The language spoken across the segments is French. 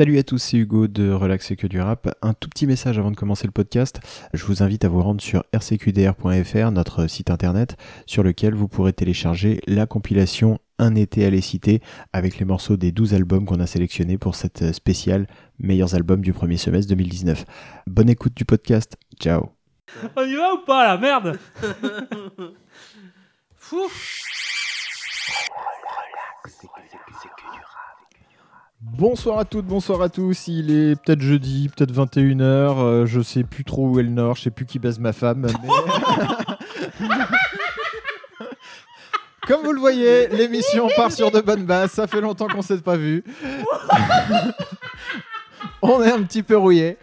Salut à tous, c'est Hugo de Relaxer que du rap. Un tout petit message avant de commencer le podcast. Je vous invite à vous rendre sur rcqdr.fr, notre site internet, sur lequel vous pourrez télécharger la compilation Un été à les citer avec les morceaux des 12 albums qu'on a sélectionnés pour cette spéciale meilleurs albums du premier semestre 2019. Bonne écoute du podcast. Ciao. On y va ou pas la merde Fou Bonsoir à toutes, bonsoir à tous. Il est peut-être jeudi, peut-être 21h. euh, je sais plus trop où est le nord, je sais plus qui baise ma femme. mais- Comme vous le voyez, l'émission part sur de bonnes bases. Ça fait longtemps qu'on s'est pas vu. On est un petit peu rouillé,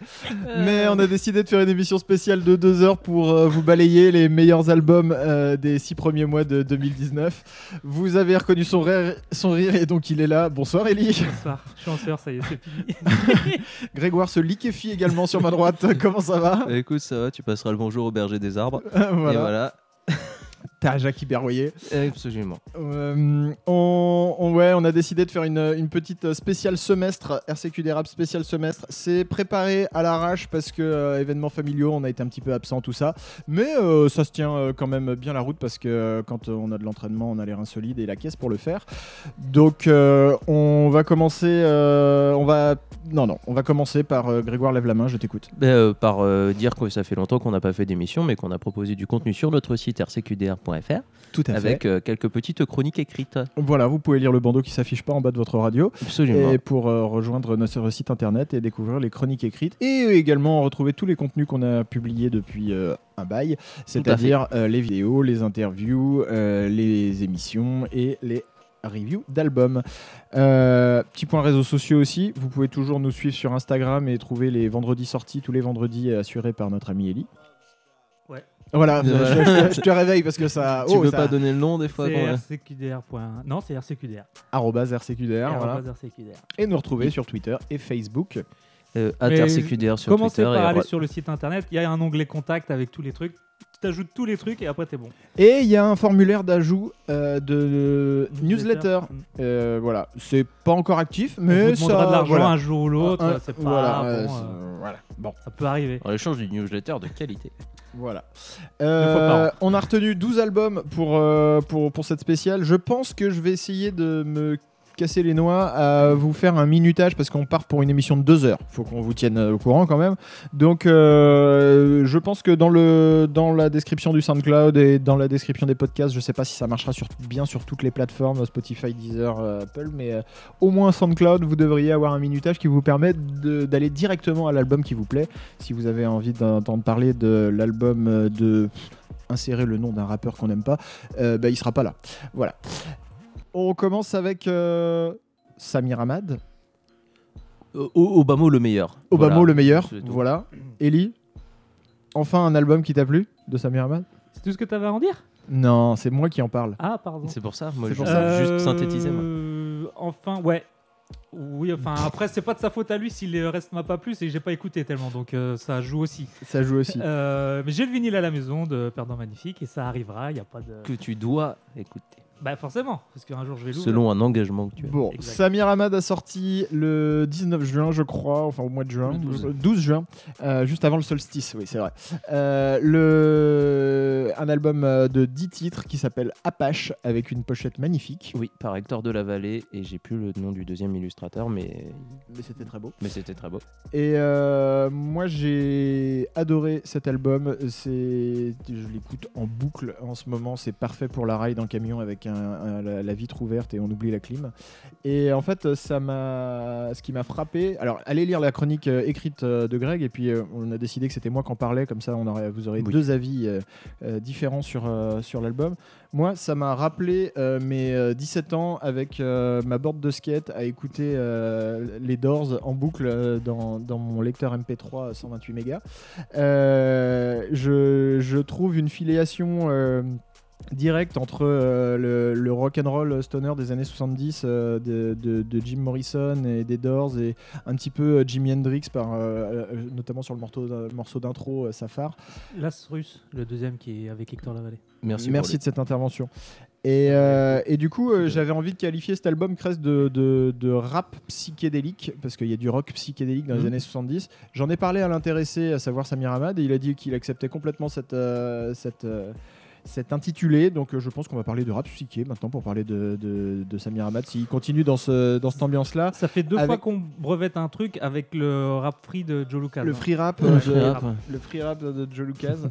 mais on a décidé de faire une émission spéciale de deux heures pour euh, vous balayer les meilleurs albums euh, des six premiers mois de 2019. Vous avez reconnu son rire, son rire et donc il est là. Bonsoir Ellie. Bonsoir, je suis en sueur, ça y est, c'est fini. Grégoire se liquéfie également sur ma droite. Comment ça va? Écoute, ça va, tu passeras le bonjour au berger des arbres. Voilà. Et voilà. T'as Jacques Berroyer. Absolument. Euh, on, on- ouais, on a décidé de faire une, une petite spéciale semestre, RCQ des Raps spécial semestre. C'est préparé à l'arrache parce que euh, événements familiaux, on a été un petit peu absent, tout ça. Mais euh, ça se tient euh, quand même bien la route parce que euh, quand euh, on a de l'entraînement, on a les reins solides et la caisse pour le faire. Donc euh, on va commencer. euh, on va. Non, non, on va commencer par euh, Grégoire lève la main, je t'écoute. Bah, euh, par euh, dire que ça fait longtemps qu'on n'a pas fait d'émission, mais qu'on a proposé du contenu sur notre site Tout à avec euh, quelques petites chroniques écrites. Voilà, vous pouvez lire le bandeau qui s'affiche pas en bas de votre radio. Absolument. Et pour euh, rejoindre notre site internet et découvrir les chroniques écrites et également retrouver tous les contenus qu'on a publiés depuis euh, un bail, c'est-à-dire euh, les vidéos, les interviews, euh, les émissions et les reviews d'albums. Euh, petit point réseaux sociaux aussi, vous pouvez toujours nous suivre sur Instagram et trouver les vendredis sorties tous les vendredis assurés par notre ami Ellie. Voilà, je, je- je te réveille parce que ça... tu oh, veux ça- pas donner le nom des fois C'est rcqdr. point- Non, c'est rcqdr. arobase RCQDR, voilà. Arobase rcqdr. Et nous retrouver sur Twitter et Facebook. euh, rcqdr sur Commencez Twitter. par et aller sur le site internet, il y a un onglet contact avec tous les trucs. Tu t'ajoutes tous les trucs et après t'es bon. Et il y a un formulaire d'ajout euh, de newsletter. Mm. Euh, voilà, c'est pas encore actif, On mais ça. de l'argent voilà. un jour ou l'autre, c'est pas voilà, bon, euh, euh, voilà. Bon, ça peut arriver. En échange d'une newsletter de qualité. voilà. Euh, on a retenu 12 albums pour, euh, pour, pour cette spéciale. Je pense que je vais essayer de me casser les noix à vous faire un minutage parce qu'on part pour une émission de deux heures. Faut qu'on vous tienne au courant quand même. Donc, euh, je pense que dans, le, dans la description du SoundCloud et dans la description des podcasts, je sais pas si ça marchera bien sur toutes les plateformes, Spotify, Deezer, euh, Apple, mais euh, au moins SoundCloud, vous devriez avoir un minutage qui vous permet d'aller directement à l'album qui vous plaît. Si vous avez envie d'entendre parler de l'album de insérer le nom d'un rappeur qu'on n'aime pas, euh, bah, il sera pas là. Voilà. On commence avec euh, Samir Ahmad, O- O- Obama le meilleur. Obama Voilà. le meilleur. Voilà. Ellie, enfin un album qui t'a plu de Samir Ahmad? C'est tout ce que t'avais à en dire? Non, c'est moi qui en parle. Ah, pardon. C'est pour ça, moi je pour juste. Euh, synthétiser. Moi. Enfin, ouais. Oui, enfin, après, c'est pas de sa faute à lui si le reste m'a pas plu, c'est que j'ai pas écouté tellement, donc euh, ça joue aussi. Ça joue aussi. Euh, mais j'ai le vinyle à la maison de Perdant Magnifique et ça arrivera, il y a pas de. Que tu dois écouter. Bah, forcément, parce qu'un jour je vais l'ouvrir. Selon un engagement que tu as. Bon, Exact. Samir Ahmad a sorti le 19 juin, je crois, enfin au mois de juin, Le 12. euh, 12 juin, euh, juste avant le solstice, oui, c'est vrai. Euh, le... Un album euh, de 10 titres qui s'appelle Apache, avec une pochette magnifique. Oui, par Hector de la Vallée, et j'ai plus le nom du deuxième illustrateur, mais, Mais c'était très beau. mais c'était très beau. Et euh, moi j'ai adoré cet album. C'est, je l'écoute en boucle en ce moment. C'est parfait pour la ride en camion avec un- un- la, la vitre ouverte et on oublie la clim. Et en fait, ça m'a, ce qui m'a frappé. Alors, allez lire la chronique euh, écrite euh, de Greg et puis euh, on a décidé que c'était moi qui en parlais. Comme ça, on aurait, vous aurez Oui. deux avis différents sur sur l'album. Moi, ça m'a rappelé mes euh, 17 ans avec ma board de skate à écouter les Doors en boucle dans, dans mon lecteur MP3 à 128 mégas. Je, je trouve une filiation directe entre euh, le, le rock and roll stoner des années 70 euh, de, de- de Jim Morrison et des Doors et un petit peu euh, Jimi Hendrix par, euh, euh, notamment sur le morceau, d'intro euh, Safar. L'As russe, le deuxième qui est avec Hector Lavallée. Merci. Merci de cette intervention. Et, euh, et du coup, euh, j'avais envie de qualifier cet album presque de, de, de rap psychédélique, parce qu'il y a du rock psychédélique dans les Mhm. années 70. J'en ai parlé à l'intéressé, à savoir Samir Hamad, et il a dit qu'il acceptait complètement cette, euh, cette, euh, cet intitulé. Donc euh, je pense qu'on va parler de rap psyché maintenant pour parler de, de, de Samir Hamad. S'il continue dans, ce, dans cette ambiance-là, Ça fait deux Avec- fois qu'on brevette un truc avec le rap free de Joe Lucas. le hein. free rap, Le euh, free de- rap. le free rap de Joe Lucas.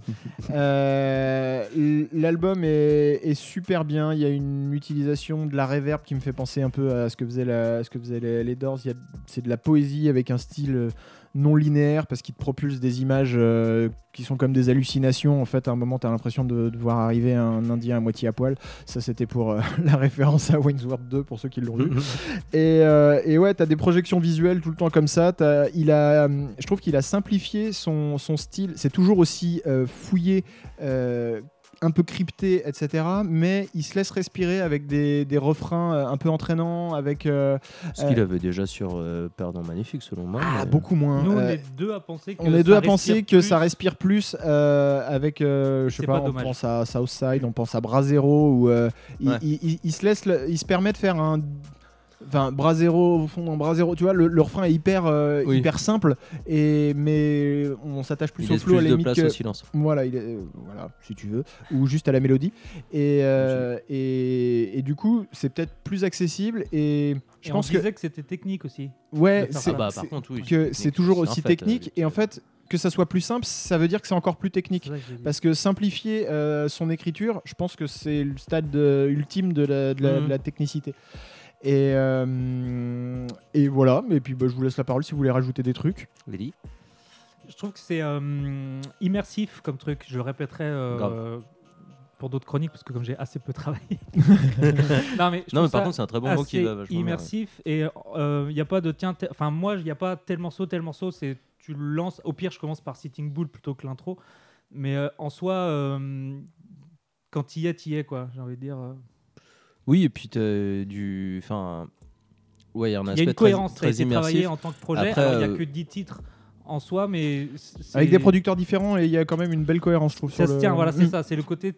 Euh, L'album est, est super bien. Il y a une utilisation de la reverb qui me fait penser un peu à ce que faisaient, la- ce que faisaient les, les Doors. C'est de la poésie avec un style euh, non linéaire parce qu'il te propulse des images euh, qui sont comme des hallucinations. En fait, à un moment, tu as l'impression de, de voir arriver un Indien à moitié à poil. Ça, c'était pour euh, la référence à Wayne's World 2 pour ceux qui l'ont vu. Et, euh, et ouais, t'as des projections visuelles tout le temps comme ça. Il a, je trouve qu'il a simplifié son, son style. C'est toujours aussi fouillé, un peu crypté, etc. Mais il se laisse respirer avec des, des refrains euh, un peu entraînants, avec euh, Ce qu'il avait déjà sur euh, Perdant Magnifique, selon moi. ah, mais- beaucoup moins. Nous, on Euh, est deux à penser que on est ça deux à respire penser que ça plus. respire plus euh, avec, euh, je sais pas, pas on pense à Southside, on pense à Brasero, ou euh, il, Ouais. il- il- il se laisse, le- il se permet de faire un, enfin Brasero au fond, dans Brasero, tu vois, le, le refrain est hyper, euh, Oui. hyper simple, et mais on s'attache plus Il au laisse flow à plus la de limite place que, au silence. voilà, il est, euh, voilà, si tu veux, ou juste à la mélodie, et euh, et, et du coup c'est peut-être plus accessible, et je Et pense on que disait que c'était technique aussi. ouais, c'est ça. Ah bah, c'est- par contre, oui. que c'est technique, toujours un aussi fait, technique euh, et en fait que ça soit plus simple ça veut dire que c'est encore plus technique parce que simplifier euh, son écriture je pense que c'est le stade euh, ultime de la, de la- Mhm. de la technicité et, euh, et voilà et puis bah, je vous laisse la parole si vous voulez rajouter des trucs Lily Je trouve que c'est euh, immersif comme truc. Je le répéterai euh, pour d'autres chroniques parce que comme j'ai assez peu travaillé. non mais, je Non, mais par contre, c'est un très bon mot qui va vachement bien, ouais. immersif et il n'y a pas de tiens. Enfin moi il n'y a pas tel morceau tel morceau. C'est tu le lances. Au pire je commence par Sitting Bull plutôt que l'intro. Mais euh, en soi euh, quand tu y es tu y es quoi. J'ai envie de dire. Oui, et puis t'as du. Enfin. Ouais, il y a un Il y a une très, cohérence. Très travaillé immersif. en tant que projet. Après, Alors il n'y a euh, que 10 titres en soi mais avec des producteurs différents et il y a quand même une belle cohérence je trouve Ça sur se le- tient, voilà, c'est Mm. ça. C'est le côté.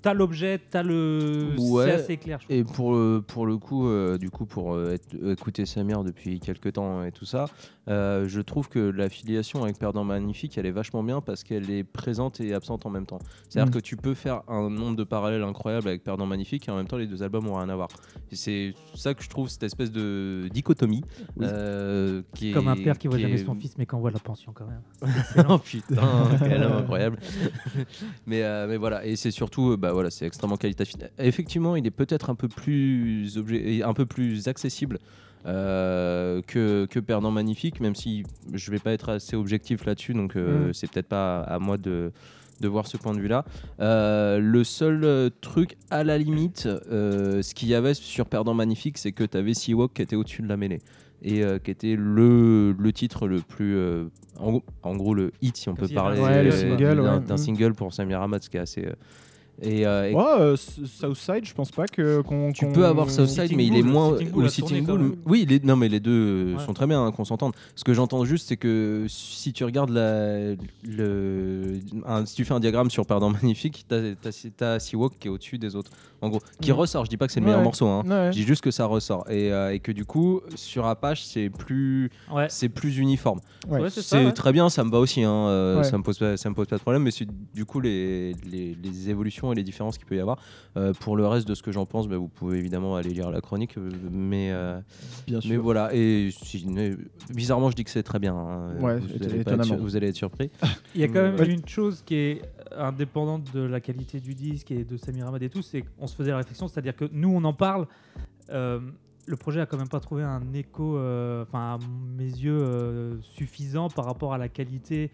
T'as l'objet, t'as le. Ouais. C'est assez clair. je trouve. Et pour le, pour le coup, euh, du coup, pour euh, être- écouter Samir depuis quelques temps et tout ça, euh, je trouve que l'affiliation avec Perdant Magnifique, elle est vachement bien parce qu'elle est présente et absente en même temps. C'est-à-dire Mm. que tu peux faire un nombre de parallèles incroyable avec Perdant Magnifique et en même temps, les deux albums ont rien à voir. C'est ça que je trouve, cette espèce de dichotomie. Oui. euh, qui est- Comme un père qui voit jamais est- son fils, mais qui envoie la pension quand même. oh putain, quel homme incroyable. mais, euh, mais voilà, et c'est surtout, euh, bah voilà, c'est extrêmement qualitatif. Effectivement, il est peut-être un peu plus objet, un peu plus accessible. euh, que, que Perdant Magnifique, même si je vais pas être assez objectif là-dessus, donc euh, Mm. c'est peut-être pas à moi de, de voir ce point de vue-là. Euh, le seul euh, truc, à la limite, euh, ce qu'il y avait sur Perdant Magnifique, c'est que tu avais Seawalk qui était au-dessus de la mêlée et euh, qui était le, le titre le plus. euh, en, gros- en gros, le hit, si on peut parler Ouais, euh, d'un ouais. single pour Samir Hamad, ce qui est assez. Euh, et, euh, et Ouais, euh, Southside je pense pas que qu'on tu peux avoir Southside, mais il est moins. Ou a Sitting Bull. Oui, les, non, mais les deux euh, Ouais. sont très bien, hein, qu'on s'entende. Ce que j'entends juste, c'est que si tu regardes la, le, un- si tu fais un diagramme sur Perdant Magnifique, t'as as, Seawalk qui est au-dessus des autres. En gros, qui ressort. Je dis pas que c'est le Ouais. meilleur morceau, hein. Ouais. Je dis juste que ça ressort. Et, euh, et que du coup, sur Apache, c'est plus, Ouais. c'est plus uniforme. Ouais. Ouais, c'est très bien, ça me va aussi. hein, euh, Ouais. Ça me pose pas, ça me pose pas de problème. Mais c'est du coup les, les, les évolutions et les différences qu'il peut y avoir. Euh, pour le reste de ce que j'en pense, bah, vous pouvez évidemment aller lire la chronique. euh, Mais, euh, bien mais sûr voilà. Et si- mais bizarrement, je dis que c'est très bien. hein. Ouais, vous, allez pas être vous allez être surpris. Il y a quand même Ouais. une chose qui est indépendante de la qualité du disque et de Samir Hamad et tout, c'est qu'on se faisait la réflexion, c'est-à-dire que nous on en parle, euh, le projet a quand même pas trouvé un écho, euh, enfin à mes yeux, euh, suffisant par rapport à la qualité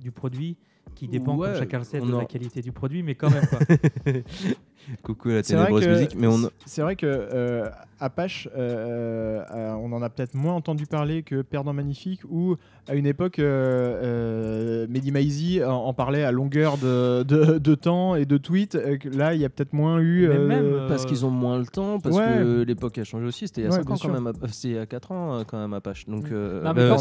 du produit, qui dépend, Ouais, comme chacun le sait, de en- la qualité du produit, mais quand même quoi. Coucou à la ténébreuse que- musique. Mais on, C'est vrai que euh, Apache, euh, euh, on en a peut-être moins entendu parler que Perdant Magnifique, ou à une époque, euh, euh, Mehdi Maizi en, en parlait à longueur de, de- de temps et de tweets. là, il y a peut-être moins eu. Euh, même, Parce qu'ils ont moins le temps, parce Ouais. que l'époque a changé aussi. C'était il y a Ouais, 5 bien ans quand même. à- C'était il y a 4 ans quand même Apache. Donc, euh, Non, mais euh,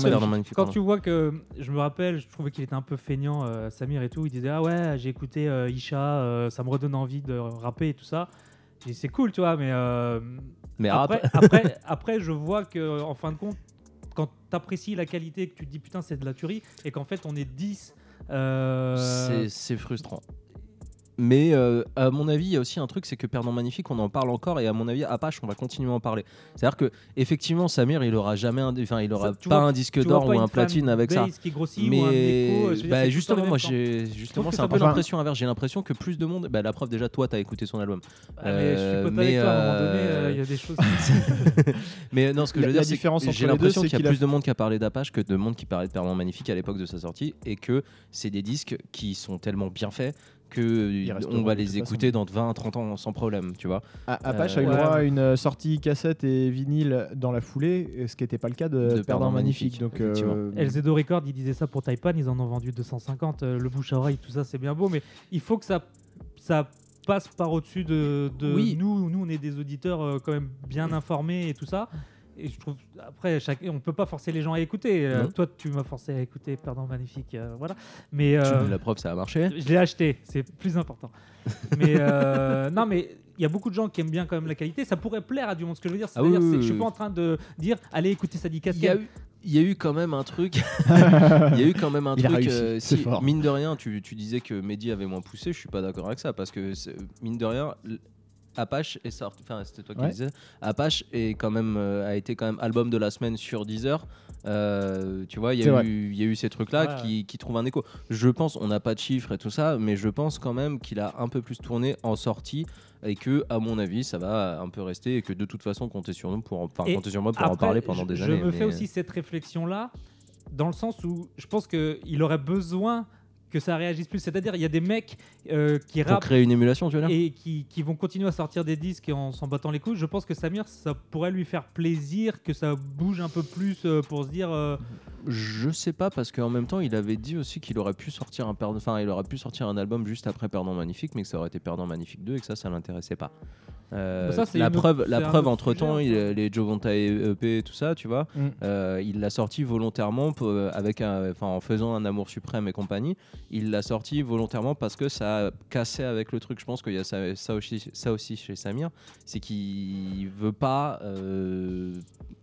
quand tu vois que, je me rappelle, je trouvais qu'il était un peu feignant, euh, Samir et tout, il disait Ah ouais, j'ai écouté euh, Isha, euh, ça me redonne envie de rapper et tout ça. C'est cool, tu vois, mais. euh, Mais après, rap. après, après, je vois que en fin de compte, quand tu apprécies la qualité, que tu te dis putain, c'est de la tuerie, et qu'en fait, on est 10. euh, C'est frustrant. Mais euh, à mon avis, il y a aussi un truc, c'est que Perdant Magnifique, on en parle encore, et à mon avis, Apache, on va continuer à en parler. C'est-à-dire que effectivement, Samir, il aura jamais, un, enfin, il aura Ça, pas vois- un disque d'or ou un platine avec ça. qui grossit ou un écho, Mais dire, bah, justement, moi, j'ai justement, c'est un peu l'impression inverse. J'ai l'impression que plus de monde, bah, la preuve déjà, toi, t'as écouté son album. Ah, mais je suis Euh, mais, avec toi, à un moment donné, euh, il y a des choses. Mais non, ce que La- je veux dire, c'est que j'ai l'impression qu'il y a- plus de monde qui a parlé d'Apache que de monde qui parlait de Perdant Magnifique à l'époque de sa sortie, et que c'est des disques qui sont tellement bien faits que on va les écouter dans 20 30 ans sans problème, tu vois. Apache Euh, a eu ouais. droit à une euh, sortie cassette et vinyle dans la foulée, ce qui n'était pas le cas de, De Perdant Perdant Magnifique. Magnifique, Donc, euh, Records, ils disaient ça pour Taipan, ils en ont vendu 250. euh, le bouche à oreille, tout ça, c'est bien beau, mais il faut que ça, ça passe par au-dessus de, de Oui. nous. Nous, on est des auditeurs quand même bien informés et tout ça. Et je trouve, après, chaque, on peut pas forcer les gens à écouter. Euh, toi, tu m'as forcé à écouter, pardon, magnifique, euh, voilà. Mais Tu- euh, La preuve, ça a marché. je l'ai acheté, c'est plus important. mais euh, non, mais il y a beaucoup de gens qui aiment bien quand même la qualité. Ça pourrait plaire à du monde. Ce que je veux dire, Ah oui, c'est-à-dire, oui, je suis pas en train de dire, allez écouter Sadi Il y a Cascade. eu, il y a eu quand même un truc. il y a eu quand même un Il truc. euh, si, fort. mine de rien, tu, tu disais que Mehdi avait moins poussé. Je suis pas d'accord avec ça parce que mine de rien, Apache est sorti. Enfin, c'était toi qui Ouais. disais. Apache est quand même euh, a été quand même album de la semaine sur Deezer. Euh, tu vois, il y, a eu- ces trucs-là Ouais, qui, qui trouvent un écho. Je pense, on n'a pas de chiffres et tout ça, mais je pense quand même qu'il a un peu plus tourné en sortie et que, à mon avis, ça va un peu rester et que de toute façon, comptez sur nous pour, en- enfin, comptez sur moi pour en parler pendant je, des je années. me fais aussi cette réflexion-là, dans le sens où je pense qu'il aurait besoin que ça réagisse plus. C'est-à-dire, il y a des mecs euh, qui Pour rappent créer une émulation, tu veux dire et qui, qui vont continuer à sortir des disques en s'en battant les couilles. Je pense que Samir, ça pourrait lui faire plaisir que ça bouge un peu plus euh, pour se dire. euh, Je sais pas parce qu'en même temps il avait dit aussi qu'il aurait pu sortir un perdant, enfin il aurait pu sortir un album juste après Perdant Magnifique, mais que ça aurait été Perdant Magnifique 2 et que ça ça l'intéressait pas. Euh, Bah ça, la une preuve, la preuve entre temps, hein. les Jovonta EP et tout ça, tu vois, Mm. euh, il l'a sorti volontairement pour- avec un, en faisant un amour suprême et compagnie. Il l'a sorti volontairement parce que ça a cassé avec le truc. Je pense qu'il y a ça, ça aussi, ça aussi chez Samir, c'est qu'il veut pas euh,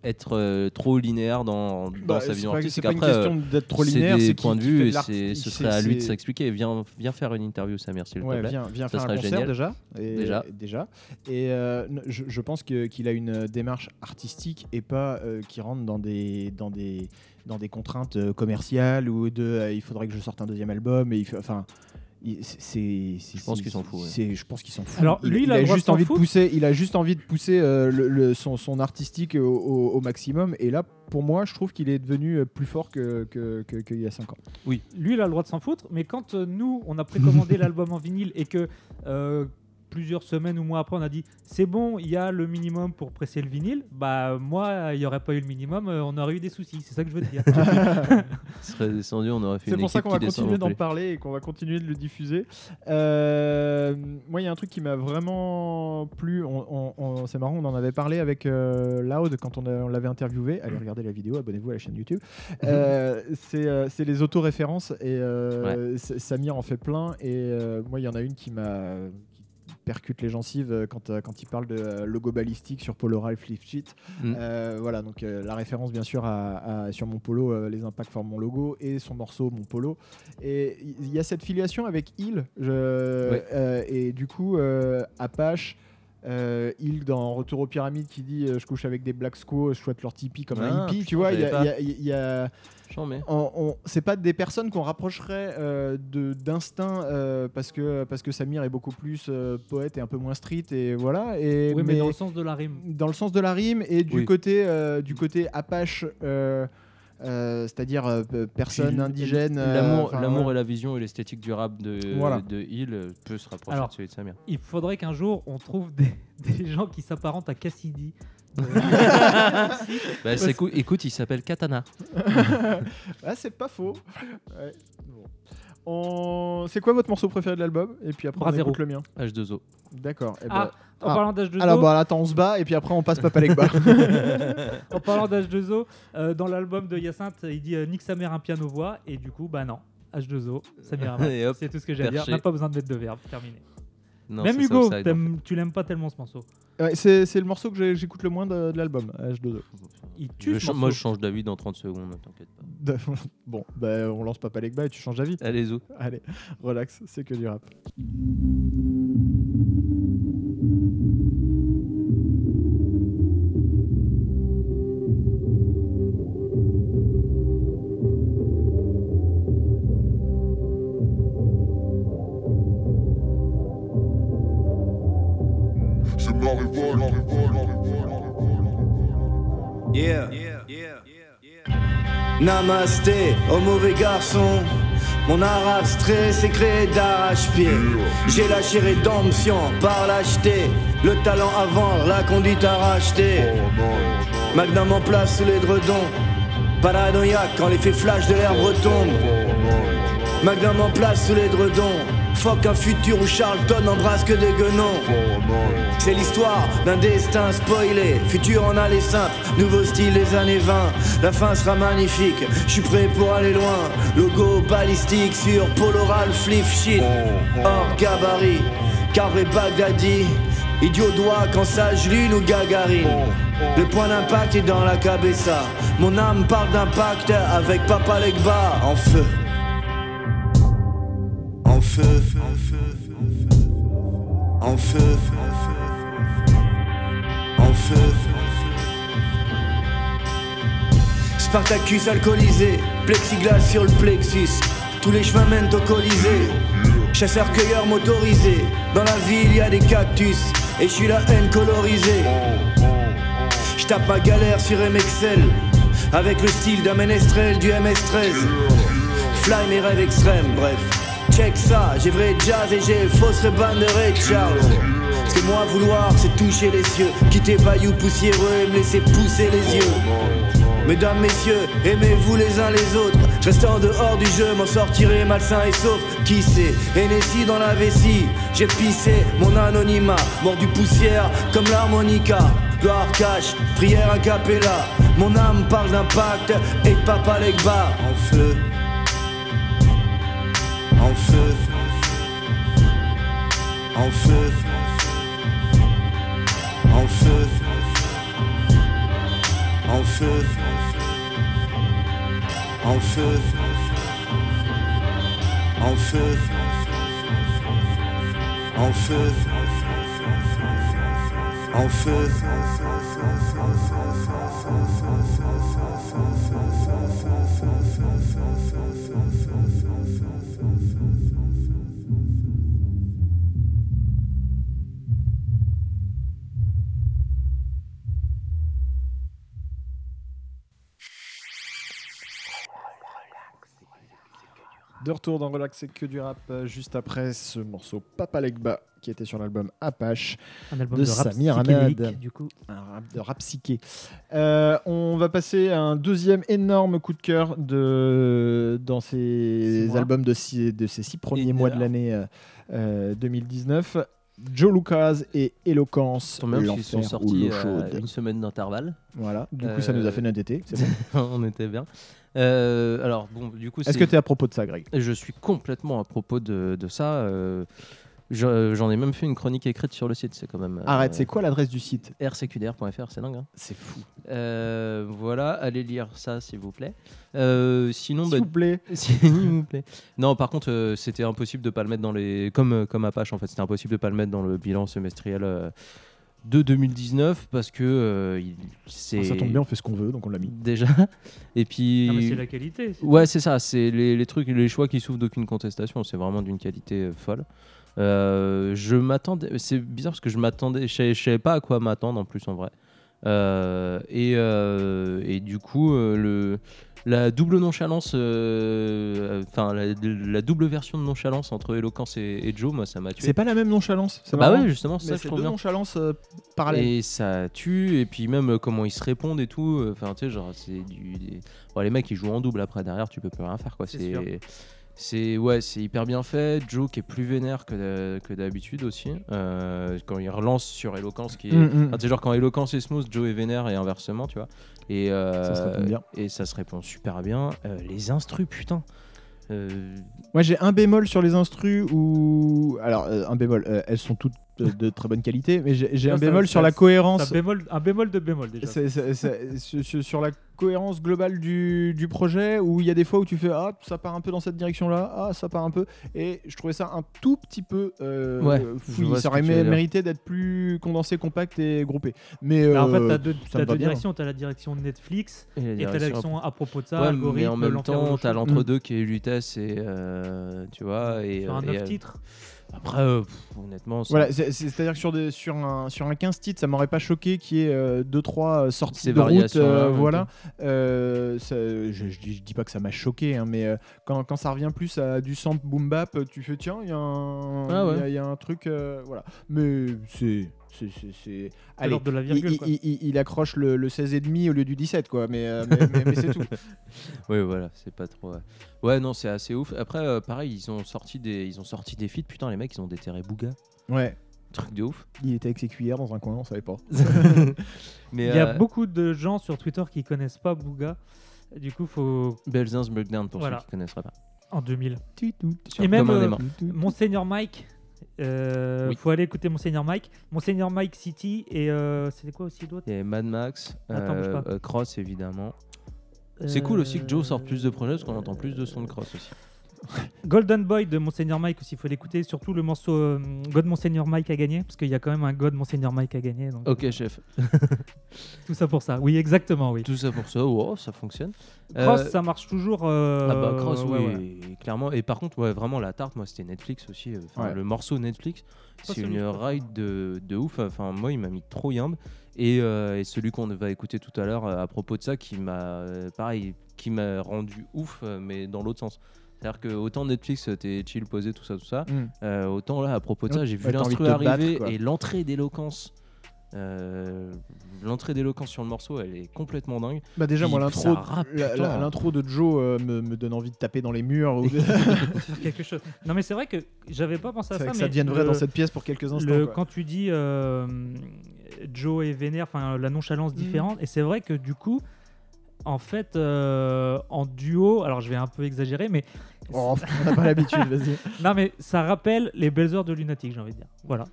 être euh, trop linéaire dans, dans bah, sa vision artistique. c'est pas une question d'être trop c'est linéaire, des c'est points de vue et ce serait à lui de s'expliquer. Viens, viens faire une interview, Samir, s'il Ouais, te plaît. viens, viens Ça faire un concert génial. déjà. Et, Déjà. déjà. Et euh, je, je pense qu'il a une démarche artistique et pas qui rentre dans des, dans des, dans des contraintes euh, commerciales ou de euh, il faudrait que je sorte un deuxième album. Et il fait- enfin, c'est, Je pense c'est- qu'il s'en fout, ouais. c'est- Je pense qu'il s'en fout. Alors, lui, il a juste envie de pousser. Il a juste envie de pousser euh, le- le- son, son artistique au, au- au maximum. Et là, pour moi, je trouve qu'il est devenu plus fort que, que, que- qu'il y a 5 ans. lui, il a le droit de s'en foutre, mais quand euh, nous, on a précommandé l'album en vinyle et que euh, plusieurs semaines ou mois après, on a dit c'est bon, il y a le minimum pour presser le vinyle, bah moi, il n'y aurait pas eu le minimum, euh, on aurait eu des soucis. C'est ça que je veux te dire. Serait descendu, on aurait fait C'est pour ça qu'on va continuer d'en parler et qu'on va continuer de le diffuser. Euh, moi, il y a un truc qui m'a vraiment plu. C'est marrant, on en avait parlé avec euh, Loud quand on, l'avait interviewé. Allez regarder la vidéo, abonnez-vous à la chaîne YouTube. Euh, c'est, euh, c'est les autoréférences et euh, Samir en fait plein. Et euh, moi, il y en a une qui m'a qui percute les gencives euh, quand, euh, quand il parle de euh, logo balistique sur Polaroid Flip Sheet. Mm. Euh, voilà, donc euh, la référence bien sûr à, à- sur mon polo, euh, les impacts forment mon logo et son morceau, mon polo. Et il y a cette filiation avec Hill, je- Ouais. et du coup Apache. Euh, Hill dans Retour aux pyramides qui dit euh, je couche avec des black squaws, je souhaite leur tipi comme un Ah, hippie, tu vois, il y il y il y a, J'en mets. on- on- c'est pas des personnes qu'on rapprocherait euh, d'instinct euh, parce que parce que Samir est beaucoup plus euh, poète et un peu moins street et voilà et oui, mais, dans le sens de la rime. dans le sens de la rime et du Oui. côté euh, du côté Apache euh, euh, c'est-à-dire euh, personne Puis indigène L'amour, enfin, l'amour ouais. et la vision et l'esthétique du rap de, Voilà. de Hill peut se rapprocher Alors, de celui de Samir. Il faudrait qu'un jour, on trouve des, des gens qui s'apparentent à Cassidy. Bah, c'est cool. Écoute, il s'appelle Katana. ah c'est pas faux Ouais, bon. On- c'est quoi votre morceau préféré de l'album? Et puis après Bras on écoute le mien H2O. d'accord eh ben, Ah, en Ah. parlant d'H2O, alors bon attends on se bat et puis après on passe Papa Legba en parlant d'H2O, euh, dans l'album de Hyacinthe, il dit euh, nique sa mère un piano voix et du coup, bah non, H2O, ça m'ira Et hop, C'est tout ce que j'ai à dire. perché. Même pas besoin de mettre de verbe. Terminé. Non, Même Hugo, Southside, en t'aimes- tu l'aimes pas tellement ce morceau. Ouais, c'est c'est le morceau que j'ai- j'écoute le moins de, de l'album, H2O. Il fait. tue Je ce cha- morceau. moi, je change d'avis dans 30 secondes, t'inquiète pas. bon, bah, on lance Papa Legba et tu changes d'avis. Allez, Zou. Allez, relax, c'est que du rap. Namasté, au mauvais garçon. Mon art abstrait s'est créé d'arrache-pied. J'ai lâché rédemption par lâcheté. Le talent avant, la conduite à racheter. Magnum en place sous les dredons. Paranoïaque quand l'effet flash de l'herbe retombe. Magnum en place sous les dredons. Fuck un futur où Charlton embrasse que des guenons. C'est l'histoire d'un destin spoilé. Futur en aller simple, nouveau style des années 20. La fin sera magnifique, je suis prêt pour aller loin. Logo balistique sur Polo Ralph Flip Shit. Hors gabarit, carré Bagdadi. Idiot doigt quand sage lune ou gagarine. Le point d'impact est dans la cabessa. Mon âme parle d'impact avec Papa Legba en feu. En feu. En feu. En feu. Spartacus alcoolisé, plexiglas sur le plexus. Tous les chemins mènent au Colisée. Chasseur-cueilleur motorisé. Dans la ville, y a des cactus. Et je suis la haine colorisée. Je tape ma galère sur MXL. Avec le style d'un ménestrel du MS-13. Fly mes rêves extrêmes, bref. Check ça, j'ai vrai jazz et j'ai fausse reban de Ray Charles. Que moi vouloir c'est toucher les cieux, quitter Bayou poussiéreux et me laisser pousser les yeux. Mesdames, messieurs, aimez-vous les uns les autres? En dehors du jeu, m'en sortirai malsain et sauf. Qui sait? Hennessy dans la vessie, j'ai pissé mon anonymat. Mordu poussière comme l'harmonica. Gloire cache, prière a cappella. Mon âme parle d'impact et Papa Legba. En feu feu, en feu, en feu, en feu, en feu, en feu, en feu, en feu. De retour dans Relax, c'est que du rap, euh, juste après ce morceau Papa Legba qui était sur l'album Apache, Un album de de, rap Samir Hamad. du coup. un rap de rap psyché. Euh, on va passer à un deuxième énorme coup de cœur de, dans ces albums de, six- de ces six premiers Et mois de l'année euh, euh, 2019. Joe Lucas et Eloquence, Tant même qu'ils sont sortis à une semaine d'intervalle. Voilà, du coup ça nous a fait notre été. c'est bon. On était bien. Euh, alors, bon, du coup, Est-ce que tu es à propos de ça, Greg Je suis complètement à propos de, de ça. euh, je- J'en ai même fait une chronique écrite sur le site. C'est quand même. euh, Arrête, c'est quoi l'adresse du site rcqdr.fr, c'est dingue. hein. C'est fou. Euh, voilà, allez lire ça s'il vous plaît. Euh, sinon, S'il bah, vous plaît. vous plaît. Non, par contre, c'était impossible de pas le mettre dans les. Comme, comme Apache, en fait, c'était impossible de pas le mettre dans le bilan semestriel de 2019 parce que euh, il- c'est. Ça tombe bien, on fait ce qu'on veut, donc on l'a mis. Déjà. Et puis. Non, mais c'est la qualité. c'est Ouais, c'est ça. C'est les, les trucs, les choix qui souffrent d'aucune contestation. C'est vraiment d'une qualité euh, folle. Euh, je m'attendais. C'est bizarre parce que je m'attendais. Je savais- je savais pas à quoi m'attendre en plus en vrai. Euh, et, euh, et du coup, euh, le, la double nonchalance, euh, enfin la, la double version de nonchalance entre Eloquence et, et Joe, moi ça m'a tué. C'est pas la même nonchalance. c'est Bah marrant. ouais, justement, c'est ça je c'est trouve deux bien. nonchalances euh, parallèles. Et ça tue, et puis même euh, comment ils se répondent et tout. euh, Enfin, tu sais, genre, c'est du. des- Bon, les mecs, ils jouent en double après, derrière, tu peux plus rien faire, quoi. C'est sûr. C'est. Ouais, c'est hyper bien fait. Joe qui est plus vénère que d'ha- que d'habitude aussi. Euh, quand il relance sur Eloquence, qui est. Mm, mm. Genre quand Eloquence est smooth, Joe est vénère et inversement, tu vois. Et, euh, Ça se répond bien. Et ça se répond super bien. Euh, les instrus, putain. Moi j'ai un bémol sur les instrus où. Alors, un bémol, elles sont toutes de, de très bonne qualité, mais j'ai un bémol ça- sur la cohérence. bémol, un bémol de bémol déjà. Sur- sur- sur la cohérence globale du, du projet où il y a des fois où tu fais ah ça part un peu dans cette direction là ah ça part un peu et je trouvais ça un tout petit peu euh, Ouais, ça aurait tu mérité d'être plus condensé compact et groupé mais Bah, en fait, euh, deux, me va deux bien. directions. T'as la direction Netflix et la et t'as la direction- à propos de ça, Ouais, algorithme, mais en même temps, le show. l'entre-deux qui est Lutèce et euh, tu vois et, Sur un et, 9 euh, titres. Après, euh, pff, honnêtement, c'est- Voilà, c'est- c'est- c'est-à-dire que sur, des, sur, un, sur un 15 titres, ça m'aurait pas choqué qu'il y ait 2-3 sorties Ces de route. variations-là, euh, ouais, voilà. Euh, ça- je, je, dis, je dis pas que ça m'a choqué, hein, mais euh, quand, quand ça revient plus à du sample boom bap, tu fais tiens, il y, a un- Ah ouais. il y a- il y a un truc. euh, voilà. Mais c'est. C'est- c'est- c'est- C'est Allez, l'ordre de la il, virgule. il- quoi. il- il- il accroche le, le 16,5 au lieu du 17, quoi. Mais, euh, mais, mais- mais c'est tout. Oui, voilà, c'est pas trop. Ouais, Ouais, non, c'est assez ouf. Après, euh, pareil, ils ont sorti des, ils ont sorti des feats. Putain, les mecs, ils ont déterré Bouga. Ouais. Truc de ouf. Il était avec ses cuillères dans un coin, on savait pas. Mais Il y a euh, beaucoup de gens sur Twitter qui connaissent pas Bouga. Du coup, faut Belzins Breakdown pour Voilà. ceux qui connaisseraient pas. en 2000. Sur Et même, euh. Monseigneur Mike. Euh, Oui. Faut aller écouter Monseigneur Mike. Monseigneur Mike City et euh, c'était quoi aussi d'autre Il y a Mad Max, Attends, euh, euh, Cross évidemment. C'est cool aussi que Joe sorte plus de Euh, projets parce qu'on entend plus de sons de Cross aussi. Golden Boy de Monseigneur Mike aussi, il faut l'écouter. Surtout le morceau euh, God Monseigneur Mike a gagné, parce qu'il y a quand même un God Monseigneur Mike a gagné. Donc Ok, chef. tout ça pour ça. Oui, exactement, oui. Tout ça pour ça, wow, ça fonctionne. Cross, Euh, ça marche toujours. euh, Ah bah Cross, ouais, oui, ouais. clairement. Et par contre, ouais, vraiment la tarte, moi, c'était Netflix aussi. euh, Ouais. Le morceau Netflix, c'est une ride de, de ouf. Enfin, moi, il m'a mis trop yimbe. Et, euh, et celui qu'on va écouter tout à l'heure euh, à propos de ça, qui m'a, euh, pareil, qui m'a rendu ouf, euh, mais dans l'autre sens. C'est-à-dire que autant Netflix, euh, t'es chill, posé, tout ça, tout ça. Mm. euh, autant là, à propos de ça, j'ai vu ouais, l'instru battre, arriver et l'entrée d'éloquence. euh, l'entrée d'éloquence sur le morceau, elle est complètement dingue. Bah déjà Puis moi l'intro la- l'intro de Joe euh, me, me donne envie de taper dans les murs ou quelque chose. Non, mais c'est vrai que j'avais pas pensé à C'est ça. que mais ça devienne vrai le- dans cette pièce pour quelques instants. le- quoi. quand tu dis euh, Joe et Vénère, enfin la nonchalance Mhm. différente, et c'est vrai que du coup, en fait, euh, en duo, alors je vais un peu exagérer, mais Oh, on n'a pas l'habitude, vas-y. non, mais ça rappelle les belles heures de Lunatic, j'ai envie de dire. Voilà.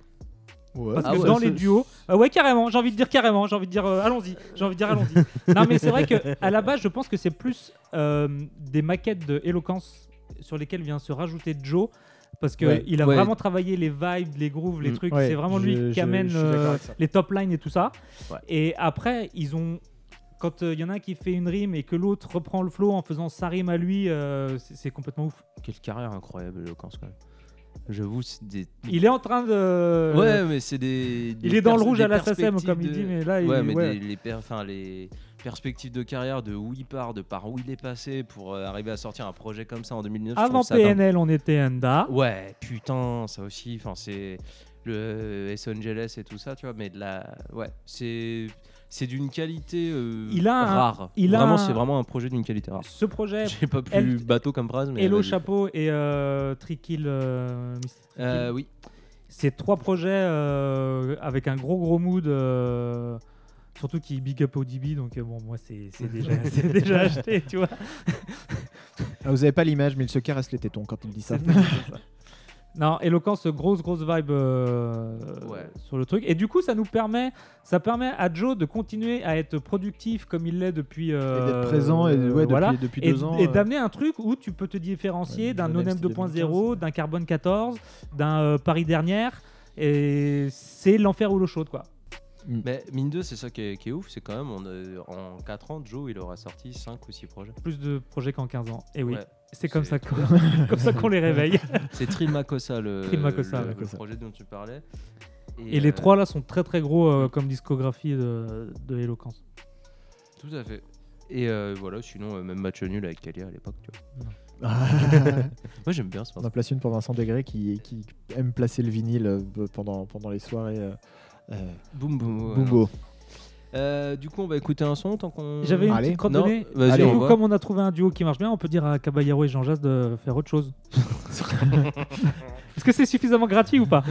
Ouais. Parce Ah que ouais, dans les duos, euh, ouais carrément, j'ai envie de dire carrément, j'ai envie de dire euh, allons-y, j'ai envie de dire allons-y. non mais c'est vrai que à la base, je pense que c'est plus euh, des maquettes de Eloquence sur lesquelles vient se rajouter Joe. Parce qu'il Ouais. il a Ouais. vraiment travaillé les vibes, les grooves, les Mm. trucs. Ouais, c'est vraiment lui je- qui je- amène euh, les top lines et tout ça. Ouais. Et après, ils ont. Quand il y en a un qui fait une rime et que l'autre reprend le flow en faisant sa rime à lui, euh, c'est complètement ouf. Quelle carrière incroyable, l'éloquence quand même. J'avoue, c'est des. Il est en train de. Ouais, mais c'est des, des il est dans le rouge à la SACEM, perspectives comme il de- dit, mais là, il Ouais, mais ouais. des- les, per- enfin, les perspectives de carrière, de où il part, de par où il est passé pour euh, arriver à sortir un projet comme ça en 2009. je Avant dingue. PNL, on était Enda. Ouais, putain, ça aussi. Enfin, c'est le euh, S. Angeles et tout ça, tu vois. Mais de la, ouais, c'est c'est d'une qualité euh, Il a un- rare. il a vraiment, un- c'est vraiment un projet d'une qualité rare. Ce projet, J'ai pas plus Elle- bateau comme phrase, mais. Hello. Chapeau et euh, Trikill, euh, Euh, oui. c'est trois projets euh, avec un gros gros mood. euh, Surtout qui big up ODB, donc bon, moi c'est c'est déjà, c'est déjà acheté, tu vois. Ah, vous avez pas l'image, mais il se caresse les tétons quand il dit ça. Non, Eloquence, grosse grosse vibe euh, Ouais. sur le truc. Et du coup, ça nous permet, ça permet à Joe de continuer à être productif comme il l'est depuis. Et euh, d'être présent et ouais, depuis, voilà. depuis Et, deux ans. et euh, d'amener un truc où tu peux te différencier Ouais, d'un no No Name Name Style 2.0, 2015. d'un Carbone 14, d'un euh, Paris dernière. Et c'est l'enfer ou l'eau chaude, quoi. Mais mine de, c'est ça qui est, qui est ouf, c'est quand même on, euh, en 4 ans, Joe il aura sorti 5 ou 6 projets. Plus de projets qu'en 15 ans. Et oui, Ouais. C'est comme ça qu'on comme ça qu'on les réveille. C'est Trill Makossa le, le- projet dont tu parlais. Et les euh, trois là sont très très gros euh, comme discographie de, de Eloquence. Tout à fait. Et euh, voilà, sinon, euh, même match nul avec Kalia à l'époque. tu vois. Moi j'aime bien ce On en place une pour Vincent Degré qui, qui aime placer le vinyle pendant, pendant les soirées. Boum boum. ouais, Bumbo. Euh, du coup, on va écouter un son tant qu'on. J'avais une Allez. petite crotte Non, de nez. vas-y, Allez. Du on coup, comme on a trouvé un duo qui marche bien, on peut dire à Caballero et Jean Jas de faire autre chose. Est-ce que c'est suffisamment gratuit ou pas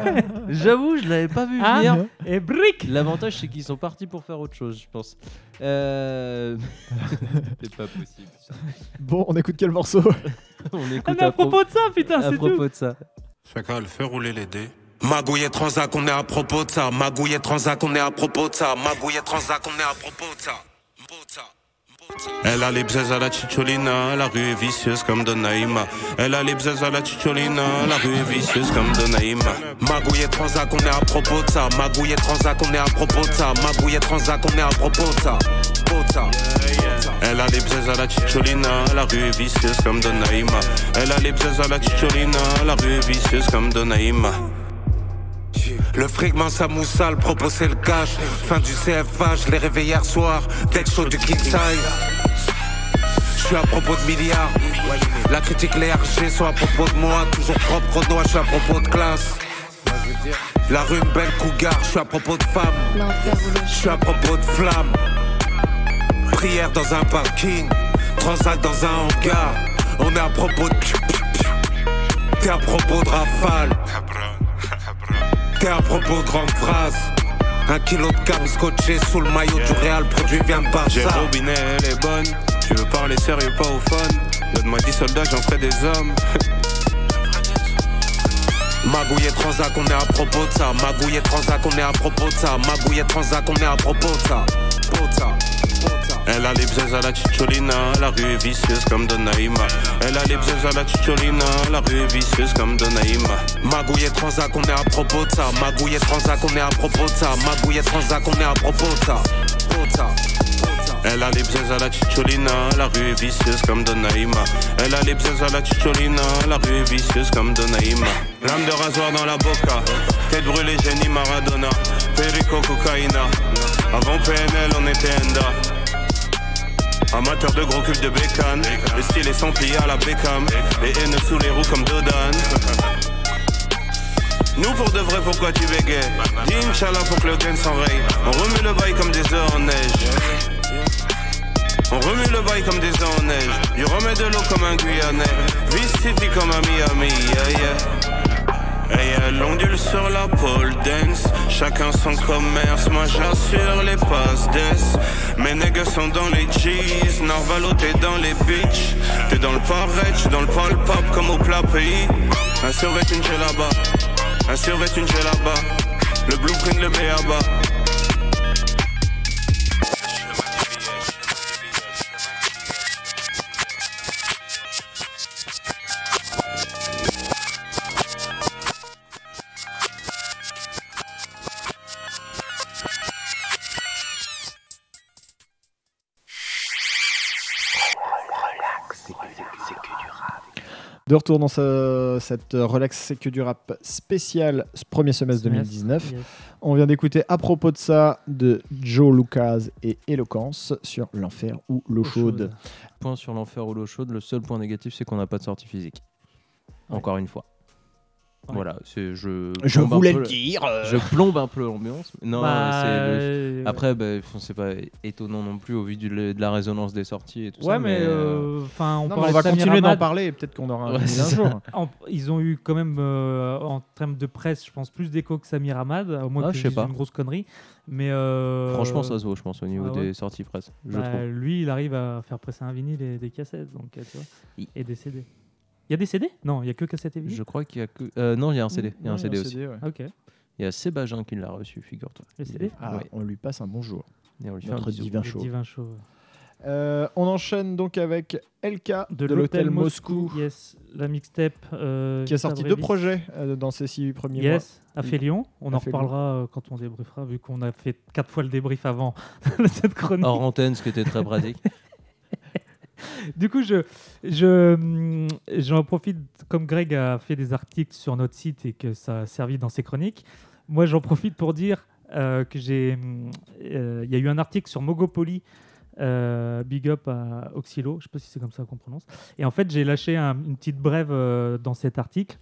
J'avoue, je l'avais pas vu Hein venir. Et brick L'avantage, c'est qu'ils sont partis pour faire autre chose, je pense. Euh... c'est pas possible. ça. Bon, on écoute quel morceau? On Ah, écoute mais à propos de ça, putain, à c'est tout. propos de ça. Chacun le fait rouler les dés. Magouille Transac, on est à propos de ça. Magouille Transac, on est à propos de ça. Magouille Transac, on est à propos de ça. Elle a les bzaises à la chicholina, la rue est vicieuse comme Donaïma. Elle a les bzaises à la chicholina, la rue est vicieuse comme Donaïma. Magouille Transac, on est à propos de ça. Magouille Transac, on est à propos de ça. Magouille Transac, on est à propos de ça. Elle a les bzaises à la chicholina, la rue est vicieuse comme Donaïma. Elle a les bzaises à la chicholina, la rue est vicieuse comme Donaïma. Le frigment Samoussal proposait le cash. Fin du CFA, je l'ai réveillé hier soir. Tech chaud du king size. Je suis à propos de milliards. La critique, les RG sont à propos de moi. Toujours propre doigt, je suis à propos de classe. La rue, belle cougar, je suis à propos de le Je suis à propos de flammes. Prière dans un parking. Transac dans un hangar. On est à propos de. T'es à propos de rafale. T'es à propos de grandes phrases. Un kilo de cam scotché sous le maillot du Real, produit vient de J'ai Barça. robinet, elle est bonne. Tu veux parler sérieux, pas au fun. Donne-moi 10 soldats, j'en ferai des hommes. Magouille Transac, on est à propos de ça. Magouille Transac, on est à propos de ça. Magouille Transac, on est à propos de ça. Elle a les bzaises à la chicholina, la rue est vicieuse comme Donaïma. Elle a les bzaises à la chicholina, la rue est vicieuse comme Donaïma. Magouille et Transac, on est à propos de ça. Magouille et Transac, on est à propos de ça. Magouille et Transac, on est à propos de ça. Elle a les bzaises à la chicholina, la rue est vicieuse comme Donaïma. Elle a les bzaises à la chicholina, la rue est vicieuse comme Donaïma. Lame de rasoir dans la boca, tête brûlée, génie Maradona. Perico cocaïna, avant PNL on était Enda. Amateur de gros cul de bécane, le style est sans plier à la Beckham, les haines sous les roues comme Dodan. Nous pour de vrai, pourquoi tu bégayes Dis Inch'Allah pour que le gain s'enraye. On remet le bail comme des œufs en neige. On remue le bail comme des œufs en neige. Du remets de l'eau comme un Guyanais. Vice City comme un Miami. Yeah, yeah. Et elle ondule sur la pole dance. Chacun son commerce. Moi j'assure les passes d'ess. Mes nègres sont dans les cheese. Narvalo t'es dans les beach. T'es dans le pareil, j'suis dans le pole pop comme au plat pays. Un survêt une là-bas. Un survêt une là-bas. Le blueprint le béaba. De retour dans ce- cette relax c'est que du rap spécial ce premier semestre 2019. Yes. On vient d'écouter à propos de ça de Joe Lucas et Eloquence sur l'enfer ou l'eau chaude. Point sur l'enfer ou l'eau chaude, le seul point négatif, c'est qu'on n'a pas de sortie physique. Encore une fois. Ouais. Voilà, c'est je. Je voulais le dire. euh. Je plombe un peu l'ambiance. Non, Bah, le- euh, Après, bah, c'est pas étonnant non plus au vu de la résonance des sorties et tout ouais, ça. mais euh, euh, enfin, on, va continuer d'en parler et peut-être qu'on aura un Ouais, jour. En- ils ont eu quand même, euh, en termes de presse, je pense, plus d'écho que Samir Hamad, au moins Ah, que je pas. une grosse connerie. Mais euh, Franchement, ça se vaut, je pense, au niveau ah ouais. des sorties presse. Je bah, trouve. lui, il arrive à faire presser un vinyle et des cassettes, donc tu vois, Il- et des CD. Il y a des CD Non, il y a que cassettes et vinyles. Je crois qu'il y a que. euh, non, il y a un CD. Il y a un CD aussi. Ouais. Ok. Il y a Sébastien qui l'a reçu, figure-toi. Le CD Ah, Ouais. On lui passe un bonjour. Et on lui fait un Notre bisou. divin Les divins. Euh, on enchaîne donc avec LK de, De, l'hôtel Moscou, Yes, la mixtape. euh, qui a sorti deux projets euh, dans ces six premiers Yes, à Félion. On en Félion. reparlera euh, quand on débriefera, vu qu'on a fait quatre fois le débrief avant cette chronique. Hors antenne, ce qui était très pratique. Du coup, je, je, hum, j'en profite, comme Greg a fait des articles sur notre site et que ça a servi dans ses chroniques, moi j'en profite pour dire euh, que j'ai. hum, euh, Il y a eu un article sur Mogopoly. euh, big up à Oxylo, je sais pas si c'est comme ça qu'on prononce. Et en fait, j'ai lâché un- une petite brève euh, dans cet article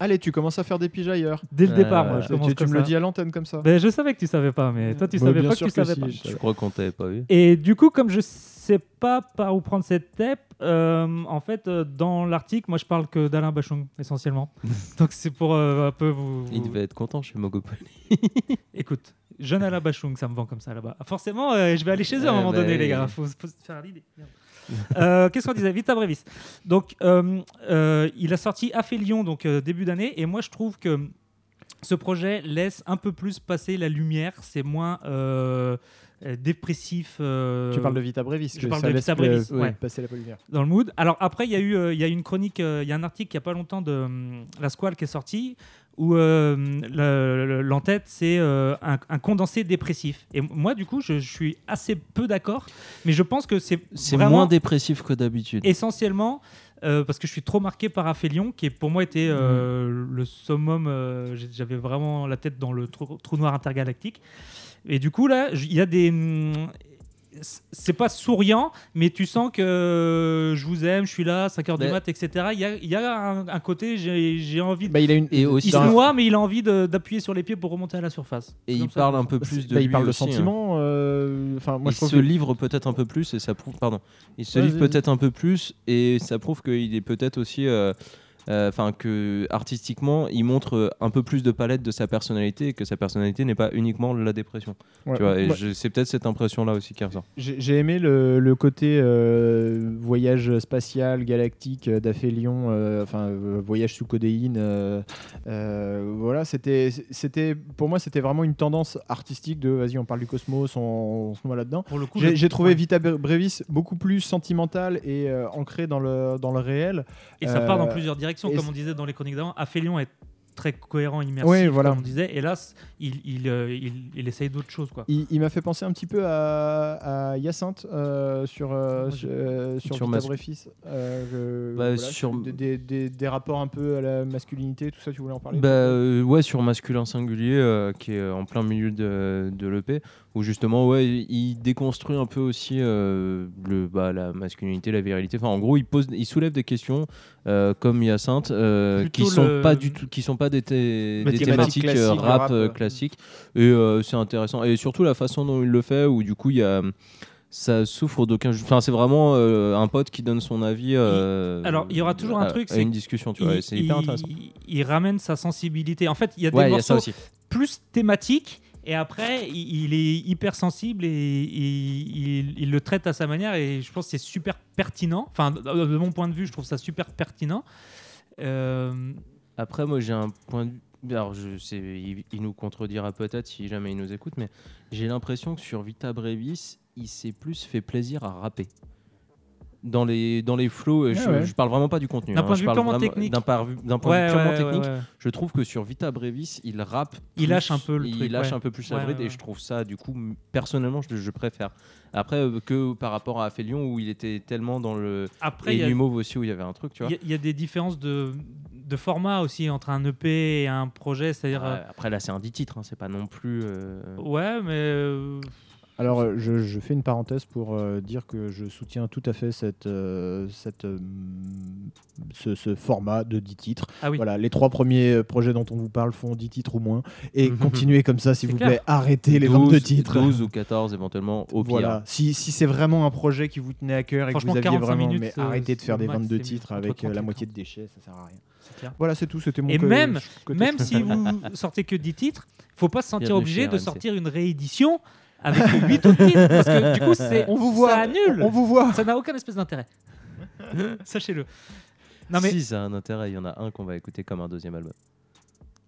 Allez, tu commences à faire des piges ailleurs. dès le Euh, départ. Moi, je tu commence tu comme me le dis à l'antenne comme ça. Ben, je savais que tu savais pas, mais toi tu Bah, savais bien pas que sûr tu que savais si, pas. je crois qu'on t'avait pas vu. Et du coup, comme je sais pas par où prendre cette tape, euh, en fait, euh, dans l'article, moi je parle que d'Alain Bachung essentiellement. Donc c'est pour euh, un peu vous. Il devait être content chez Mogopoly. Écoute, jeune Alain Bachung, ça me vend comme ça là-bas. Ah, Forcément, euh, je vais aller chez eux à un Ouais, moment bah donné, les oui. gars. Faut, faut se faire l'idée. Merde. Euh, Qu'est-ce qu'on disait Vita Brevis. Donc, euh, euh, il a sorti Aphelion donc début d'année, et moi je trouve que ce projet laisse un peu plus passer la lumière. C'est moins dépressif. euh, Tu parles de Vita Brevis. je parle de Vita Brevis, euh, ouais. passer la lumière. dans le mood. Alors après, il y a eu, euh, il y a une chronique, euh, il y a un article il y a pas longtemps de la Squale qui est sorti où euh, le- le- l'entête c'est euh, un, un condensé dépressif. Et moi, du coup, je, je suis assez peu d'accord, mais je pense que c'est C'est moins dépressif que d'habitude. essentiellement euh, parce que je suis trop marqué par Aphelion, qui est, pour moi était euh, Mm. le summum. euh, J'avais vraiment la tête dans le trou, trou noir intergalactique. Et du coup, là, il y a des. hum, C'est pas souriant, mais tu sens que euh, je vous aime, je suis là, 5 heures du mat, etc. Il y a, il y a un, un côté, j'ai j'ai envie de. Bah, il a une. Et aussi- il se noie, mais il a envie de- d'appuyer sur les pieds pour remonter à la surface. Et il ça. parle un peu plus de bah, lui il parle de aussi, hein. sentiments. euh, moi, il je se que- livre peut-être un peu plus et ça prouve pardon il se livre peut-être un peu plus et ça prouve qu'il est peut-être aussi euh, euh, enfin que artistiquement il montre euh, un peu plus de palette de sa personnalité et que sa personnalité n'est pas uniquement la dépression Ouais. tu vois et c'est peut-être cette impression là aussi qui ressort J'ai j'ai aimé le, le côté euh, voyage spatial, galactique euh, d'Aphelion, euh, enfin euh, voyage sous codéine. euh, euh, voilà, c'était, c'était, pour moi, c'était vraiment une tendance artistique de vas-y, on parle du cosmos, on, on se noie là-dedans. Pour le coup, J'ai trouvé ouais. Vita Bre- Brevis beaucoup plus sentimental et euh, ancré dans le, dans le réel. Et ça part dans Euh, plusieurs directions, et comme on disait dans les chroniques d'avant. Aphelion est très cohérent, immersif, Ouais, voilà. comme on disait. Et là, il, il, euh, il, il essaye d'autres choses. Quoi. Il, il m'a fait penser un petit peu à, à Hyacinthe euh, sur, euh, sur, euh, sur Sur Vita mas- Brevis. Euh, je- Bah, voilà, sur- des, des- des- des rapports un peu à la masculinité, tout ça, tu voulais en parler Bah euh, ouais sur masculin singulier euh, qui est en plein milieu de, de l'EP où justement ouais il déconstruit un peu aussi euh, le bah, la masculinité la virilité enfin en gros il pose il soulève des questions euh, comme Hyacinthe euh, qui sont le- pas du tout qui sont pas des, thé- des thématiques euh, rap, rap, classiques et euh, c'est intéressant et surtout la façon dont il le fait où du coup il y a ça souffre d'aucun enfin c'est vraiment euh, un pote qui donne son avis euh, Alors, il y aura toujours un à- truc, à c'est une discussion tu vois c'est hyper intéressant il ramène sa sensibilité. En fait, il y a des ouais il y a ça morceaux aussi plus thématiques. Et après, il, est hyper sensible et il, le traite à sa manière. Et je pense que c'est super pertinent. Enfin, de, mon point de vue, je trouve ça super pertinent. Euh, Après, moi, j'ai un point de vue. Alors, je sais, il nous contredira peut-être si jamais il nous écoute, mais j'ai l'impression que sur Vita Brevis, il s'est plus fait plaisir à rapper. Dans les, dans les flows, et Ah je, ouais. je parle vraiment pas du contenu. D'un hein, point de vue purement technique. D'un point ouais, purement ouais, ouais, ouais. je trouve que sur Vita Brevis, il rappe. Il plus, lâche un peu le il lâche ouais. un peu plus la Ouais, bride ouais, et ouais. je trouve ça, du coup, personnellement, je, je préfère. Après, euh, que par rapport à Aphelion où il était tellement dans le. Après, et aussi où il y avait un truc, tu vois. il y, a- il y a des différences de, de format aussi entre un EP et un projet. C'est-à-dire. Ouais, après, là, c'est un 10 titres, hein, c'est pas non plus. euh, euh, Ouais, mais. Alors, euh, je, je fais une parenthèse pour euh, dire que je soutiens tout à fait cette, euh, cette, euh, ce, ce format de 10 titres. Ah oui. Voilà, les trois premiers projets dont on vous parle font 10 titres ou moins. Et continuez comme ça, s'il vous clair. plaît. Arrêtez les 12, 22 titres. 12 ou 14 éventuellement au pire. Voilà. Si, si c'est vraiment un projet qui vous tenait à cœur et que vous aviez 45 vraiment, minutes, mais euh, arrêtez de faire des max, 22 c'est mieux. titres avec 30 et la 40. moitié de déchets, ça sert à rien. Voilà, c'est tout. C'était mon Et même-. Même si vous sortez que 10 titres, faut pas se Il sentir obligé de sortir une réédition avec 8 autres titres. Parce que du coup, c'est, On vous voit. ça annule. On vous voit. Ça n'a aucun espèce d'intérêt. Sachez-le. Non mais Si, ça a un intérêt. Il y en a un qu'on va écouter comme un deuxième album.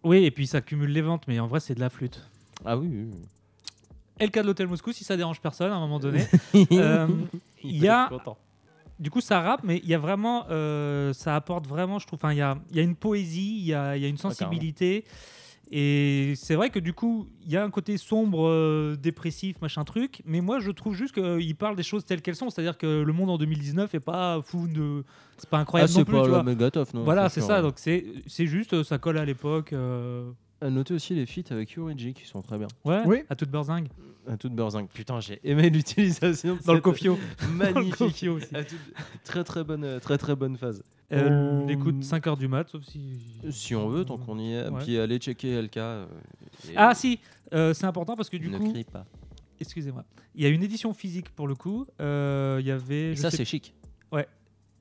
oui, et puis ça cumule les ventes, mais en vrai, c'est de la flûte. Ah oui, oui, oui. Et le cas de l'hôtel Moscou, si ça dérange personne à un moment donné. Euh, Il y a, du coup, ça rappe, mais il y a vraiment, euh, ça apporte vraiment, je trouve, enfin, il y a, il y a une poésie, il y a, il y a une sensibilité. Et c'est vrai que du coup, il y a un côté sombre, euh, dépressif, machin truc. Mais moi, je trouve juste qu'il parle des choses telles qu'elles sont. C'est-à-dire que le monde en 2019 est pas fou de. C'est pas Ah, incroyable non c'est plus. pas tu vois. méga tough, non Voilà, c'est ça. Donc c'est c'est juste, ça colle à l'époque. euh, À noter aussi les feats avec Yoridji qui sont très bien. Ouais, Oui. à toute berzingue. À toute beurzingue. Putain, j'ai aimé l'utilisation de Dans le. Dans le Magnifique. aussi. Toute- Très très bonne, euh, très très bonne phase. Euh, On- on écoute 5h du mat, sauf si. Si on veut, tant qu'on y est. Ouais. Puis aller checker LK. euh, et Ah si, euh, c'est important parce que du ne coup, crie pas. excusez-moi, il y a une édition physique pour le coup. Euh, Il y avait. Et ça, sais- c'est chic.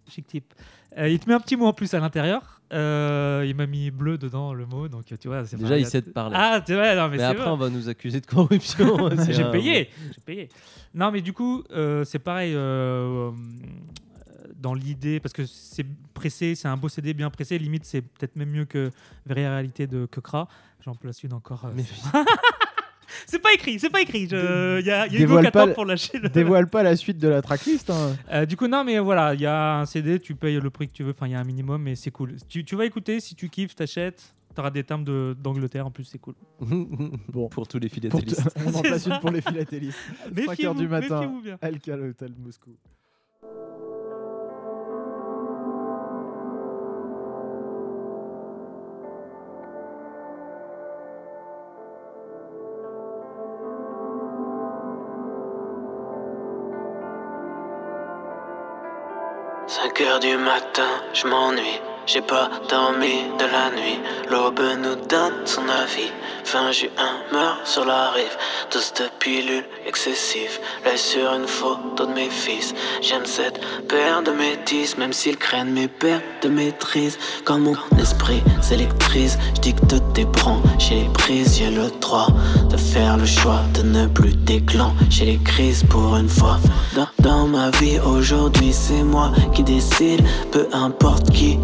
chic type. Euh, il te met un petit mot en plus à l'intérieur. Euh, il m'a mis bleu dedans le mot, donc tu vois. c'est Déjà, il sait te parler. Ah, tu vois, non, mais, mais après, vrai. on va nous accuser de corruption. J'ai un- payé, j'ai payé. Non, mais du coup, euh, c'est pareil euh, dans l'idée, parce que c'est pressé, c'est un beau CD bien pressé. Limite, c'est peut-être même mieux que Vraie Réalité de Kekra. J'en place une encore. Mais- c'est pas écrit, c'est pas écrit. Je- Il y a, y a Hugo qui attend pour lâcher le. Dévoile pas la suite de la tracklist. hein. Euh, du coup, non, mais voilà, il y a un CD, tu payes le prix que tu veux, enfin, il y a un minimum, mais c'est cool. Tu, tu vas écouter, si tu kiffes, t'achètes. T'auras des termes de- d'Angleterre en plus, c'est cool. Bon. Pour tous les philatélistes. t- on en place ça. une pour les philatélistes. 5 heures Méfiez-vous, du matin. LK l'hôtel Moscou. Heures du matin, je m'ennuie. J'ai pas dormi de la nuit. L'aube nous donne son avis. Fin juin meurt sur la rive. Tous de pilules excessives. L'œil sur une photo de mes fils. J'aime cette paire de métis, même s'ils craignent mes pertes de maîtrise. Quand mon esprit s'électrise, je dicte tes chez les prises. J'ai le droit de faire le choix de ne plus déclencher les crises pour une fois. Dans, dans ma vie aujourd'hui, c'est moi qui décide. Peu importe qui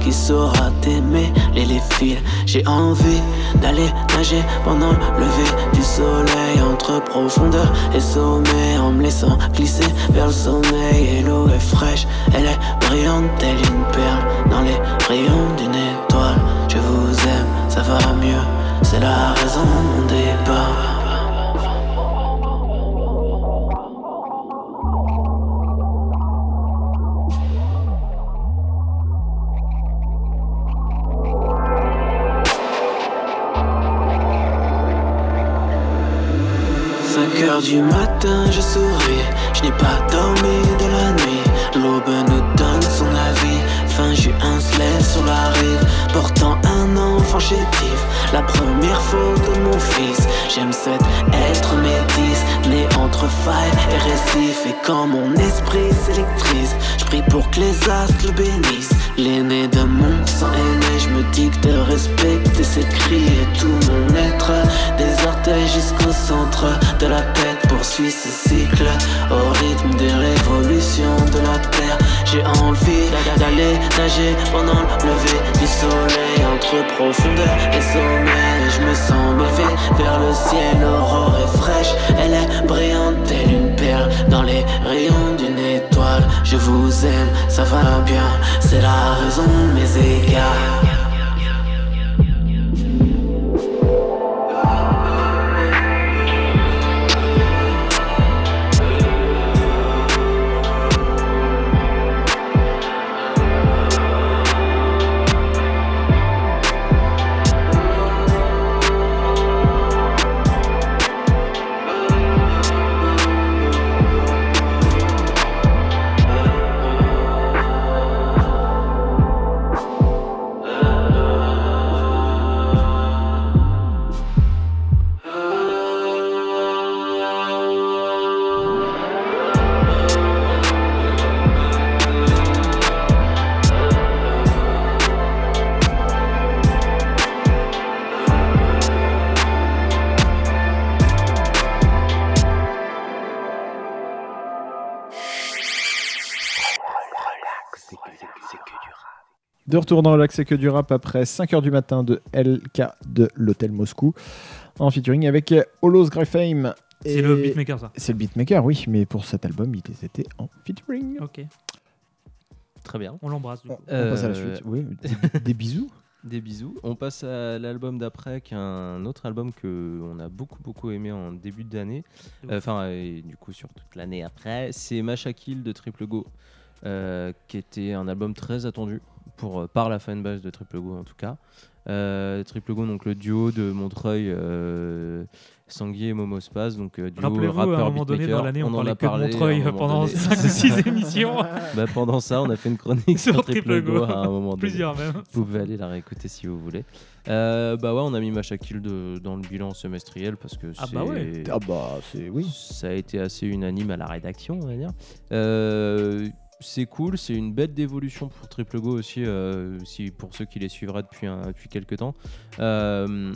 qui saura t'aimer. Les, les fils, j'ai envie d'aller nager pendant le lever du soleil entre profondeur et sommet en me laissant glisser vers le sommeil. Et l'eau est fraîche, elle est brillante telle une perle dans les rayons d'une étoile. Je vous aime, ça va mieux, c'est la raison de mon départ. Du matin, je souris. Je n'ai pas dormi de la nuit. L'aube nous donne son avis. Fin juin se lève sur la rive, La première photo de mon fils. J'aime cet être métis, né entre failles et récifs. Et quand mon esprit s'électrise, je prie pour que les astres le bénissent. L'aîné de mon sang aîné, je me dicte de respecter ses cris et tout mon être. Des orteils jusqu'au centre de la tête poursuit ce cycle au rythme des révolutions de la terre. J'ai envie d'a- d'aller nager pendant le lever du soleil entre profondeur et sommet. Je me sens m'élever vers le ciel, l'aurore est fraîche, elle est brillante telle une perle dans les rayons d'une étoile. Je vous aime, ça va bien, c'est la raison de mes égards. De retour dans l'accès que du rap après 5h du matin de LK de l'Hôtel Moscou en featuring avec Holos Greyfame. C'est le beatmaker, ça. C'est le beatmaker, oui, mais pour cet album, il était en featuring. Ok, Très bien. on l'embrasse du On, coup. on passe à la Euh, suite. Oui, des, des bisous. Des bisous. On passe à l'album d'après, qui est un autre album que on a beaucoup beaucoup aimé en début d'année. De Euh. Enfin, et du coup sur toute l'année après, c'est Macha Kill de Triple Go, euh, qui était un album très attendu pour euh, par la fanbase de Triple Go en tout cas. Euh, Triple Go, donc le duo de Montreuil, euh, Sanguier et Momo Spaz, donc euh, duo Rappelez-vous, à rappeur un moment donné dans l'année, on, en parlait a que de parlé à un Montreuil pendant donné. 5 ou 6 émissions. Bah, pendant ça, on a fait une chronique Sur sur, Triple Go Go. à un moment donné. Plusieurs même. Vous pouvez aller la réécouter si vous voulez. Euh, bah ouais, on a mis Macha Kill de- dans le bilan semestriel parce que Ah c'est- bah ouais. Ah bah, c'est oui. ça a été assez unanime à la rédaction, on va dire. C'est cool, c'est une bête d'évolution pour Triple Go aussi, euh, si, pour ceux qui les suivraient depuis, un- depuis quelques temps. Euh,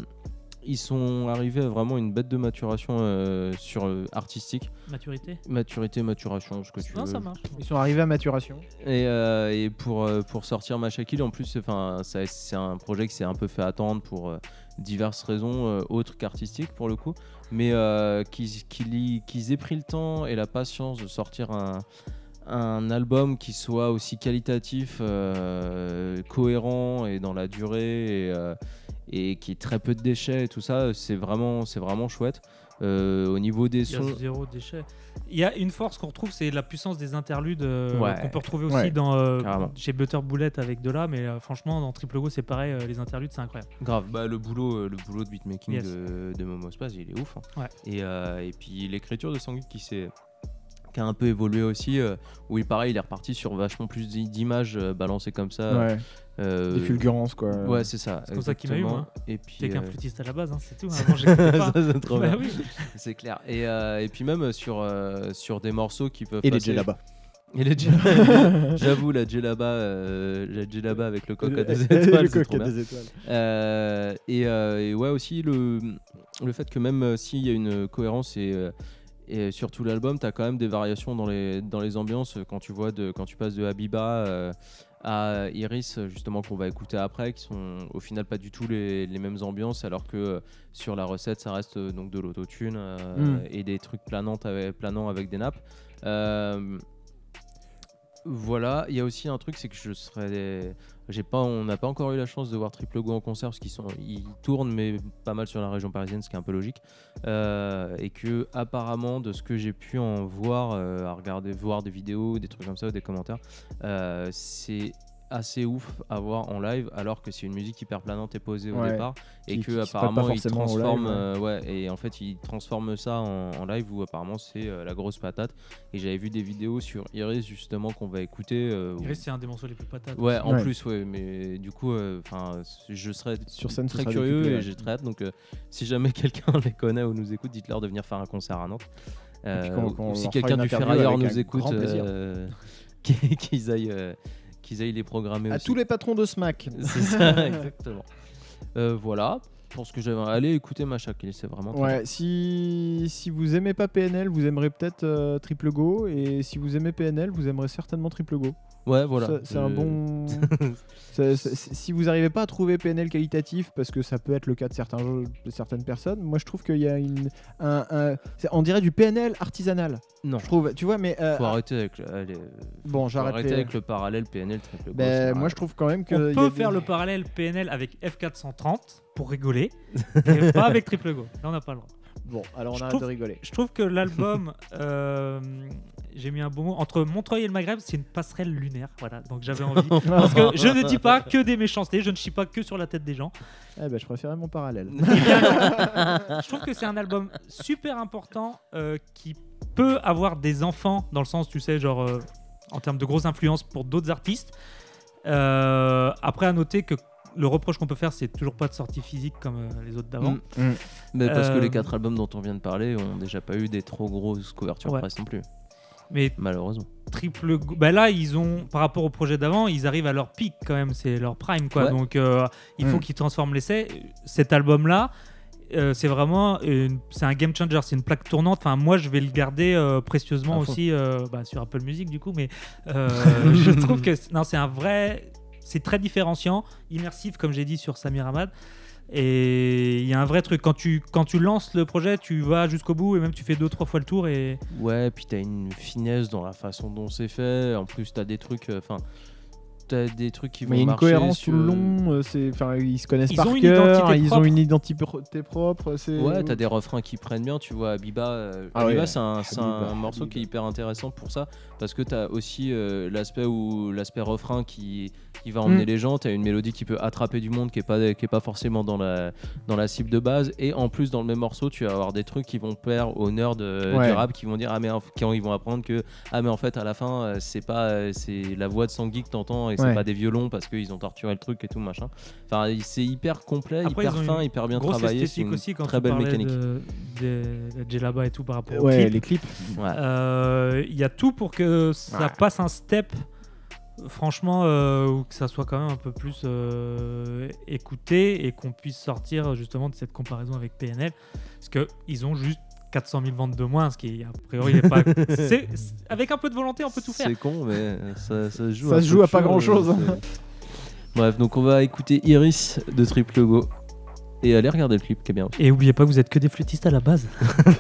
ils sont arrivés à vraiment une bête de maturation euh, sur euh, artistique. Maturité? Maturité, maturation, ce que tu Non, veux. ça marche. Ils sont arrivés à maturation. Et, euh, et pour, euh, pour sortir Machakil, en plus, c'est un projet qui s'est un peu fait attendre pour euh, diverses raisons euh, autres qu'artistiques pour le coup, mais euh, qu'ils qu'ils y- qu'ils aient pris le temps et la patience de sortir un, un album qui soit aussi qualitatif, euh, cohérent et dans la durée et, euh, et qui ait très peu de déchets et tout ça, c'est vraiment, c'est vraiment chouette. Euh, au niveau des Il y a sons, zéro déchet. Il y a une force qu'on retrouve, c'est la puissance des interludes euh, Ouais. qu'on peut retrouver aussi Ouais, dans, euh, carrément. chez Butter Bullet avec Dela, mais euh, franchement, dans Triple Go, c'est pareil, euh, les interludes, c'est incroyable. Grave, bah, le, boulot, euh, le boulot de beatmaking Yes. de, de Momo Space, il est ouf. hein. Ouais. Et, euh, et puis l'écriture de Sanguine qui s'est qui a un peu évolué aussi, euh, où il pareil, il est reparti sur vachement plus d'i- d'images euh, balancées comme ça. ouais. euh, Des fulgurances, quoi. Ouais, c'est ça. C'est comme ça qu'il m'a eu, moi. Et puis, T'es qu'un euh, flûtiste à la base, hein, c'est tout. hein, Avant, j'écoutais pas. ça, c'est trop Bah bien. oui. C'est clair. Et, euh, et puis même sur, euh, sur des morceaux qui peuvent Et les passer- là-bas. Et les djellabas. J'avoue, la djellaba, euh, la djellaba avec le coq à des étoiles, le c'est coq trop à bien. des étoiles. Euh, et, euh, et ouais aussi le, le fait que même euh, s'il y a une cohérence et, euh, et sur tout l'album, tu as quand même des variations dans les, dans les ambiances quand tu vois de, quand tu passes de Habiba euh, à Iris justement qu'on va écouter après qui sont au final pas du tout les, les mêmes ambiances alors que euh, sur la recette ça reste euh, donc de l'autotune Mm. et des trucs planantes avec, planants avec des nappes. Voilà, il y a aussi un truc, c'est que je serais, on n'a pas encore eu la chance de voir Triple Go en concert parce qu'ils sont, ils tournent mais pas mal sur la région parisienne, ce qui est un peu logique, Euh, et que apparemment de ce que j'ai pu en voir, euh, à regarder, voir des vidéos, des trucs comme ça, ou des commentaires, euh, c'est assez ouf à voir en live alors que c'est une musique hyper planante et posée au Ouais. départ et Qui- que qui apparemment il live, transforme ouais. euh, ouais et en fait il transforme ça en, en live où apparemment c'est euh, la grosse patate et j'avais vu des vidéos sur Iris justement qu'on va écouter euh, où- Iris, c'est un des morceaux les plus patates. Ouais, en Ouais. plus, ouais, mais du coup, euh, enfin, je serais Sur scène, très curieux et j'ai très hâte. Donc, euh, si jamais quelqu'un les connaît ou nous écoute, dites-leur de venir faire un concert à Nantes. Euh, ou- si quelqu'un du Ferrailleur nous écoute, euh, qu'ils qu'ils aillent, euh, qu'ils aillent les programmer À aussi. tous les patrons de SMAC. C'est ça, exactement. Euh, voilà, pour ce que j'avais. Allez écouter Macha, c'est vraiment. très Ouais, si, si vous aimez pas PNL, vous aimerez peut-être euh, Triple Go. Et si vous aimez PNL, vous aimerez certainement Triple Go. Ouais, voilà. C'est un Euh, bon. Si vous n'arrivez pas à trouver PNL qualitatif, parce que ça peut être le cas de, certains jeux- de certaines personnes, moi je trouve qu'il y a une. Un, on dirait du PNL artisanal, Non, je trouve. Tu vois, mais. euh, faut arrêter avec. le- allez, bon, faut j'arrête. arrêter les- avec le parallèle PNL triple go, Ben, ça moi je trouve quand même que. On y peut a faire des- le parallèle PNL avec F430 pour rigoler, et pas avec Triple Go. Là, on n'a pas le droit. Bon, alors on Je arrête trouve- de rigoler. Je trouve que l'album, euh, j'ai mis un bon mot, entre Montreuil et le Maghreb, c'est une passerelle lunaire. Voilà, donc j'avais envie. Parce que je ne dis pas que des méchancetés, je ne chie pas que sur la tête des gens. Eh ben, je préférais mon parallèle. Eh je trouve que c'est un album super important euh, qui peut avoir des enfants, dans le sens, tu sais, genre euh, en termes de grosses influences pour d'autres artistes. Après, à noter que le reproche qu'on peut faire, c'est toujours pas de sortie physique comme euh, les autres d'avant. Mm. Mais parce que Euh, les quatre albums dont on vient de parler ont déjà pas eu des trop grosses couvertures Ouais. presse non plus, Mais malheureusement. triple bah là ils ont par rapport au projet d'avant ils arrivent à leur pic quand même c'est leur prime quoi Ouais. donc euh, il faut Mm. qu'ils transforment l'essai cet album là c'est vraiment une- c'est un game changer c'est une plaque tournante enfin moi je vais le garder euh, précieusement aussi euh, bah, sur Apple Music du coup mais euh, je trouve que c'est- non c'est un vrai c'est très différenciant immersif comme j'ai dit sur Samir Hamad et il y a un vrai truc quand tu quand tu lances le projet tu vas jusqu'au bout et même tu fais deux trois fois le tour et Ouais, puis t'as une finesse dans la façon dont c'est fait. En plus, t'as des trucs. euh, Enfin, t'as des trucs qui vont Mais il y a une marcher cohérence sur- tout le long. euh, c'est- Enfin, ils se connaissent Ils par ont une cœur. identité Ils ont propre. une identité propre. c'est- Ouais, t'as des refrains qui prennent bien, tu vois. Abiba, euh, Ah Abiba, ouais, c'est un, c'est un Habiba, morceau qui est hyper intéressant pour ça, parce que t'as aussi euh, l'aspect où l'aspect refrain qui, qui va emmener Mm. les gens. T'as une mélodie qui peut attraper du monde, qui est pas qui est pas forcément dans la dans la cible de base. Et en plus, dans le même morceau, tu vas avoir des trucs qui vont plaire aux nerds de, Ouais. du rap, qui vont dire ah mais en- quand ils vont apprendre que ah mais en fait à la fin euh, c'est pas euh, c'est la voix de Sangui que t'entends et que Ouais. c'est pas des violons parce qu'ils ont torturé le truc et tout machin. Enfin, il- c'est hyper complet, Après, hyper ils ont fin, une hyper bien Grosse travaillé. C'est esthétique une aussi quand très tu belle parlais mécanique. de, des des Djellaba et tout par rapport au Ouais, clip. les clips. Ouais. Euh, Il y a tout pour que ça Ouais. passe un step, franchement, euh, ou que ça soit quand même un peu plus euh, écouté et qu'on puisse sortir justement de cette comparaison avec PNL. Parce qu'ils ont juste 400 000 ventes de moins, ce qui, a priori, n'est pas. c'est- avec un peu de volonté, on peut tout faire. C'est con, mais ça, ça se joue. Ça se joue à de pas chaud, grand-chose. euh, Bref, donc on va écouter Iris de Triple Go et aller regarder le clip qui est bien. Et oubliez pas que vous êtes que des flûtistes à la base.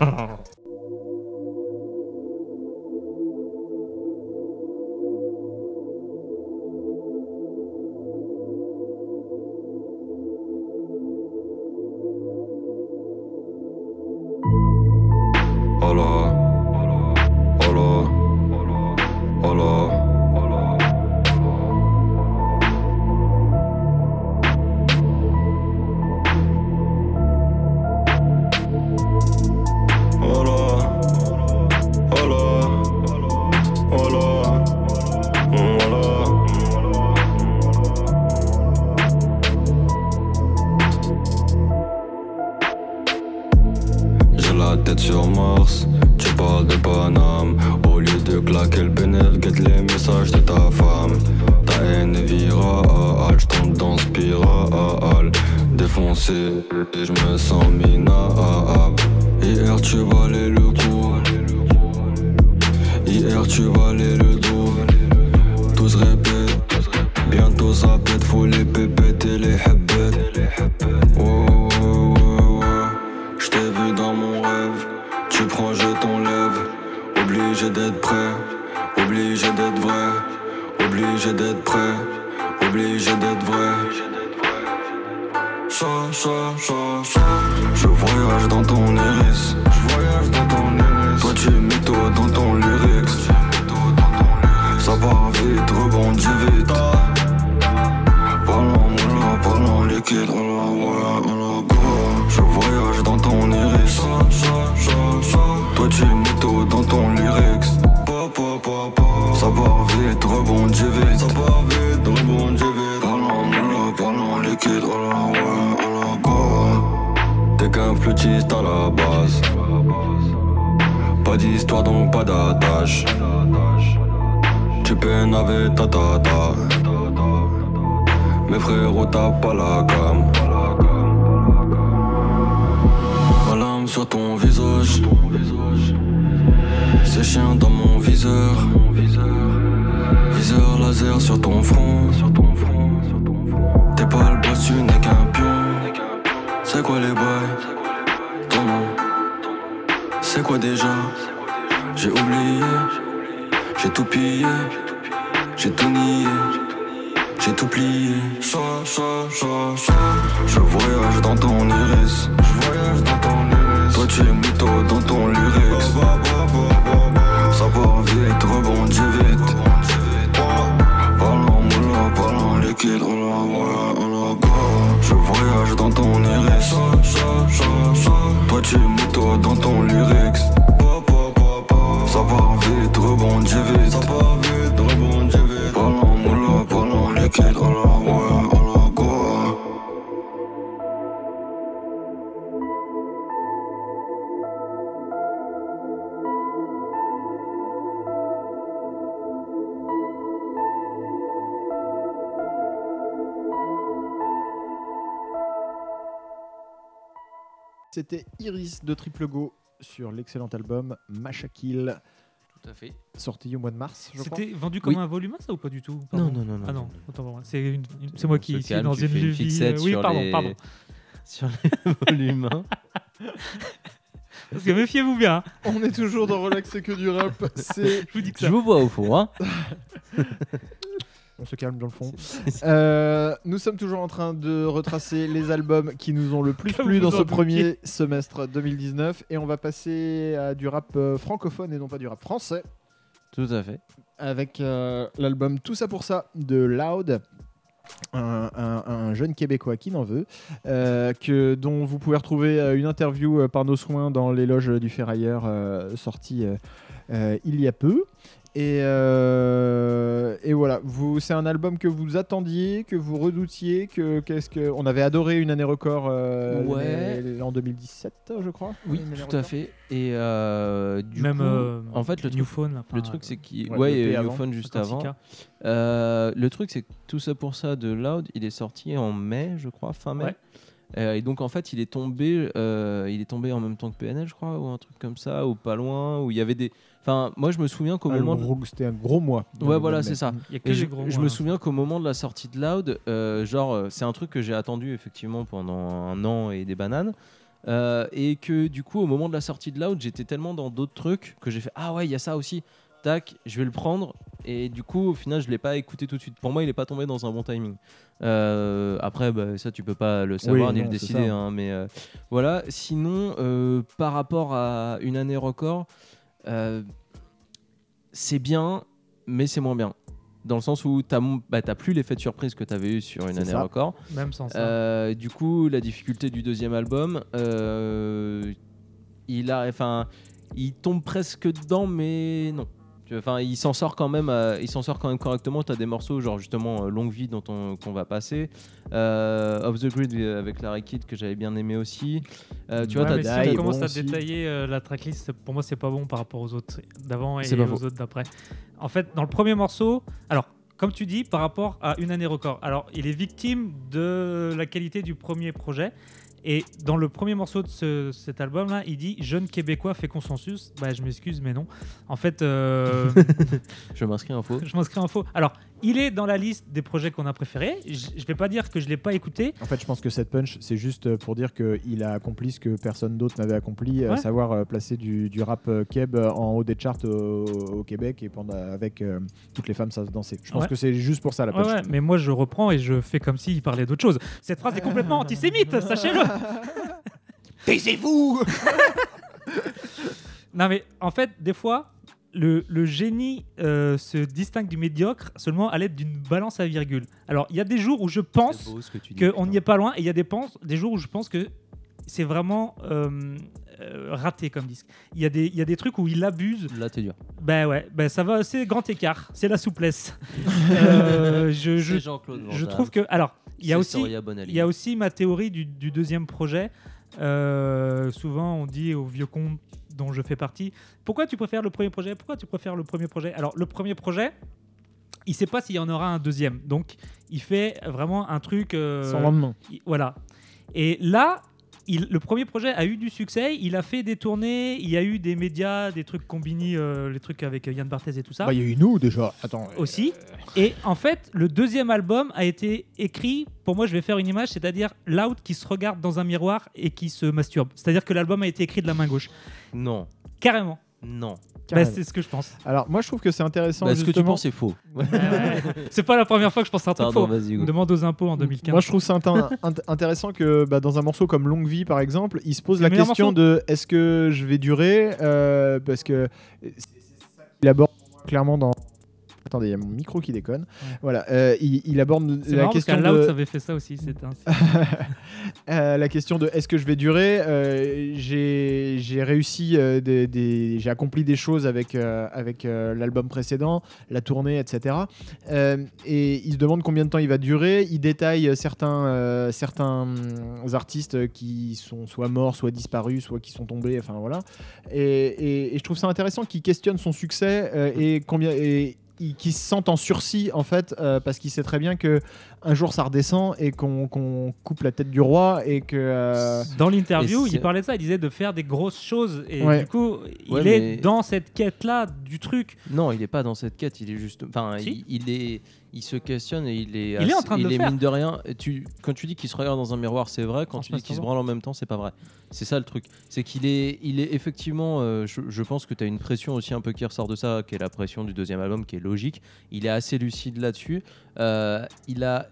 de Triple Go sur l'excellent album Machakil. Tout à fait. Sorti au mois de mars, C'était vendu comme un volume ça ou pas du tout? Non, non, non, non, Ah non, c'est, moi qui suis dans une fixette oui, pardon, les... pardon. Sur les volumes. Hein. Parce que méfiez-vous bien. Hein. On est toujours dans Relax et que du rap. Je vous dis que ça. Je vous vois au fond. Hein. On se calme dans le fond. Euh, nous sommes toujours en train de retracer les albums qui nous ont le plus plu dans ce premier semestre 2019 et on va passer à du rap euh, francophone et non pas du rap français Tout à fait. avec euh, l'album Tout ça pour ça de Loud. Un, un- un jeune québécois qui n'en veut, euh, que, dont vous pouvez retrouver une interview par nos soins dans les loges du Ferrailleur euh, sortie euh, il y a peu. Et, euh, et voilà, vous, c'est un album que vous attendiez, que vous redoutiez, que qu'est-ce que on avait adoré une année record euh, Ouais. en 2017, je crois. Oui, tout à record. fait. Et euh, du Même coup, euh, en fait, le New truc, Phone. là, le truc c'est qu'il. Ouais, Ouais, et avant, Newphone juste avant. Euh, le truc, c'est que tout ça pour ça de Loud, il est sorti en mai, je crois, fin mai. Ouais. Euh, et donc en fait, il est tombé, euh, il est tombé en même temps que PNL, je crois, ou un truc comme ça, ou pas loin, où il y avait des. Enfin, moi, je me souviens qu'au Ah, moment. de- C'était un gros mois. Ouais, voilà, c'est ça. Il y a que Et je, gros je mois, me hein. souviens qu'au moment de la sortie de Loud, euh, genre, euh, c'est un truc que j'ai attendu effectivement pendant un an et des bananes. Euh, et que du coup, au moment de la sortie de Loud, j'étais tellement dans d'autres trucs que j'ai fait Ah ouais, il y a ça aussi. Tac, je vais le prendre. Et du coup, au final, je l'ai pas écouté tout de suite. Pour moi, il est pas tombé dans un bon timing. Euh, après, bah, ça, tu peux pas le savoir Oui, ni non, le décider. hein, mais euh, voilà. Sinon, euh, par rapport à une année record, euh, c'est bien, mais c'est moins bien. Dans le sens où tu n'as plus l'effet de surprise que tu avais eu sur une année ça. record. Même sans ça. Euh, du coup, la difficulté du deuxième album, euh, il, a, enfin, il tombe presque dedans, mais non. Tu Enfin, il s'en sort quand même, euh, il s'en sort quand même correctement. Tu as des morceaux, genre justement euh, Longue Vie dont on, qu'on va passer, euh, Off the Grid euh, avec Larry Kidd que j'avais bien aimé aussi. Euh, tu vois, Ouais, t'as mais Die si est on commence bon à aussi. détailler euh, la tracklist, pour moi, c'est pas bon par rapport aux autres d'avant et aux faux. autres d'après. En fait, dans le premier morceau, alors, comme tu dis, par rapport à une année record, alors, il est victime de la qualité du premier projet. Et dans le premier morceau de ce- cet album-là, il dit Jeune Québécois fait consensus. Bah, je m'excuse, mais non. En fait, euh, je m'inscris en faux. je m'inscris en faux. Alors, il est dans la liste des projets qu'on a préférés. Je je vais pas dire que je l'ai pas écouté. En fait, je pense que cette punch, c'est juste pour dire qu'il a accompli ce que personne d'autre n'avait accompli, à savoir euh, placer du, du rap euh, keb en haut des charts au, au Québec et pendant, avec euh, toutes les femmes savent danser. Je pense Ouais. que c'est juste pour ça la Ouais, punch. ouais, mais moi je reprends et je fais comme s'il parlait d'autre chose. Cette phrase est complètement antisémite, sachez-le. Taisez-vous Non mais en fait, des fois, le, le génie euh, se distingue du médiocre seulement à l'aide d'une balance à virgule. Alors il y a des jours où je pense qu'on n'y est pas loin et il y a des, jours où je pense que c'est vraiment euh, euh, raté comme disque. Il y, a des- il y a des trucs où il abuse. Là, t'es dur. Ben ouais, ben ça va, c'est grand écart, c'est la souplesse. Je, je, trouve que alors il y a aussi il y a aussi ma théorie du, du deuxième projet. Souvent on dit aux vieux cons dont je fais partie, pourquoi tu préfères le premier projet? Pourquoi tu préfères le premier projet? Alors le premier projet, il sait pas s'il y en aura un deuxième, donc il fait vraiment un truc. euh, Sans lendemain. il- voilà. Et là, il- le premier projet a eu du succès. Il a fait des tournées. Il y a eu des médias, des trucs combini, euh, les trucs avec Yann Barthès et tout ça Bah, Il y a eu nous déjà. Attends. euh, aussi. Et en fait, le deuxième album a été écrit. Pour moi, je vais faire une image, c'est-à-dire Loud qui se regarde dans un miroir et qui se masturbe. C'est-à-dire que l'album a été écrit de la main gauche. Non, Carrément. Non. Bah, c'est ce que je pense. Alors, moi, je trouve que c'est intéressant. Bah, ce que tu penses, c'est faux. c'est pas la première fois que je pense à un truc Pardon, faux. On demande aux impôts en 2015. Moi, je trouve ça inté- int- intéressant que bah, dans un morceau comme Longue Vie, par exemple, il se pose la question morceau. de est-ce que je vais durer euh, Parce que c'est c'est ça qu'il aborde clairement dans. Attendez, il y a mon micro qui déconne. Ouais. Voilà, euh, il, il aborde la marrant parce question qu'à Loud, de ça avait fait ça aussi. Euh, la question de est-ce que je vais durer Euh, J'ai réussi, euh, des, des- j'ai accompli des choses avec, euh, avec l'album précédent, la tournée, etc. Et il se demande combien de temps il va durer. Il détaille certains, certains hum, artistes qui sont soit morts, soit disparus, soit qui sont tombés. Enfin voilà. Et, et- et je trouve ça intéressant qu'il questionne son succès et combien. Et, qui se sent en sursis en fait euh, parce qu'il sait très bien que un jour ça redescend et qu'on coupe la tête du roi et que euh, Dans l'interview, il parlait de ça. Il disait de faire des grosses choses. Et Ouais. du coup, il Ouais, est mais- dans cette quête-là du truc. Non, il est pas dans cette quête. Il est juste. Enfin, Si. il, il est. Il se questionne et il est. Il est en train de il le est faire. mine de rien. et Tu, quand tu dis qu'il se regarde dans un miroir, c'est vrai. Quand En tu dis qu'il se branle en même temps, c'est pas vrai. C'est ça le truc. C'est qu'il est. Il est effectivement. euh, je, je pense que tu as une pression aussi un peu qui ressort de ça, qui est la pression du deuxième album, qui est logique. Il est assez lucide là-dessus. Euh, il a.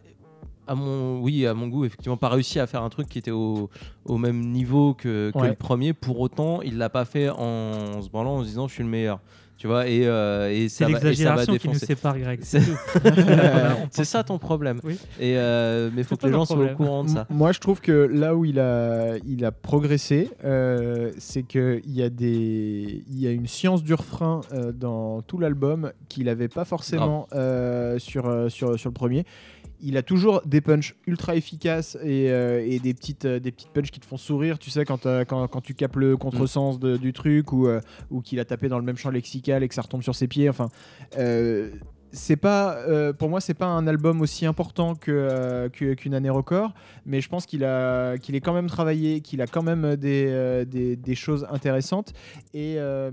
À mon, oui, à mon goût, effectivement, pas réussi à faire un truc qui était au, au même niveau que, que Ouais. le premier. Pour autant, il l'a pas fait en se branlant en se disant je suis le meilleur. Tu vois, et, euh, et C'est l'exagération qui nous sépare, Greg. C'est- ça ton problème. Oui. Et euh, mais faut que les gens soient au courant de ça. M- Moi, je trouve que là où il a, il a progressé, euh, c'est qu'il y, a des- il y a une science du refrain euh, dans tout l'album qu'il n'avait pas forcément euh, sur, sur, sur le premier. Il a toujours des punchs ultra efficaces et, euh, et des, petites, euh, des petites punchs qui te font sourire, tu sais, quand, euh, tu capes le contresens du truc ou, ou qu'il a tapé dans le même champ lexical et que ça retombe sur ses pieds. Enfin, c'est pas, euh, pour moi, c'est pas un album aussi important que, euh, que- qu'une année record, mais je pense qu'il a, qu'il est quand même travaillé, qu'il a quand même des, euh, des, des choses intéressantes. Et, euh,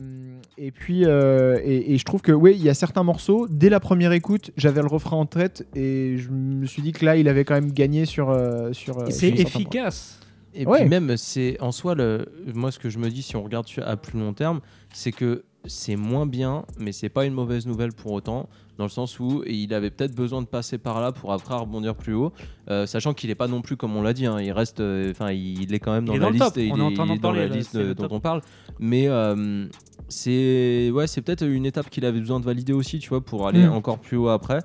et puis, euh, et, et je trouve que oui, il y a certains morceaux. Dès la première écoute, j'avais le refrain en tête et je me suis dit que là, il avait quand même gagné sur, euh, sur. Et C'est efficace. Et Ouais. puis même, c'est en soi, le, moi ce que je me dis, si on regarde à plus long terme, c'est que c'est moins bien, mais c'est pas une mauvaise nouvelle pour autant, dans le sens où il avait peut-être besoin de passer par là pour après rebondir plus haut, euh, sachant qu'il est pas non plus comme on l'a dit, hein, il reste, euh, enfin il est quand même dans la liste, il est dans la liste dont on parle, mais euh, c'est ouais, c'est peut-être une étape qu'il avait besoin de valider aussi, tu vois, pour aller Mm. encore plus haut après.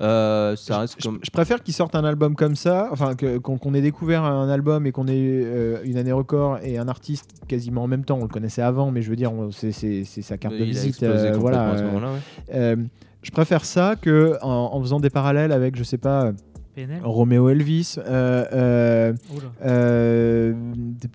Euh, ça reste Je- comme Je préfère qu'ils sortent un album comme ça, enfin qu'on ait découvert un album et qu'on ait euh, une année record et un artiste quasiment en même temps. On le connaissait avant, mais je veux dire, c'est sa carte de visite. euh, voilà. à ce ouais. Je préfère ça que en faisant des parallèles avec, je sais pas, PNL. Roméo Elvis, euh, euh, euh,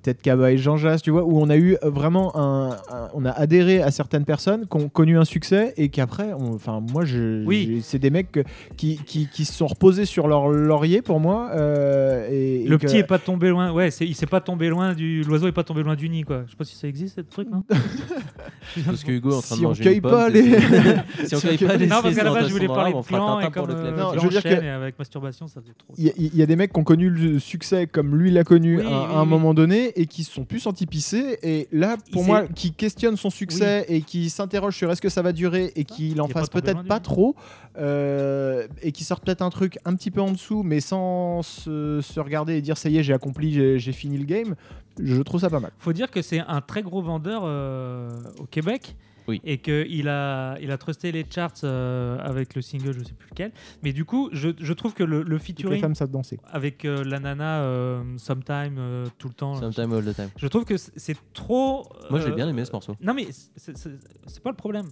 peut-être Kaba et Jean Jass, tu vois, où on a eu vraiment un, un- on a adhéré à certaines personnes qui ont connu un succès et qu'après, on- enfin moi, je, Oui. c'est des mecs que- qui, qui, qui se sont reposés sur leur laurier pour moi. euh, et, et Le que- petit est pas tombé loin. Ouais, c'est- il s'est pas tombé loin du. L'oiseau est pas tombé loin du nid, quoi. Je sais pas si ça existe, ce truc, non Parce que Hugo est en train Si de on manger cueille une pomme, pas les- si on on cueille pas les Non, parce qu'à la base, je voulais parler de on plan et comme euh. Non, je veux dire que- avec masturbation, ça faisait trop. Il y, a- il y a des mecs qui ont connu le succès comme lui l'a connu Oui, à, oui, à un oui. moment donné et qui se sont plus sentis pisser. Et là, pour moi, qui questionne son succès et qui s'interroge sur est-ce que ça va durer et qu'il en Il est pas fasse peut-être pas trop euh, et qui sorte peut-être un truc un petit peu en dessous, mais sans se, se regarder et dire ça y est, j'ai accompli, j'ai j'ai fini le game. Je trouve ça pas mal. Faut dire que c'est un très gros vendeur euh, au Québec. Oui. Et qu'il a, il a trusté les charts euh, avec le single, je sais plus lequel. Mais du coup, je, je trouve que le, le Toutes les featuring femmes savent danser. avec euh, la nana euh, Sometime, euh, tout le temps, Sometime all the time. je trouve que c'est- trop. Moi, j'ai bien aimé ce morceau. Non, mais c'est pas le problème.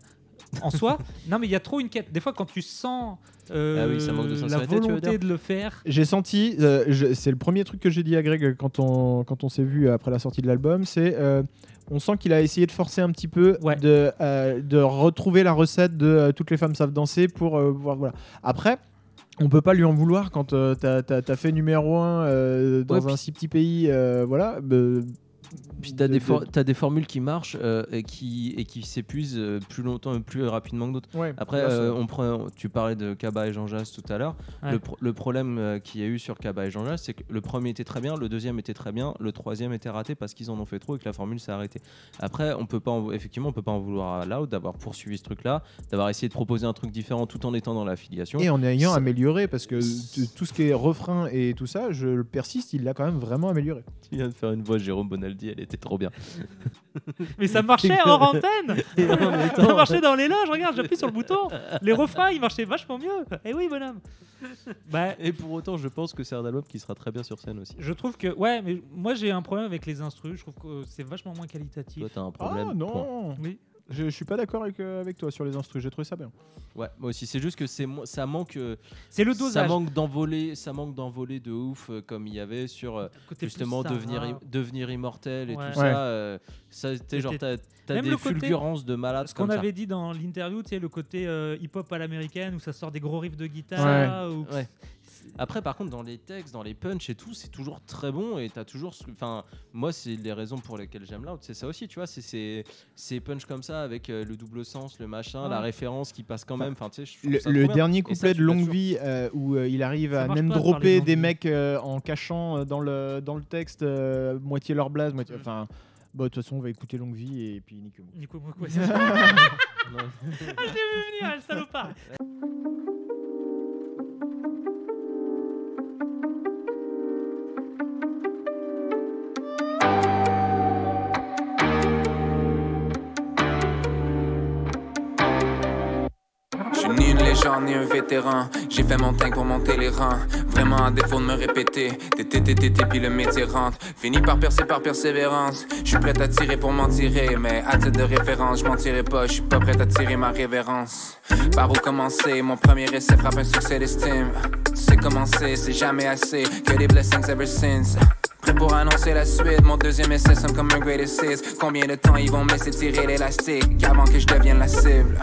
En soi, non, mais il y a trop une quête. Des fois, quand tu sens euh, Ah oui, ça manque de la volonté de le faire, J'ai senti, euh, je- c'est le premier truc que j'ai dit à Greg quand on, quand on s'est vu après la sortie de l'album, c'est euh, on sent qu'il a essayé de forcer un petit peu, Ouais. de, euh, de retrouver la recette de euh, toutes les femmes savent danser pour euh, voir. Voilà. Après. On peut pas lui en vouloir quand euh, t'as as, fait numéro 1 dans Ouais, un puis- si petit pays. euh, voilà. bah, Puis t'as de- des, for- t'as des formules qui marchent euh, et qui, et qui s'épuisent euh, plus longtemps et plus rapidement que d'autres. ouais, Après, euh, on prend, tu parlais de Kaba et Jean Jass tout à l'heure. Ouais. Le, pro- le problème qu'il y a eu sur Kaba et Jean Jass, c'est que le premier était très bien, le deuxième était très bien, le troisième était raté parce qu'ils en ont fait trop et que la formule s'est arrêtée. Après, on peut pas, en- effectivement, on peut pas en vouloir à Loud d'avoir poursuivi ce truc-là, d'avoir essayé de proposer un truc différent tout en étant dans l'affiliation. Et en ayant amélioré, parce que tout ce qui est refrain et tout ça, je le persiste, il l'a quand même vraiment amélioré. Tu viens de faire une voix Jérôme Bonaldi, elle était trop bien. mais ça marchait hors antenne. Et Ça temps- marchait dans les loges. Regarde, j'appuie sur le bouton. Les refrains, ils marchaient vachement mieux. Eh oui, bonhomme. Bah, Et pour autant, je pense que c'est un album qui sera très bien sur scène aussi. je trouve que ouais, mais moi j'ai un problème avec les instrus. Je trouve que c'est vachement moins qualitatif. Toi, t'as un problème. ah point. non Oui. Je, je suis pas d'accord avec, euh, avec toi sur les instrus, j'ai trouvé ça bien. Ouais, moi aussi. C'est juste que c'est mo- ça manque. euh, C'est le Ça dosage. manque d'envoler, ça manque d'envoler de ouf euh, comme il y avait sur euh, Côté justement plus Sarah. devenir im- devenir immortel et Ouais. tout Ouais. ça. euh, ça t'es genre t'as t'as Même des le côté- fulgurances de malade Ce qu'on comme ça. avait dit dans l'interview, tu sais, le côté euh, hip-hop à l'américaine où ça sort des gros riffs de guitare. ou- Ouais. Après, par contre, dans les textes, dans les punchs et tout, c'est toujours très bon et t'as toujours. Enfin, moi, c'est les raisons pour lesquelles j'aime Loud, c'est ça aussi, tu vois. C'est ces ces punchs comme ça avec euh, le double sens, le machin, Ouais. la référence qui passe quand même. Enfin, tu sais, Le, dernier ça, couplet de Longue. Vie euh, où euh, il arrive Ça à même de dropper des mecs euh, en cachant euh, dans le, dans le texte euh, moitié leur blase, moitié. Enfin, bah, de toute façon, on va écouter Longue Vie et puis Nico c'est ça. Non. Ah, je l'ai vu venir, le salopard. un vétéran. J'ai fait mon teint pour monter les rangs. Vraiment à défaut de me répéter. Tété, puis le métier rentre. Fini par percer par persévérance. Je suis prêt à tirer pour m'en tirer. Mais à titre de référence, je m'en tirerai pas. Je suis pas prêt à tirer ma révérence. Par où commencer? Mon premier essai frappe un succès d'estime. Sais comment c'est, c'est jamais assez. Que des blessings ever since. Prêt pour annoncer la suite, mon deuxième essai sonne comme un great assist. Combien de temps ils vont me laisser tirer l'élastique avant que je devienne la cible?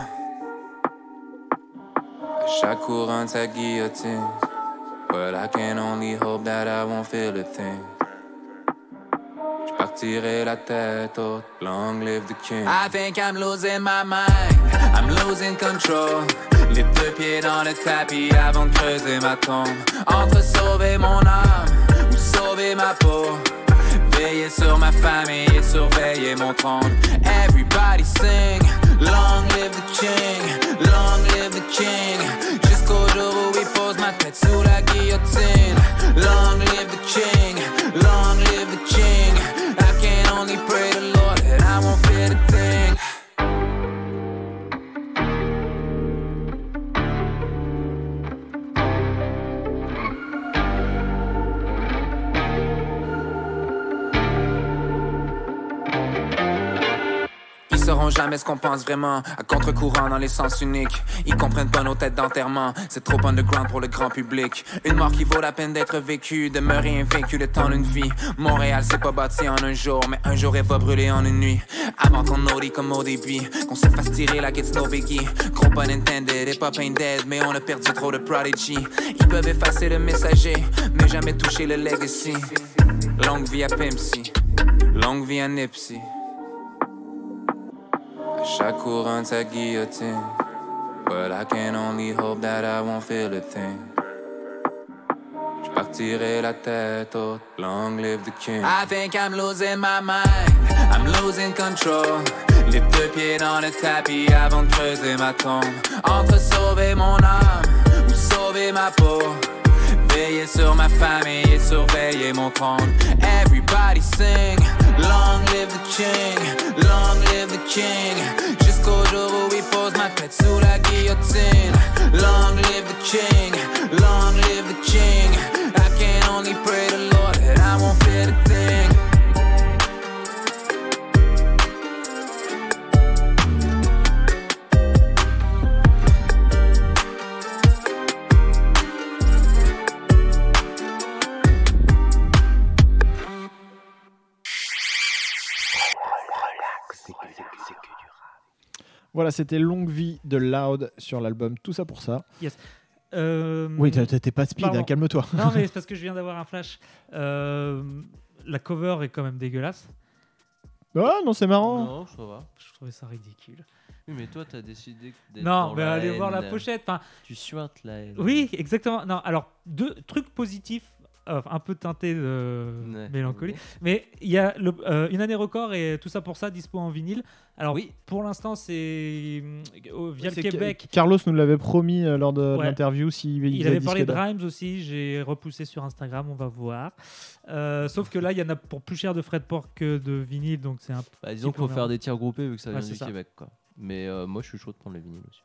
Chaque courant de sa guillotine. Well, I can only hope that I won't feel a thing. J'partirai la tête haute, long live the king. I think I'm losing my mind, I'm losing control. Les deux pieds dans le tapis avant de creuser ma tombe. Entre sauver mon âme sauver ma peau. Veiller sur ma famille et surveiller mon trône. Everybody sing, long live the king, long live the king. Jusqu'au jour où il pose ma tête sous la guillotine. Long live the king, long live jamais ce qu'on pense vraiment, à contre-courant dans les sens uniques. Ils comprennent pas nos têtes d'enterrement, c'est trop underground pour le grand public. Une mort qui vaut la peine d'être vécue, demeurer invaincu le temps d'une vie. Montréal s'est pas bâti en un jour, mais un jour elle va brûler en une nuit. Avant qu'on audit comme au début, qu'on se fasse tirer like it's no biggie. Gros pun intended, hip hop ain't dead, mais on a perdu trop de prodigy. Ils peuvent effacer le messager, mais jamais toucher le legacy. Longue vie à Pimp C, longue vie à Nipsey. À chaque courant de sa guillotine. Well, I can only hope that I won't feel a thing. J'partirai la tête haute, long live the king. I think I'm losing my mind, I'm losing control. Les deux pieds dans le tapis avant de creuser ma tombe. Entre sauver mon âme ou sauver ma peau. Veiller sur ma famille et surveiller mon trône. Everybody sing, long live the king, long live the king. Jusqu'au jour où il pose ma tête sous la guillotine. Long live the king, long live the king. I can only pray the Lord that I won't fear the thing. Voilà, c'était Longue Vie de Loud sur l'album Tout ça pour ça. Euh, Oui, t'es pas speed, hein, calme-toi. Non, mais c'est parce que je viens d'avoir un flash. Euh, la cover est quand même dégueulasse. Ah non, c'est marrant. Non, ça va. Je trouvais ça ridicule. Oui, mais toi, t'as décidé d'être Non, dans mais la allez voir la pochette. Enfin, Tu suintes la haine. oui, exactement. Non, alors, deux trucs positifs, un peu teintés de Ouais. mélancolie. Mais il y a le- euh, une année record et tout ça pour ça, dispo en vinyle. Alors, Oui. pour l'instant, c'est euh, via le Québec. Carlos nous l'avait promis euh, lors de, de Ouais. l'interview. s'il Il avait parlé de. Rhymes aussi, j'ai repoussé sur Instagram, on va voir. Euh, sauf que là, il y en a pour plus cher de frais de port que de vinyle, donc c'est un Bah, disons qu'il faut peu faire des tirs groupés vu que ça Ouais, vient c'est du ça. Québec. Quoi. Mais euh, moi, je suis chaud de prendre les vinyles aussi.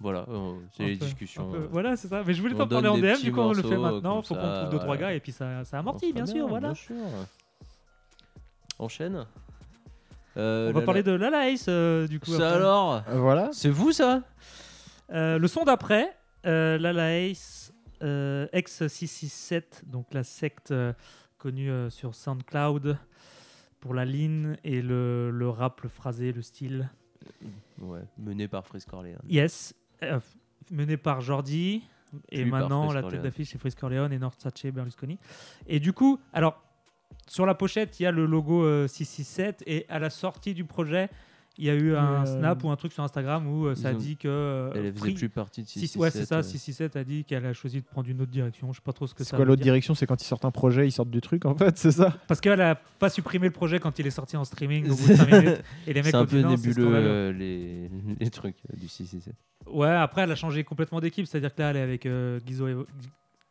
Voilà, euh, c'est les peu, discussions. peu. euh. Voilà, c'est ça. Mais je voulais t'en parler en DM, du coup on le fait maintenant. Faut qu'on trouve deux trois voilà. gars et puis ça, ça amortit, bien sûr. Voilà. Bien sûr. Enchaîne. Euh, On va la- parler de Lala Ace, euh, du coup. Ça alors? Euh, Voilà. C'est vous ça? Euh, le son d'après, euh, Lala Ace, euh, ex-667, donc la secte euh, connue euh, sur SoundCloud pour la ligne et le, le rap, le phrasé, le style. Ouais, mené par Frisk Corleone. Yes, euh, mené par Jordi et maintenant la tête d'affiche c'est Freeze Corleone et Norsace Berlusconi. Et du coup, alors sur la pochette il y a le logo euh, 667 et à la sortie du projet il y a eu un Euh, snap ou un truc sur Instagram où euh, ça ont- dit que euh, Elle faisait plus partie de Six- 667. ouais c'est ça euh. 667 a dit qu'elle a choisi de prendre une autre direction je sais pas trop ce que C'est ça quoi veut l'autre dire. direction? C'est quand ils sortent un projet, ils sortent du truc en fait, c'est ça? Parce qu'elle a pas supprimé le projet quand il est sorti en streaming au bout de 5 minutes et les mecs C'est un peu c'est nébuleux les... trucs du 667. Ouais, après, elle a changé complètement d'équipe. C'est-à-dire que là, elle est avec Gizo, Evo-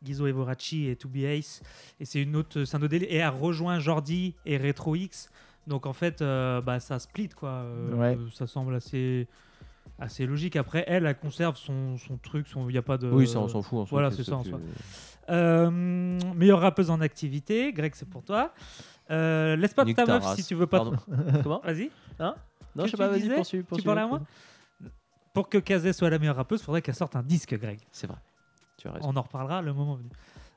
Gizo Evoracci et To Be Ace. Et c'est une autre, c'est un autre délire. Et elle rejoint Jordi et Retro X. Donc en fait, euh, bah, ça split quoi. Euh, Ouais. Ça semble assez. assez logique. Après, elle, elle conserve son, son truc, il n'y a pas de. Oui, ça, on s'en fout. en soi, Voilà, c'est ça en que- soi. Euh, meilleure rappeuse en activité, Greg, c'est pour toi. Euh, laisse pas de ta meuf si tu veux pas. Comment Vas-y. Non, Que je sais pas, vas-y, poursuis. Tu poursuis. parlais à moi Pour que Kazé soit la meilleure rappeuse, il faudrait qu'elle sorte un disque, Greg. C'est vrai. Tu as raison. On en reparlera le moment venu.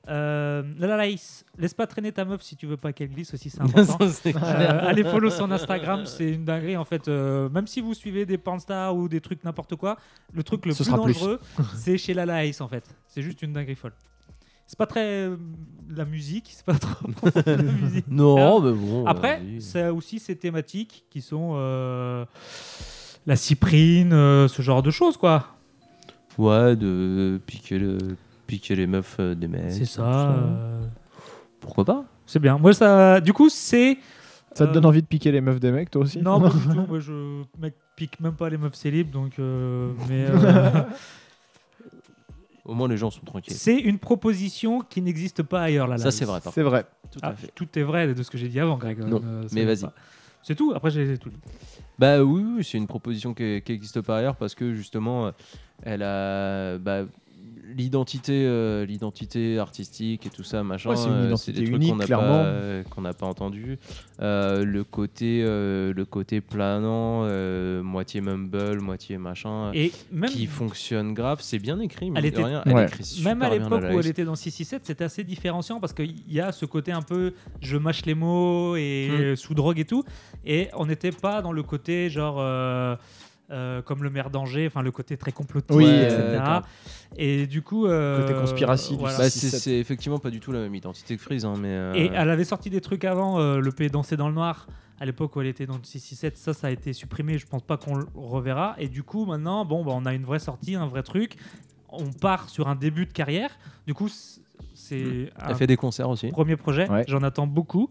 Euh, Lala Laïs, laisse pas traîner ta meuf si tu veux pas qu'elle glisse aussi, c'est important. C'est. Euh, allez follow son Instagram, c'est une dinguerie en fait. euh, même si vous suivez des pornstars ou des trucs n'importe quoi, le truc le Ce plus sera plus. dangereux, c'est chez Lala Ace en fait. C'est juste une dinguerie folle. C'est pas très euh, la musique, c'est pas trop la musique. Non, mais bon. Après, c'est aussi ces thématiques qui sont euh, la cyprine, ce genre de choses quoi. Ouais, de piquer, le... piquer les meufs euh, des mecs. c'est ça. euh, Pourquoi pas c'est bien. Moi ça, du coup c'est Ça te Euh, donne envie de piquer les meufs des mecs, toi aussi Non, pas du tout. Moi, je mec, pique même pas les meufs célibes, donc. euh, mais euh, Au moins, les gens sont tranquilles. c'est une proposition qui n'existe pas ailleurs là. Ça, c'est vrai. par C'est vrai. contre. Tout Ah, à fait. tout est vrai de ce que j'ai dit avant, Greg. Non, Euh, ça mais va vas-y. pas. C'est tout. Après, j'ai tout dit. Bah oui, oui, c'est une proposition qui qui existe par ailleurs parce que justement, euh, elle a bah, l'identité, euh, l'identité artistique et tout ça, machin. Ouais, c'est une euh, identité des trucs unique, qu'on n'a clairement. pas, euh, qu'on n'a pas entendu. Euh, le côté, euh, le côté planant, euh, moitié mumble, moitié machin, Et même, qui fonctionne grave. C'est bien écrit, mais Elle était- rien, elle Ouais. écrit super même à l'époque où elle était dans 667, c'était assez différenciant parce qu'il y a ce côté un peu je mâche les mots et Hmm. sous drogue et tout. Et on n'était pas dans le côté genre. euh, euh, comme le maire d'Angers, enfin le côté très complotiste, Oui, etc. euh. Et du coup, euh, Côté conspiratie du voilà. Bah, 6-7. c'est effectivement pas du tout la même identité que Freeze, hein, mais. euh, Et elle avait sorti des trucs avant, euh, le P Danser dans le Noir, à l'époque où elle était dans le 667. Ça, ça a été supprimé. Je pense pas qu'on le reverra. Et du coup, maintenant, bon, bah, on a une vraie sortie, un vrai truc. On part sur un début de carrière. Du coup, c'est un Elle fait des concerts aussi. premier projet. Ouais. J'en attends beaucoup.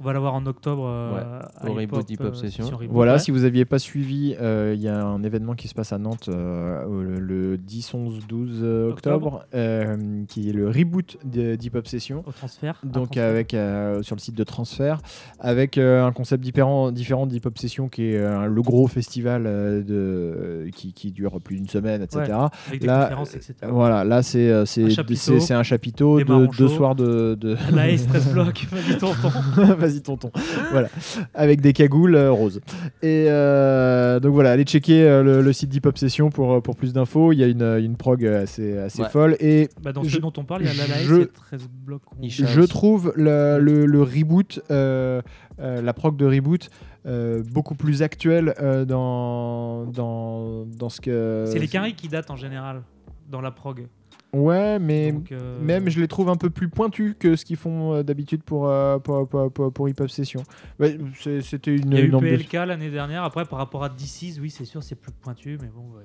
On va l'avoir en octobre. euh, à au Hip Reboot Hop, Deep euh, Obsession. session Reboot, Voilà, ouais. si vous aviez pas suivi, euh, il y a un événement qui se passe à Nantes euh, le, le 10, 11, 12 euh, octobre, euh, qui est le reboot de Deep Obsession. Au transfert. Donc transfert. avec euh, sur le site de transfert, avec euh, un concept différent, différent de Deep Obsession qui est euh, le gros festival euh, de, qui, qui dure plus d'une semaine, etc. Avec des là, conférences, etc. Voilà, là c'est c'est Un chapiteau, c'est- c'est un chapiteau, de, deux soirs de, de... La S 13 blocs, vas-y, tonton. Vas-y tonton. voilà. Avec des cagoules euh, roses. Et euh, donc voilà, allez checker euh, le, le site Deep Obsession pour, pour plus d'infos. Il y a une, une prog assez, assez Ouais. folle. Et Bah, dans Je- ce dont on parle, il y a la je- il y a 13 blocs. Isha je aussi. trouve le, le- le reboot, euh, euh, la prog de reboot, euh, beaucoup plus actuelle euh, dans, dans, dans ce que. C'est les carrés qui datent en général dans la prog. Ouais, mais. Donc, euh, Même je les trouve un peu plus pointus que ce qu'ils font euh, d'habitude pour, euh, pour, pour, pour, pour Hip Hop Session. Ouais, C'était une, Il y a eu PLK l'année dernière. Après, par rapport à DC's, oui, c'est sûr, c'est plus pointu, mais bon. ouais.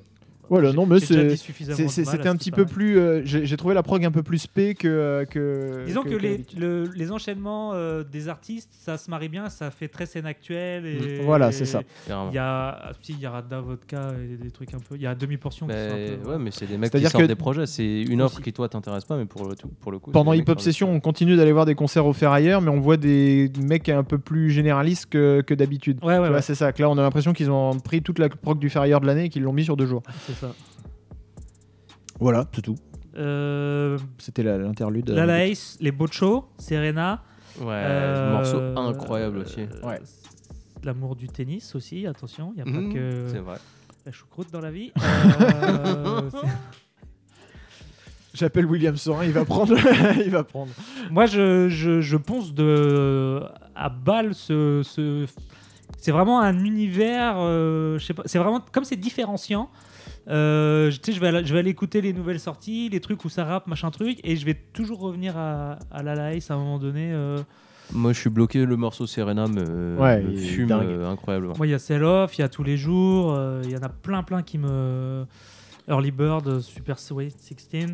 Voilà, non, mais c'est- c'était un petit peu plus. euh, J'ai trouvé la prog un peu plus spé que. euh, que Disons que, les, le- les enchaînements euh, des artistes, ça se marie bien, ça fait très scène actuelle. Et, Mm. Voilà, c'est ça. Il y a, ah, si, il y a Radda Vodka et des trucs un peu. Il y a demi-portion qui sont un peu- ouais, mais c'est des mecs qui C'est-à-dire sortent que- des projets. C'est une offre Aussi. qui toi t'intéresse pas, mais pour le, tout, pour le coup. Pendant Hip Hop Session, on continue d'aller voir des concerts au Ferrailleur, mais on voit des mecs un peu plus généralistes que, que d'habitude. Ouais, ouais, C'est ça, que là on a l'impression qu'ils ont pris toute la prog du Ferrailleur de l'année et qu'ils l'ont mis sur deux jours. Ça. Voilà, c'est tout. Euh, C'était la- l'interlude. Lala Ace, les Bocho, Serena. Ouais, euh, morceau incroyable aussi. euh, Ouais. L'amour du tennis aussi, attention, il n'y a Mhm, pas que C'est vrai. la choucroute dans la vie. Euh, c'est- J'appelle William Sorin, il va prendre. il va prendre. Moi, je, je, je pense de, à balle ce. ce- c'est vraiment un univers. euh, je sais pas. C'est vraiment comme c'est différenciant. Euh, tu sais, je vais, aller- je vais aller écouter les nouvelles sorties, les trucs où ça rappe, machin truc, et je vais toujours revenir à, à la Laïs à un moment donné. euh. Moi, je suis bloqué. Le morceau Serena me, Ouais, fume euh, incroyablement. Moi, il y a Sell Off, il y a tous les jours, euh, il y en a plein, plein qui me. Early Bird, Super Sweet 16.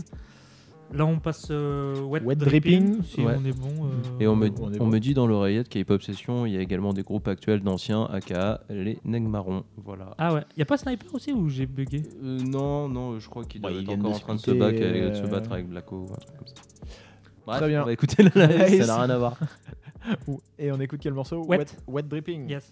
Là, on passe euh, Wet, Wet Dripping, Dripping. si Ouais. on est bon. euh, Et on me, on est on bon. me dit dans l'oreillette qu'à Hip Hop Session, il y a également des groupes actuels d'anciens, aka les Negmarons. Voilà. Ah ouais, il y a pas Sniper aussi ou j'ai bugué Euh, non, non, je crois qu'il Ouais, doit ils être viennent encore en train de se, battre, avec- de se battre avec Blacko ou un truc comme ça. Bref, Très bien. on va écouter la live, ça n'a rien à voir. Et on écoute quel morceau? Wet. Wet Dripping. Yes.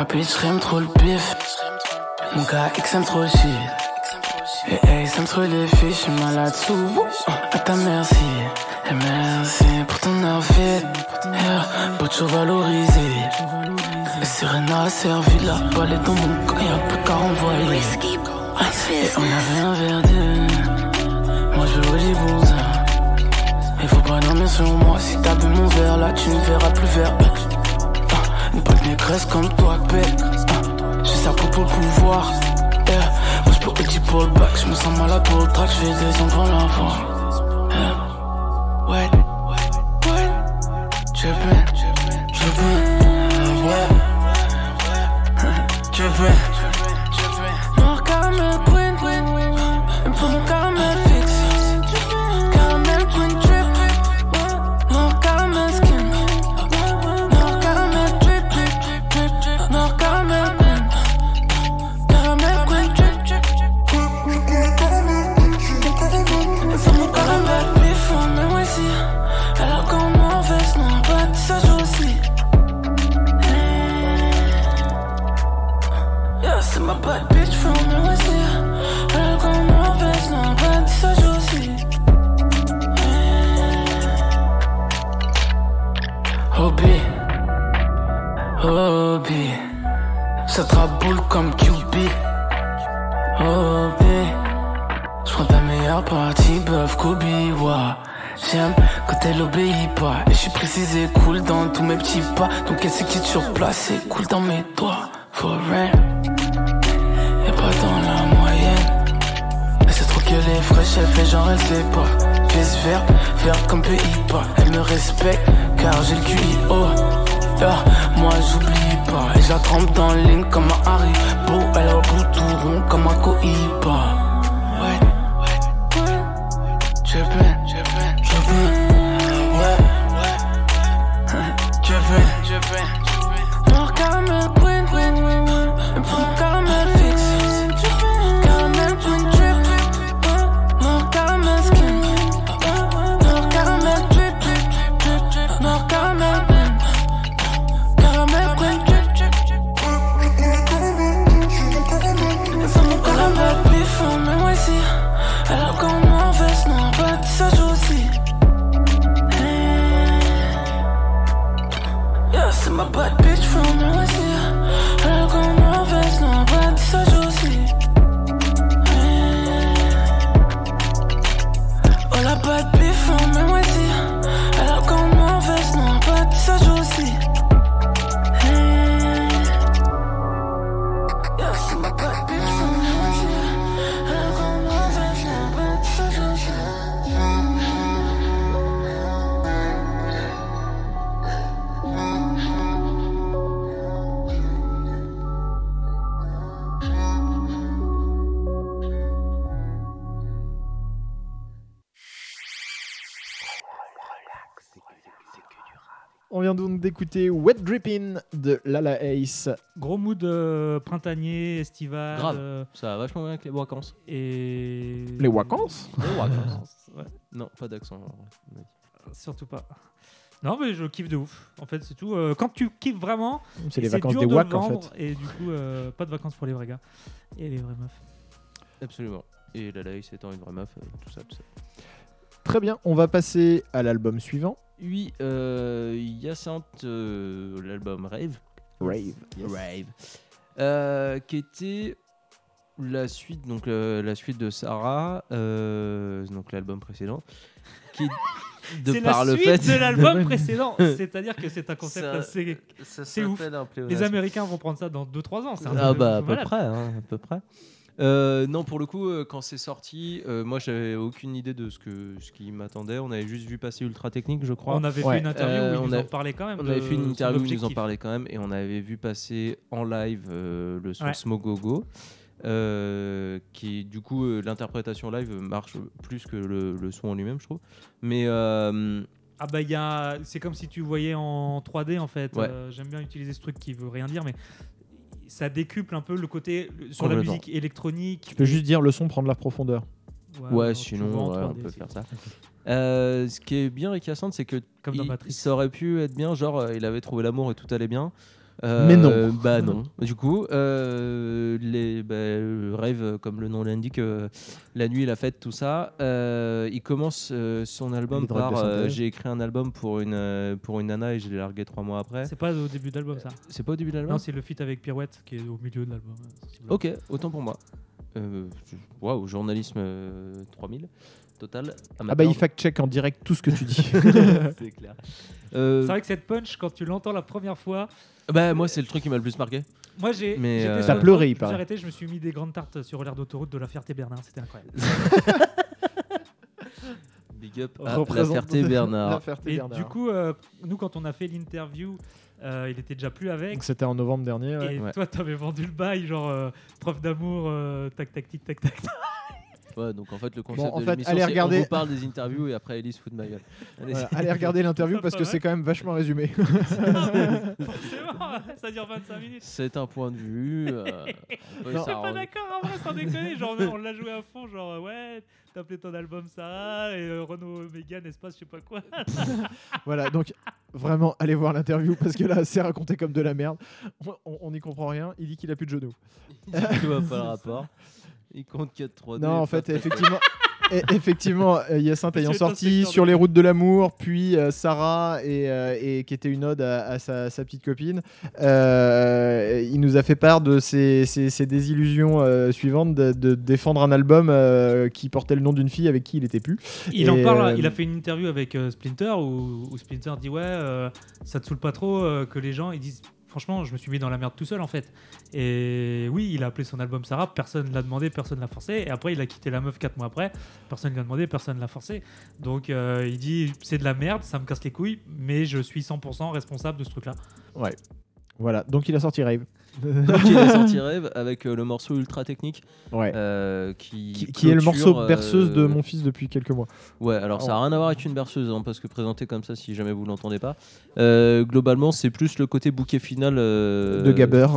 Ma bitch aime trop le bif. Mon gars X aime trop le shit. Et hey, ça me trop les filles, j'suis malade sous. À ta merci. Et merci pour ton outfit. Yeah, pas toujours valorisé. Et Serena a servi la balle est dans mon corps, y'a pas qu'à renvoyer. Et on avait un verre de. Moi je veux les bons Il faut pas dormir sur moi. Si t'as bu mon verre là, tu ne verras plus vert. Une bonne négresse comme toi. Ah, J'ai ça pour le pouvoir. Yeah. Moi je peux dire pour le bac. Je me sens malade pour le track. Je vais descendre pour la voir. Yeah. Ouais. Ouais. Je vais. Yeah, c'est ma bad bitch from me aussi. Elle a comme mon veste, non, pas de ça aussi. Oh la bad bitch from me aussi. D'écouter Wet Drippin' de Lala Ace. Gros mood euh, printanier, estival. Grave. euh, Ça va vachement bien avec les vacances. et. Les vacances Les vacances. Ouais, non, pas d'accent. surtout pas. Non, mais je kiffe de ouf. En fait, c'est tout. Euh, quand tu kiffes vraiment, C'est les vacances dur des de WAC en fait. Et du coup, euh, pas de vacances pour les vrais gars et les vraies meufs. Absolument. Et la Laïs étant une vraie meuf, euh, tout ça, tout ça. Très bien, on va passer à l'album suivant. Oui, euh, Hyacinthe, euh, l'album Rave. Rave. Yes. Rave. Euh, qui était la suite, donc euh, la suite de Sarah, euh, donc l'album précédent, qui de C'est par la le suite fait de l'album précédent. C'est-à-dire que c'est un concept Ça- assez. ça c'est ouf. Les. Américains vont prendre ça dans 2-3 ans. c'est un Ah bah à peu près, hein, à peu près. Euh, non, pour le coup, euh, quand c'est sorti, euh, moi j'avais aucune idée de ce que ce qui m'attendait. On avait juste vu passer Ultra Technique, je crois. On avait Ouais. fait une interview Euh, où ils on nous a- en parlaient quand même. On de avait fait une interview où ils nous en parlaient quand même, et on avait vu passer en live euh, le son Ouais. Smogogo. euh, qui du coup euh, l'interprétation live marche plus que le, le son en lui-même je trouve mais euh, Ah bah il y a, c'est comme si tu voyais en 3D en fait. Ouais. Euh, J'aime bien utiliser ce truc qui veut rien dire, mais ça décuple un peu le côté sur la musique électronique. Tu peux juste dire le son prend de la profondeur. ouais sinon ouais, on 3D, peut faire ça Euh, ce qui est bien avec Hyacinthe c'est que Comme dans il- ça aurait pu être bien genre euh, il avait trouvé l'amour et tout allait bien Euh, Mais non. Bah non. Du coup, euh, les bah, euh, rêve, comme le nom l'indique, euh, la nuit, la fête, tout ça. euh, il commence euh, son album Les drogues par de euh, synthèse. j'ai écrit un album pour une euh, pour une nana et je l'ai largué trois mois après. C'est pas au début de l'album ça? C'est pas au début de l'album? Non, c'est le feat avec Pirouette qui est au milieu de l'album. Ok, autant pour moi. Euh, je- Waouh, journalisme euh, 3000 total. Ah bah amateur. il fact-check en direct tout ce que tu dis. c'est clair. Euh, C'est vrai que cette punch, quand tu l'entends la première fois, bah moi c'est le truc qui m'a le plus marqué. moi j'ai. Mais, j'étais euh, sur pleuré, il je me suis paraît. arrêté, je me suis mis des grandes tartes sur l'air d'autoroute de la Ferté-Bernard, c'était incroyable. Big up à la Représente- Ferté Bernard. La Ferté Et Bernard. du coup, euh, nous quand on a fait l'interview, euh, il était déjà plus avec. Donc c'était en novembre dernier. ouais. Et Ouais. toi, t'avais vendu le bail, genre euh, preuve d'amour, euh, tac tac tic tac tac. Ouais, donc en fait le concept en de fait, l'émission allez c'est regarder- on vous parle des interviews et après Elise fout de ma gueule. Allez, Voilà, allez regarder l'interview parce que c'est quand même vachement résumé. Forcément, ça dure 25 minutes. C'est un point de vue. euh. Je suis pas d'accord, en vrai, sans déconner. Genre, on l'a joué à fond, genre, euh, ouais, t'as appelé ton album Sarah et euh, Renault Mégane, espace, je sais pas quoi. voilà, donc vraiment, allez voir l'interview parce que là, c'est raconté comme de la merde. On n'y comprend rien. Il dit qu'il a plus de genoux. Tu vois pas le rapport. Il compte 4 3 Non, en fait, effectivement. et- effectivement, euh, Hyacinthe ayant sorti sur les routes de l'amour, puis euh, Sarah et, euh, et qui était une ode à, à sa, sa petite copine, euh, il nous a fait part de ses, ses- ses désillusions euh, suivantes de, de défendre un album euh, qui portait le nom d'une fille avec qui il était plus. Il en parle, euh, il a fait une interview avec euh, Splinter où, où Splinter dit Ouais, euh, ça te saoule pas trop euh, que les gens ils disent Franchement, je me suis mis dans la merde tout seul en fait. Et oui, il a appelé son album Sarah, personne l'a demandé, personne l'a forcé. Et après, il a quitté la meuf 4 mois après, personne l'a demandé, personne l'a forcé. Donc euh, il dit C'est de la merde, ça me casse les couilles, mais je suis 100% responsable de ce truc-là. Ouais. Voilà, donc il a sorti Rave. Donc il a sorti Rêve avec euh, le morceau ultra technique Ouais. euh, qui, Qui, qui est le clôture, morceau berceuse de euh, mon fils depuis quelques mois. Ouais, alors ça n'a rien à voir avec une berceuse, hein, parce que présenté comme ça, si jamais vous l'entendez pas, euh, globalement c'est plus le côté bouquet final euh, de Gabber.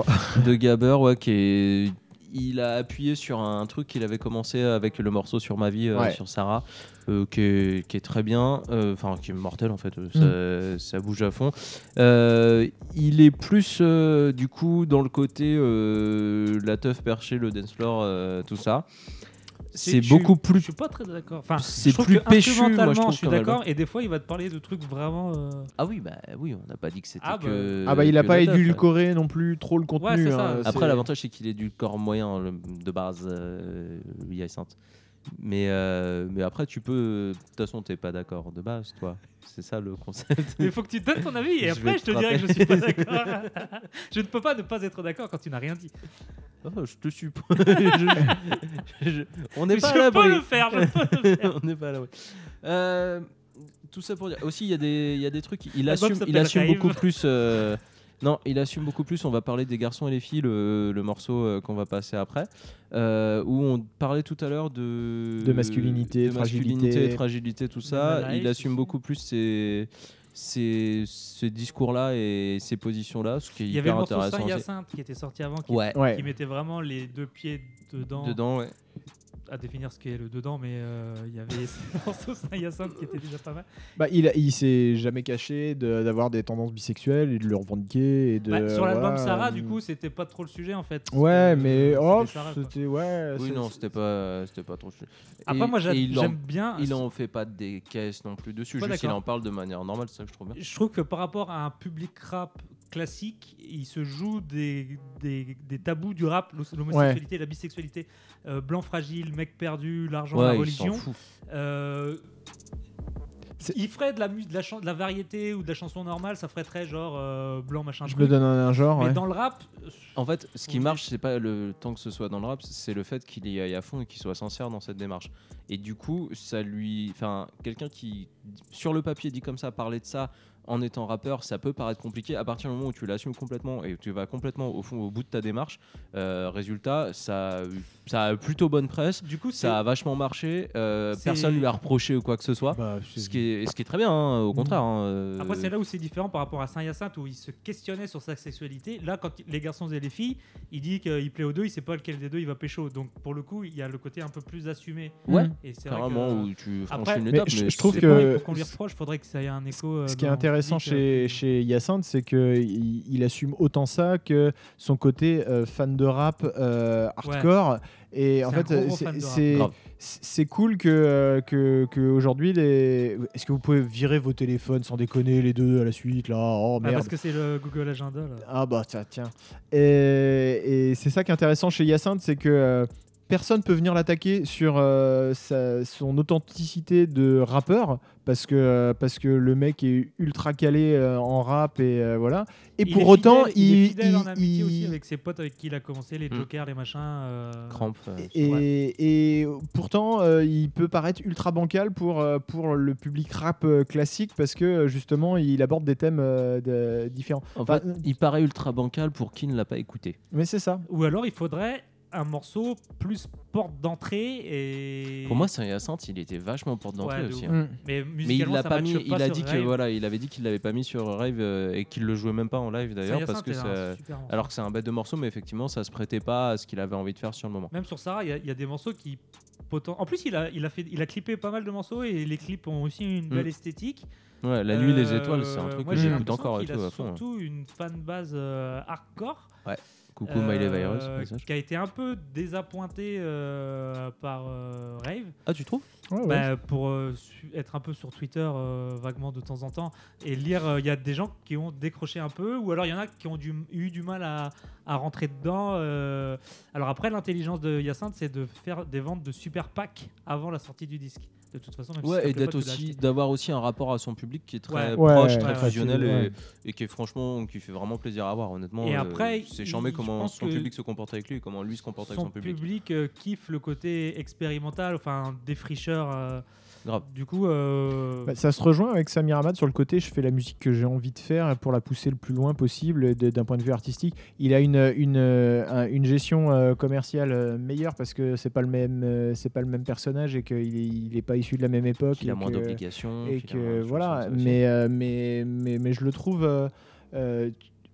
de Gabber, ouais, qui est. Il a appuyé sur un truc qu'il avait commencé avec le morceau sur ma vie, euh, Ouais. sur Sarah, euh, qui, est, qui est très bien, euh, enfin qui est mortel en fait, euh, ça, ça bouge à fond. Il est plus du coup dans le côté la teuf perchée, le dance floor, tout ça. C'est beaucoup plus Je suis pas très d'accord. Enfin, c'est plus péchu, moi, je instrumentalement, trouve, je suis d'accord. album. Et des fois, il va te parler de trucs vraiment. euh, Ah oui, bah oui, on n'a pas dit que c'était Ah bah. que. Ah bah il a pas édulcoré non plus trop le contenu. Ouais, hein, Après, l'avantage, c'est qu'il est du corps moyen le- de base, euh, Hyacinthe. Mais, euh, mais après, tu peux. De toute façon, t'es pas d'accord de base, toi. C'est ça le concept. Mais il faut que tu donnes ton avis et Je après je te te dirai que je suis pas d'accord. je ne peux pas ne pas être d'accord quand tu n'as rien dit. Oh, je te suis pas. Je- je- On n'est pas à je peux l'abri. le faire, peux le faire. On n'est pas à l'abri. Euh, tout ça pour dire. Aussi, il y, a des- il y a des trucs. Il assume, il assume beaucoup plus. euh, non, il assume beaucoup plus. On va parler des garçons et les filles, le, le morceau euh, qu'on va passer après. euh, où on parlait tout à l'heure de. De masculinité, de masculinité, fragilité. fragilité, tout ça. Il assume beaucoup plus ces, ces, ces discours-là et ces positions-là, ce qui est Il y avait hyper le morceau intéressant. aussi. Saint-Hyacinthe qui était sorti avant, qui, Ouais. Ouais. qui mettait vraiment les deux pieds dedans, Dedans, ouais. À définir ce qu'est le dedans, mais euh, il y avait Saint-Hyacinthe qui était déjà pas mal. Bah, il, a- il s'est jamais caché de- d'avoir des tendances bisexuelles et de le revendiquer. Et de, Bah, sur l'album voilà, Sarah, euh, du coup, c'était pas trop le sujet en fait. Ouais, C'était- mais c'était oh, Sarah, quoi. c'était ouais. Oui, c'est- non, c'était pas, c'était pas trop. Après, Et- moi, j'a- et il en- j'aime bien. Il en fait pas des caisses non plus dessus, Ouais, juste il d'accord. en parle de manière normale, c'est ça que je trouve bien. Je trouve que par rapport à un public rap classique, il se joue des, des, des tabous du rap, l'hom- l'homosexualité, la bisexualité, euh, blanc fragile, mec perdu, l'argent, la Ouais, religion. Euh, C'est- il ferait de la, de, la de la variété ou de la chanson normale, ça ferait très genre euh, blanc machin. Je me donne un, un genre. Mais ouais. dans le rap, En fait, ce qui marche, c'est pas le temps que ce soit dans le rap, c'est le fait qu'il y aille à fond et qu'il soit sincère dans cette démarche. Et du coup, ça lui. Enfin, quelqu'un qui, sur le papier, dit comme ça, parler de ça en étant rappeur, ça peut paraître compliqué. À partir du moment où tu l'assumes complètement et tu vas complètement au fond, au bout de ta démarche, euh, résultat, ça, ça a plutôt bonne presse. du coup, Ça a vachement marché. euh, personne lui a reproché ou quoi que ce soit. Bah, Ce qui est, ce qui est très bien, hein, au contraire. hein, euh, Après, c'est là où c'est différent par rapport à Saint-Hyacinthe où il se questionnait sur sa sexualité. Là, quand il- les garçons et les filles, il dit qu'il plaît aux deux, il sait pas lequel des deux il va pécho. Donc, pour le coup, il y a le côté un peu plus assumé. Ouais, Et c'est vrai carrément, que- où tu franchis Après, une étape. je- mais je trouve que- pour qu'on lui reproche, faudrait que ça ait un écho. euh, Ce qui est intéressant, chez, euh, chez Hyacinthe, c'est qu'il il assume autant ça que son côté euh, fan de rap euh, hardcore. Et en fait, gros c'est- cool que, euh, que, que aujourd'hui, les... est-ce que vous pouvez virer vos téléphones sans déconner les deux à la suite là? Oh merde. parce que c'est le Google Agenda. Là. Ah bah tiens, tiens. Et, et c'est ça qui est intéressant chez Hyacinthe, c'est que euh, personne peut venir l'attaquer sur euh, sa- son authenticité de rappeur, parce que, euh, parce que le mec est ultra calé euh, en rap et euh, voilà. Et Il pour est autant, fidèle- il, est fidèle il- en amitié il- aussi avec ses potes avec qui il a commencé, les Mm. jokers, les machins. euh, Cramp. euh, Et, Ouais. et pourtant, euh, il peut paraître ultra bancal pour, pour le public rap classique parce que justement, il aborde des thèmes euh, de- différents. En Enfin, fait, il paraît ultra bancal pour qui ne l'a pas écouté. Mais c'est ça. Ou alors il faudrait un morceau plus porte d'entrée et. Pour moi, Saint Hyacinthe, il était vachement porte d'entrée Ouais, de aussi. hein. Mais Mais il l'a pas mis. Il a dit que Rave. voilà, il avait dit qu'il l'avait pas mis sur Rave euh, et qu'il le jouait même pas en live d'ailleurs parce que ça- alors que c'est un bête de morceau, mais effectivement, ça se prêtait pas à ce qu'il avait envie de faire sur le moment. Même sur Sarah, il y a- il y, a des morceaux qui. En plus, il a, il, a fait, il a clippé pas mal de morceaux et les clips ont aussi une belle Mm. esthétique. Ouais, la nuit, les Euh, étoiles, c'est un truc moi, que j'écoute encore et qu'il tout a à fond. hein. surtout une fanbase euh, hardcore. Coucou Miley euh, Virus, passage. qui a été un peu désappointé euh, par euh, Rave. Ah, tu trouves? Ouais, ouais. Bah, pour euh, être un peu sur Twitter euh, vaguement de temps en temps et lire, euh, il y a des gens qui ont décroché un peu, ou alors il y en a qui ont du- eu du mal à, à rentrer dedans. euh. Alors après, l'intelligence de Hyacinthe, c'est de faire des ventes de super packs avant la sortie du disque. De toute façon, même Ouais, et d'être aussi, d'avoir aussi un rapport à son public qui est très Ouais. proche, Ouais, très ouais, fusionnel ouais. et, et qui est franchement, qui fait vraiment plaisir à voir. Honnêtement, Et euh, après, c'est charmé comment son public se comporte avec lui comment lui se comporte avec son son public. public euh, kiffe le côté expérimental, enfin défricheur. Grave. Du coup, euh, Bah, ça se rejoint avec Samir Ahmad sur le côté je fais la musique que j'ai envie de faire pour la pousser le plus loin possible d'un point de vue artistique. Il a une, une, euh, un- une gestion euh, commerciale meilleure parce que c'est pas le même c'est pas le même personnage et qu'il est, il est pas issu de la même époque. Il a moins d'obligations. Et que voilà, mais, mais, mais, mais je le trouve. euh, euh,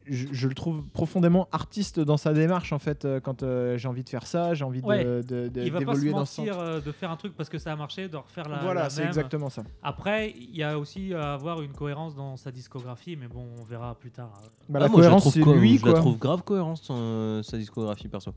je, je le trouve profondément artiste dans sa démarche en fait euh, quand euh, j'ai envie de faire ça j'ai envie de- Ouais. de, de- il va pas se d'évoluer dans ce mentir sens euh, de faire un truc parce que ça a marché, de refaire la, voilà c'est exactement ça Après, il y a aussi à avoir une cohérence dans sa discographie, mais bon, on verra plus tard. Bah, Ah, la moi, cohérence c'est lui je quoi la trouve grave cohérente son, euh, sa discographie perso.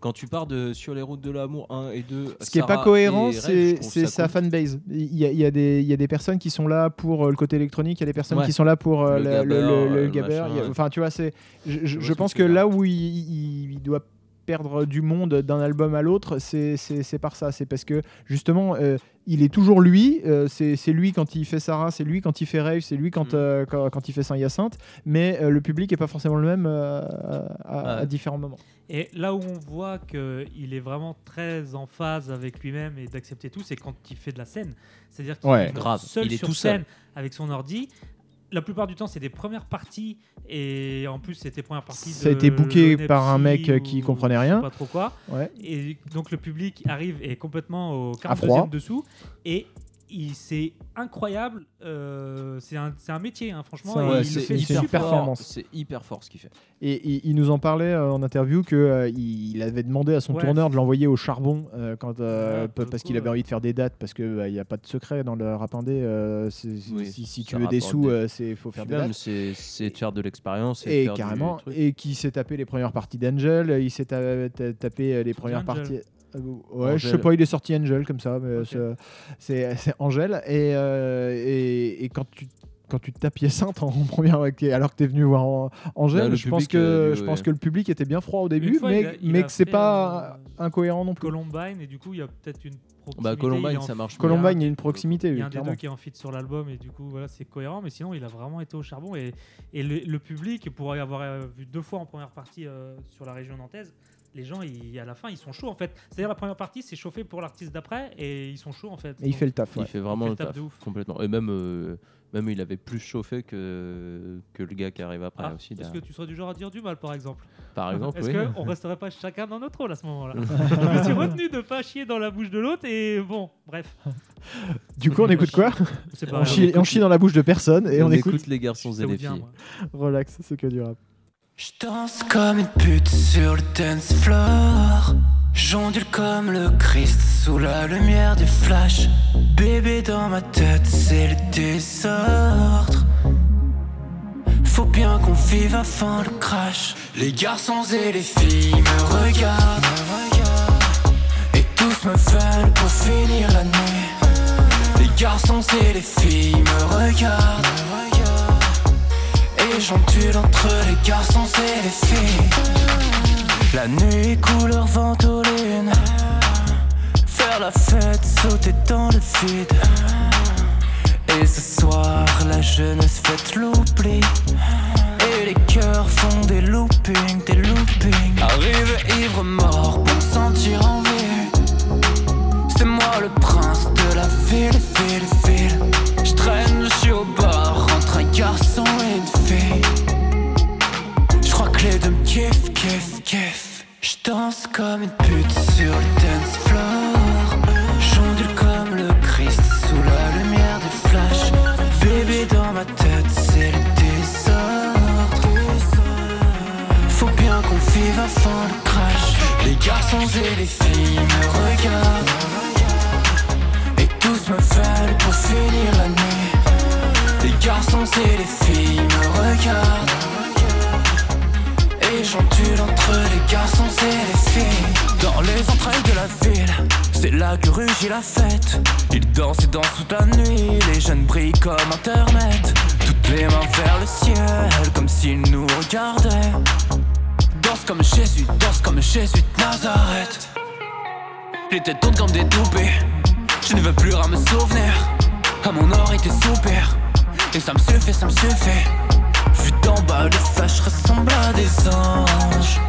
Quand tu pars de Sur les routes de l'amour 1 et 2, Ce qui n'est pas cohérent, c'est sa cool. fanbase. Il y a, il y a des, il y a des personnes qui sont là pour euh, le côté électronique, il y a des personnes Ouais. qui sont là pour euh, Le le, gabber, le- le- euh, machin, a- ouais. Enfin, tu vois, c'est. Je, pense que là où il, il- il doit perdre du monde d'un album à l'autre, c'est par ça. C'est parce que justement, euh, il est toujours lui. euh, c'est c'est lui quand il fait Sarah, c'est lui quand il fait Rave, c'est lui quand, Mm. euh, quand, quand il fait Saint-Hyacinthe. Mais euh, le public n'est pas forcément le même euh, à, différents moments. Et là où on voit qu'il est vraiment très en phase avec lui-même et d'accepter tout, c'est quand il fait de la scène. C'est-à-dire qu'il Ouais. est Grave, seul il est sur tout seul. scène avec son ordi. La plupart du temps, c'est des premières parties et en plus, c'était premières parties. Ça a été booké par un mec euh, qui comprenait rien. Pas trop quoi. Ouais. Et donc le public arrive et est complètement au À froid. 42e dessous. Et c'est incroyable. euh, c'est un, c'est un métier, hein, franchement. Ouais, il c'est- fort. performance. C'est hyper fort ce qu'il fait. Et il, il nous en parlait euh, en interview que euh, il avait demandé à son Ouais. tourneur de l'envoyer au charbon euh, quand, euh, Ouais, le parce qu'il avait envie de faire des dates parce que il n'y a pas de secret dans le rap indé. euh, Oui, si, tu veux des sous, des- c'est faut faire des même, dates. c'est de faire de l'expérience et, du carrément, et qui s'est tapé les premières parties d'Angel, il s'est ta- ta- tapé les premières parties. Euh, Ouais, je sais Angel. pas, il est sorti Angel comme ça, mais Ok. c'est- Angel. Et, euh, et, et quand tu quand tu te tapes Hyacinthe en première avec- alors que tu es venu voir Angèle, Bah, je, pense public, que, euh, je ouais. pense que le public était bien froid au début, fois, mais, il a- il mais que c'est pas euh, incohérent non plus. Columbine et du coup il y a peut-être une proximité. Bah, Columbine, ça marche Columbine, il y a un- une proximité, Il y a un des deux qui est en feat sur l'album et du coup voilà c'est cohérent mais sinon il a vraiment été au charbon et, et le, le public pour y avoir euh, vu deux fois en première partie euh, sur la région nantaise les gens ils- à la fin ils sont chauds en fait c'est à dire la première partie c'est chauffé pour l'artiste d'après et ils sont chauds en fait Et il fait le taf. Il fait vraiment Il fait le le taf taf, de ouf. complètement. Et même, euh, même il avait plus chauffé que, que le gars qui arrive après Ah, aussi. est-ce que tu serais du genre à dire du mal par exemple? Par exemple, est-ce oui. qu'on resterait pas chacun dans notre rôle à ce moment-là? Je me suis retenu de pas chier dans la bouche de l'autre et bon bref Du coup, on écoute quoi? on chie, on chie dans la bouche de personne et on, on écoute. écoute les garçons et les filles. Relax, c'est que du rap. Je danse comme une pute sur le dance floor. J'ondule comme le Christ sous la lumière du flash. Bébé dans ma tête, c'est le désordre. Faut bien qu'on vive avant le crash. Les garçons et les filles me regardent. Et tous me veulent pour finir la nuit. Les garçons et les filles me regardent. Et j'entule entre les garçons et les filles. La nuit couleur ventoline. Faire la fête, sauter dans le vide. Et ce soir, la jeunesse fête l'oubli. Et les cœurs font des loopings, des loopings. Arrive ivre mort pour sentir en vie. C'est moi le prince de la ville, ville, ville. Je traîne, je suis au bar entre un garçon et kiffent, kiffent, kiffent. Je danse comme une pute sur le dance floor. J'ondule comme le Christ sous la lumière des flashs. Bébé dans ma tête, c'est le désordre. Faut bien qu'on vive avant le crash. Les garçons et les filles me regardent. Et tous me veulent pour finir la nuit. Les garçons et les filles me regardent. Et j'entule entre les garçons et les filles. Dans les entrailles de la ville, c'est là que rugit la fête. Ils dansent et dansent toute la nuit, les jeunes brillent comme internet. Toutes les mains vers le ciel, comme s'ils nous regardaient. Danse comme Jésus, danse comme Jésus de Nazareth. Les têtes tournent comme des toupées. Je ne veux plus à me souvenir. À mon or était soupir. Et ça me suffit, ça me suffit. D'en bas, les flashs ressemblent à des anges.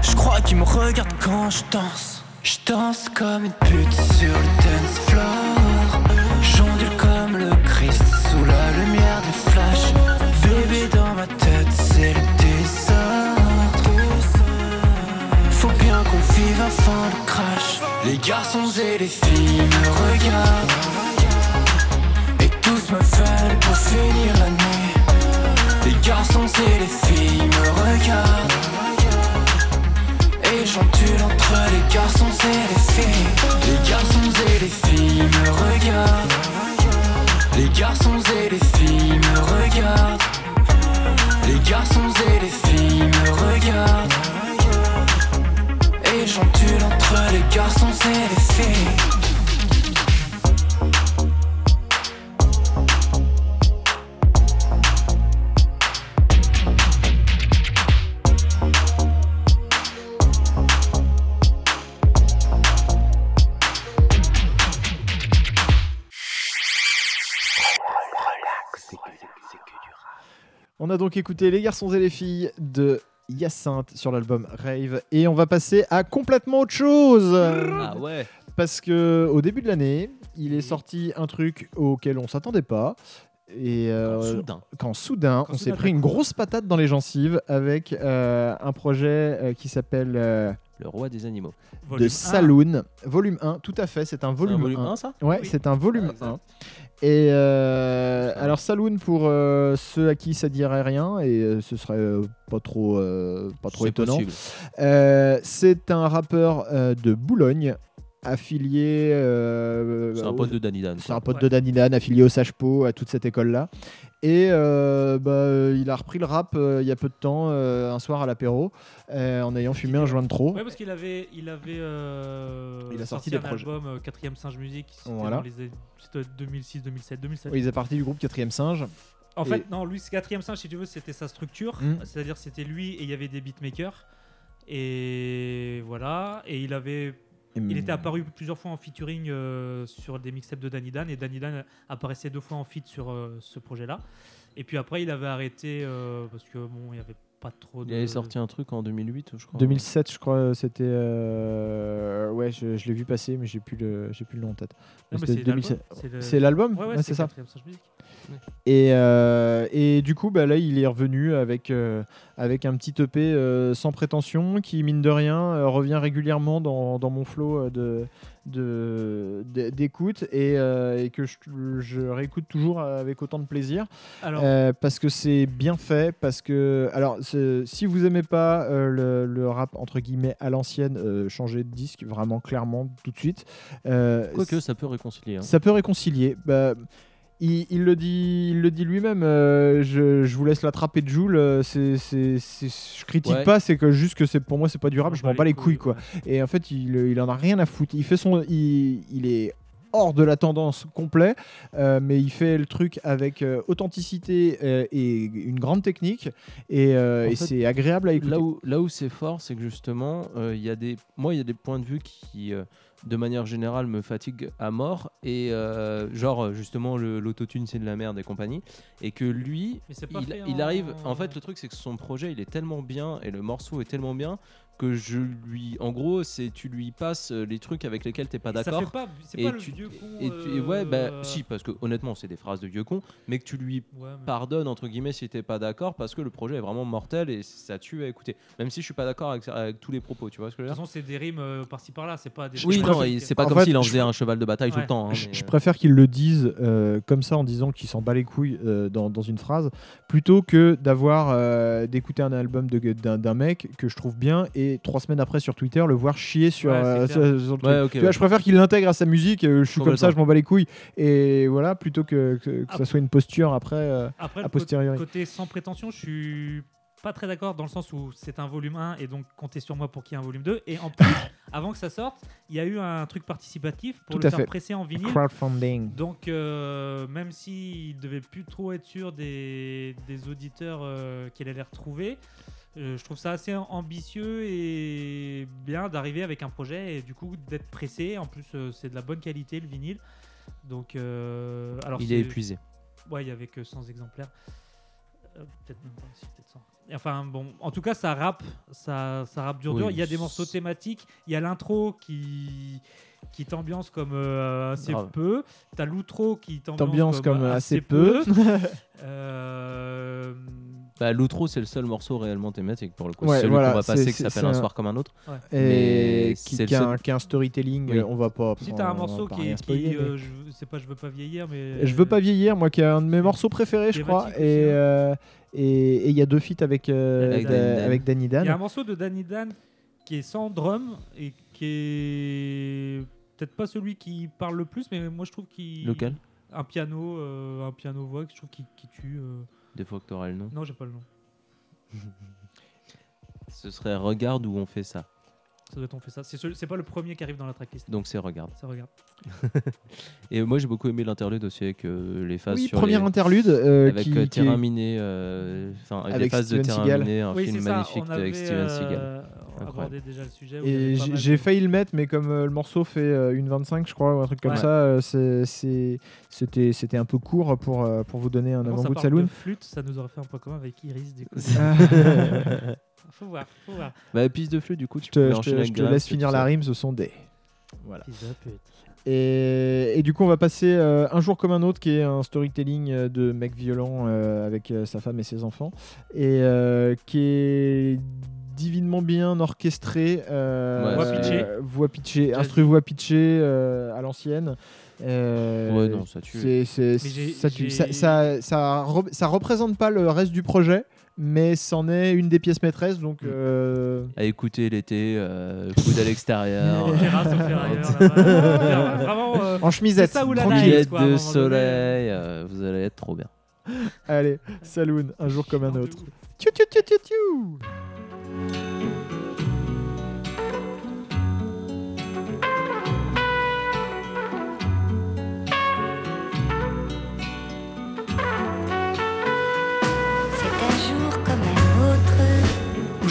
Je crois qu'ils me regardent quand je danse. Je danse comme une pute sur le dance floor. J'ondule comme le Christ sous la lumière des flashs. Bébé dans ma tête, c'est le désordre. Faut bien qu'on vive avant le crash. Les garçons et les filles me regardent. Et tous me veulent pour finir la nuit. Les garçons et les filles me regardent. Et j'entule entre les garçons et les filles. Les garçons et les filles me regardent. Les garçons et les filles me regardent. Les garçons et les filles me regardent. Et j'entule entre les garçons et les filles. On a donc écouté Les garçons et les filles de Hyacinthe sur l'album Rave et on va passer à complètement autre chose. Ah ouais. Parce que au début de l'année, il est sorti un truc auquel on s'attendait pas. Et euh, Quand soudain. quand soudain, Quand on s'est pris une grosse patate dans les gencives avec euh, un projet euh, qui s'appelle euh, Le roi des animaux. de Volume. Saloon, volume 1, tout à fait, c'est un C'est un volume, volume 1. 1, ça? Ouais, Oui. c'est un volume Ah, exact. 1. Et euh, alors Saloon pour euh, ceux à qui ça dirait rien et euh, ce serait euh, pas trop euh, pas trop étonnant. Euh, c'est un rappeur euh, de Boulogne affilié euh, C'est un pote de Danny Dan. c'est un pote Ouais. de Danny Dan, affilié au Sagepo, à toute cette école-là. Et euh, bah, euh, il a repris le rap euh, il y a peu de temps, euh, un soir à l'apéro, en ayant fumé un joint de trop. Ouais, parce qu'il avait, il avait Il a sorti sorti des un projets. album Quatrième Singe Musique. C'était Voilà. dans les années- c'était 2006, 2007, 2007. Oui, il est parti du groupe 4 Singe. En Et- fait, non, lui, Quatrième Singe, si tu veux, c'était sa structure. Mm. C'est-à-dire, c'était lui et il y avait des beatmakers. Et voilà. Et il avait, il était apparu plusieurs fois en featuring euh, sur des mixtapes de Danny Dan. Et Danny Dan apparaissait deux fois en feat sur euh, ce projet-là. Et puis après, il avait arrêté euh, parce que bon, il n'y avait pas trop de. Il avait sorti un truc en 2008, je crois. 2007, je crois, c'était. euh, Ouais, je, je l'ai vu passer, mais j'ai plus le, j'ai plus le nom en tête. C'est l'album. 2007. C'est l'album Ouais, ouais, Ouais, c'est ça. Et, euh, et du coup, bah, là, il est revenu avec, euh, avec un petit EP euh, sans prétention qui, mine de rien, euh, revient régulièrement dans, dans mon flow de, de, de- d'écoute et, euh, et que je, je réécoute toujours avec autant de plaisir. Alors, Euh, parce que c'est bien fait, parce que alors si vous aimez pas euh, le, le rap entre guillemets à l'ancienne, euh, changez de disque vraiment clairement tout de suite. Euh, Quoique, ça peut réconcilier. hein. ça peut réconcilier. Bah, il, il le dit, il le dit lui-même. euh, je, je vous laisse l'attraper de Joule. euh, C'est, c'est, c'est- je critique Ouais. pas, c'est que juste que c'est pour moi c'est pas durable. Je m'en bats les les couilles quoi. ouais. Et en fait, il, il en a rien à foutre. Il fait son, il, il est hors de la tendance complet, euh, mais il fait le truc avec euh, authenticité euh, et une grande technique, et, En et fait, c'est agréable à écouter. Là où, là où c'est fort, c'est que justement, il y a des, moi, il y a des points de vue qui, de manière générale, me fatiguent à mort. Et euh, genre, justement, le- l'autotune, c'est de la merde et compagnie. Et que lui, Mais c'est pas il, fait il en- arrive. En fait, le truc, c'est que son projet, il est tellement bien et le morceau est tellement bien que je lui. En gros, c'est tu lui passes euh, les trucs avec lesquels t'es pas Ça d'accord. fait pas, c'est Et pas le tu- vieux con. Et, tu- et ouais, bah, euh, si, parce que honnêtement, c'est des phrases de vieux con, mais que tu lui ouais, mais- pardonnes, entre guillemets, si t'es pas d'accord, parce que le projet est vraiment mortel et ça tue à écouter. Même si je suis pas d'accord avec, avec tous les propos, tu vois ce que je De veux toute dire façon, c'est des rimes euh, par-ci par-là, c'est pas des. Oui, non, c'est pas En comme s'il en je- faisait un cheval de bataille tout le temps. hein, Je, mais, je euh, préfère qu'ils le disent euh, comme ça en disant qu'ils s'en bat les couilles euh, dans, dans une phrase plutôt que d'avoir euh, d'écouter un album de- d'un d'un mec que je trouve bien et trois semaines après sur Twitter le voir chier sur, Ouais, euh, sur- sur le truc. Ouais, ok, Tu vois, ouais. je préfère qu'il l'intègre à sa musique euh, je suis comme ça je m'en bats les couilles et voilà plutôt que, que, que ça soit une posture après euh, Après, a posteriori. côté sans prétention, je suis pas très d'accord dans le sens où c'est un volume 1 et donc comptez sur moi pour qu'il y ait un volume 2. Et en plus, avant que ça sorte, il y a eu un truc participatif pour Tout le faire fait. presser en vinyle. crowdfunding Donc, euh, même s'il devait plus trop être sûr des, des auditeurs euh, qu'il allait retrouver, euh, je trouve ça assez ambitieux et bien d'arriver avec un projet et du coup d'être pressé. En plus, euh, c'est de la bonne qualité le vinyle. Donc, euh, alors il est épuisé. Ouais, il y avait que 100 exemplaires. Euh, peut-être même pas, peut-être 100. Et Enfin bon, en tout cas, ça rappe, ça, ça rappe dur Oui, dur. Il y a des morceaux thématiques. Il y a l'intro qui qui t'ambiance comme euh, assez peu. T'as l'outro qui t'ambiance comme, assez peu. peu. Bah, L'outro, c'est le seul morceau réellement thématique pour le coup. Ouais, Celui voilà, qu'on va c'est- passer qui c'est- s'appelle c'est Un un- soir comme un autre. et Mais qui, c'est qui a un, qui a un storytelling Oui. on va pas si t'as un morceau qui, rien qui, euh, je sais pas, je veux pas vieillir, mais Je veux pas vieillir, moi qui est un de mes morceaux préférés, je crois. Et hein. euh, et il y a deux feats avec, euh, Avec Da- Danny Dan. Il y a un morceau de Danny Dan qui est sans drum et qui est peut-être pas celui qui parle le plus, mais moi je trouve qu'il. Lequel? Un piano, euh, un piano voix, que je trouve qui, qui tue. Des fois que t'auras le nom. Non, j'ai pas le nom. Ce serait Regarde où on fait ça. Ça doit être on fait ça. C'est pas le premier qui arrive dans la tracklist. Donc c'est Regarde. Ça regarde. Et moi j'ai beaucoup aimé l'interlude aussi avec euh, les phases Oui, sur premier les... interlude. euh, avec qui, euh, qui Terrain est- miné, euh, enfin avec, les phases Steven de Terrain Seagal. miné, un oui, film magnifique on avec avait, Steven euh, Seagal. déjà le sujet. Et avait j'ai failli le mettre, mais comme euh, le morceau fait euh, une 25, je crois, ou un truc comme Ouais. ça, euh, c'est- c'est- c'était c'était un peu court pour, euh, pour vous donner un avant-goût de Saloon. de flûte, ça nous aurait fait un point commun avec Iris du coup. faut voir, faut voir. Bah piste de flûte du coup tu Je te, peux te- je te laisse finir la rime, ce sont des. Voilà. Et, et du coup, on va passer euh, un jour comme un autre, qui est un storytelling euh, de mec violent euh, avec euh, sa femme et ses enfants, et euh, qui est divinement bien orchestré. euh, Ouais, Voix pitchée. euh, voix pitchée, instru voix pitchée euh, à l'ancienne. Euh, Ouais non ça tue. ça, ça, ça, ça, re- ça représente pas le reste du projet, mais c'en est une des pièces maîtresses. Donc, Mm. euh, À écouter l'été, euh, coude à l'extérieur. Vraiment, euh, en chemisette, ça ou la quoi, de soleil, euh, vous allez être trop bien. Allez, Saloon, un jour comme un autre. Tchou, tchou, tchou, tchou, tchou.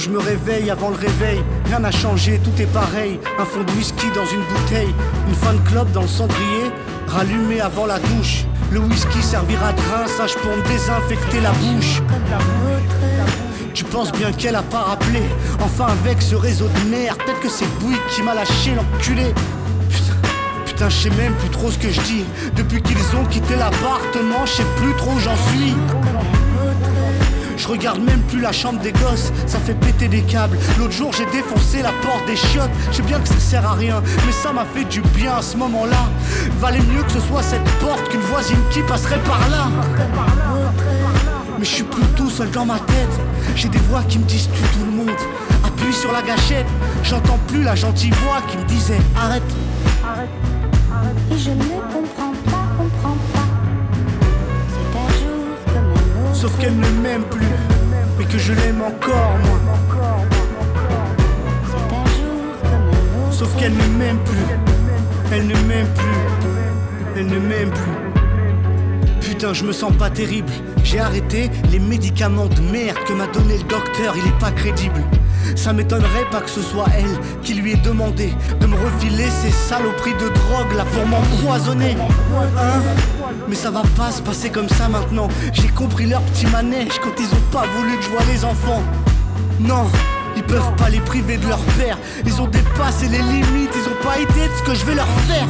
Je me réveille avant le réveil, rien n'a changé, tout est pareil. Un fond de whisky dans une bouteille, une fin de clope dans le cendrier, rallumé avant la douche. Le whisky servira de rinçage pour me désinfecter la bouche. Tu penses bien qu'elle a pas rappelé Enfin avec ce réseau de merde Peut-être que c'est Bouygues qui m'a lâché l'enculé Putain, je sais même plus trop ce que je dis Depuis qu'ils ont quitté l'appartement Je sais plus trop où j'en suis. Je regarde même plus la chambre des gosses, ça fait péter des câbles. L'autre jour j'ai défoncé la porte des chiottes, je sais bien que ça sert à rien, mais ça m'a fait du bien à ce moment-là. Valait mieux que ce soit cette porte qu'une voisine qui passerait par là. Mais je suis plus tout seul dans ma tête. J'ai des voix qui me disent tue tout le monde. Appuie sur la gâchette. J'entends plus la gentille voix qui me disait arrête. Et je ne comprends qu'elle ne m'aime plus, mais que je l'aime encore moi. Sauf qu'elle ne m'aime plus, elle ne m'aime plus, elle ne m'aime plus. Putain, je me sens pas terrible. J'ai arrêté les médicaments de merde que m'a donné le docteur, il est pas crédible. Ça m'étonnerait pas que ce soit elle qui lui ait demandé de me refiler ces saloperies de drogue là pour m'empoisonner. Hein? Mais ça va pas se passer comme ça maintenant. J'ai compris leur petit manège quand ils ont pas voulu que je vois les enfants. Non, ils peuvent pas les priver de leur père. Ils ont dépassé les limites, ils ont pas idée de ce que je vais leur faire.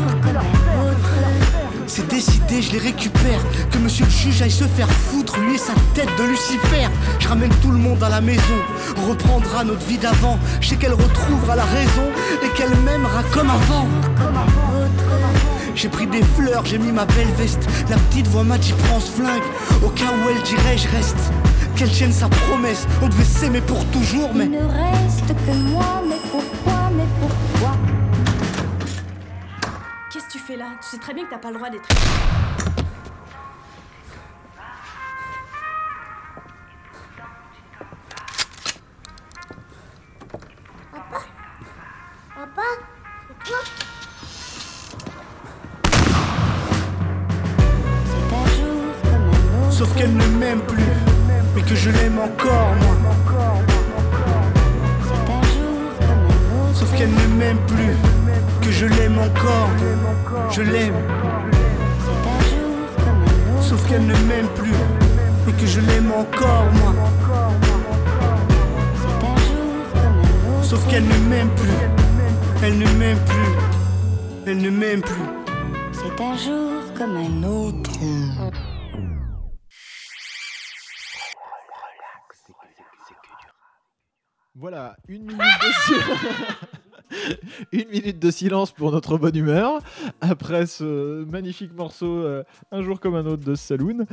C'est décidé, je les récupère. Que monsieur le juge aille se faire foutre, lui et sa tête de Lucifer. Je ramène tout le monde à la maison. On reprendra notre vie d'avant. Je sais qu'elle retrouvera la raison et qu'elle m'aimera comme avant. J'ai pris des fleurs, j'ai mis ma belle veste. La petite voix m'a dit prends ce flingue. Au cas où elle dirait je reste. Qu'elle tienne sa promesse. On devait s'aimer pour toujours, mais. Il ne reste que moi, mais pourquoi, mais pourquoi? Qu'est-ce que tu fais là? Tu sais très bien que t'as pas le droit d'être. Voilà, une minute de silence. une minute de silence pour notre bonne humeur après ce magnifique morceau euh, Un jour comme un autre de Saloon.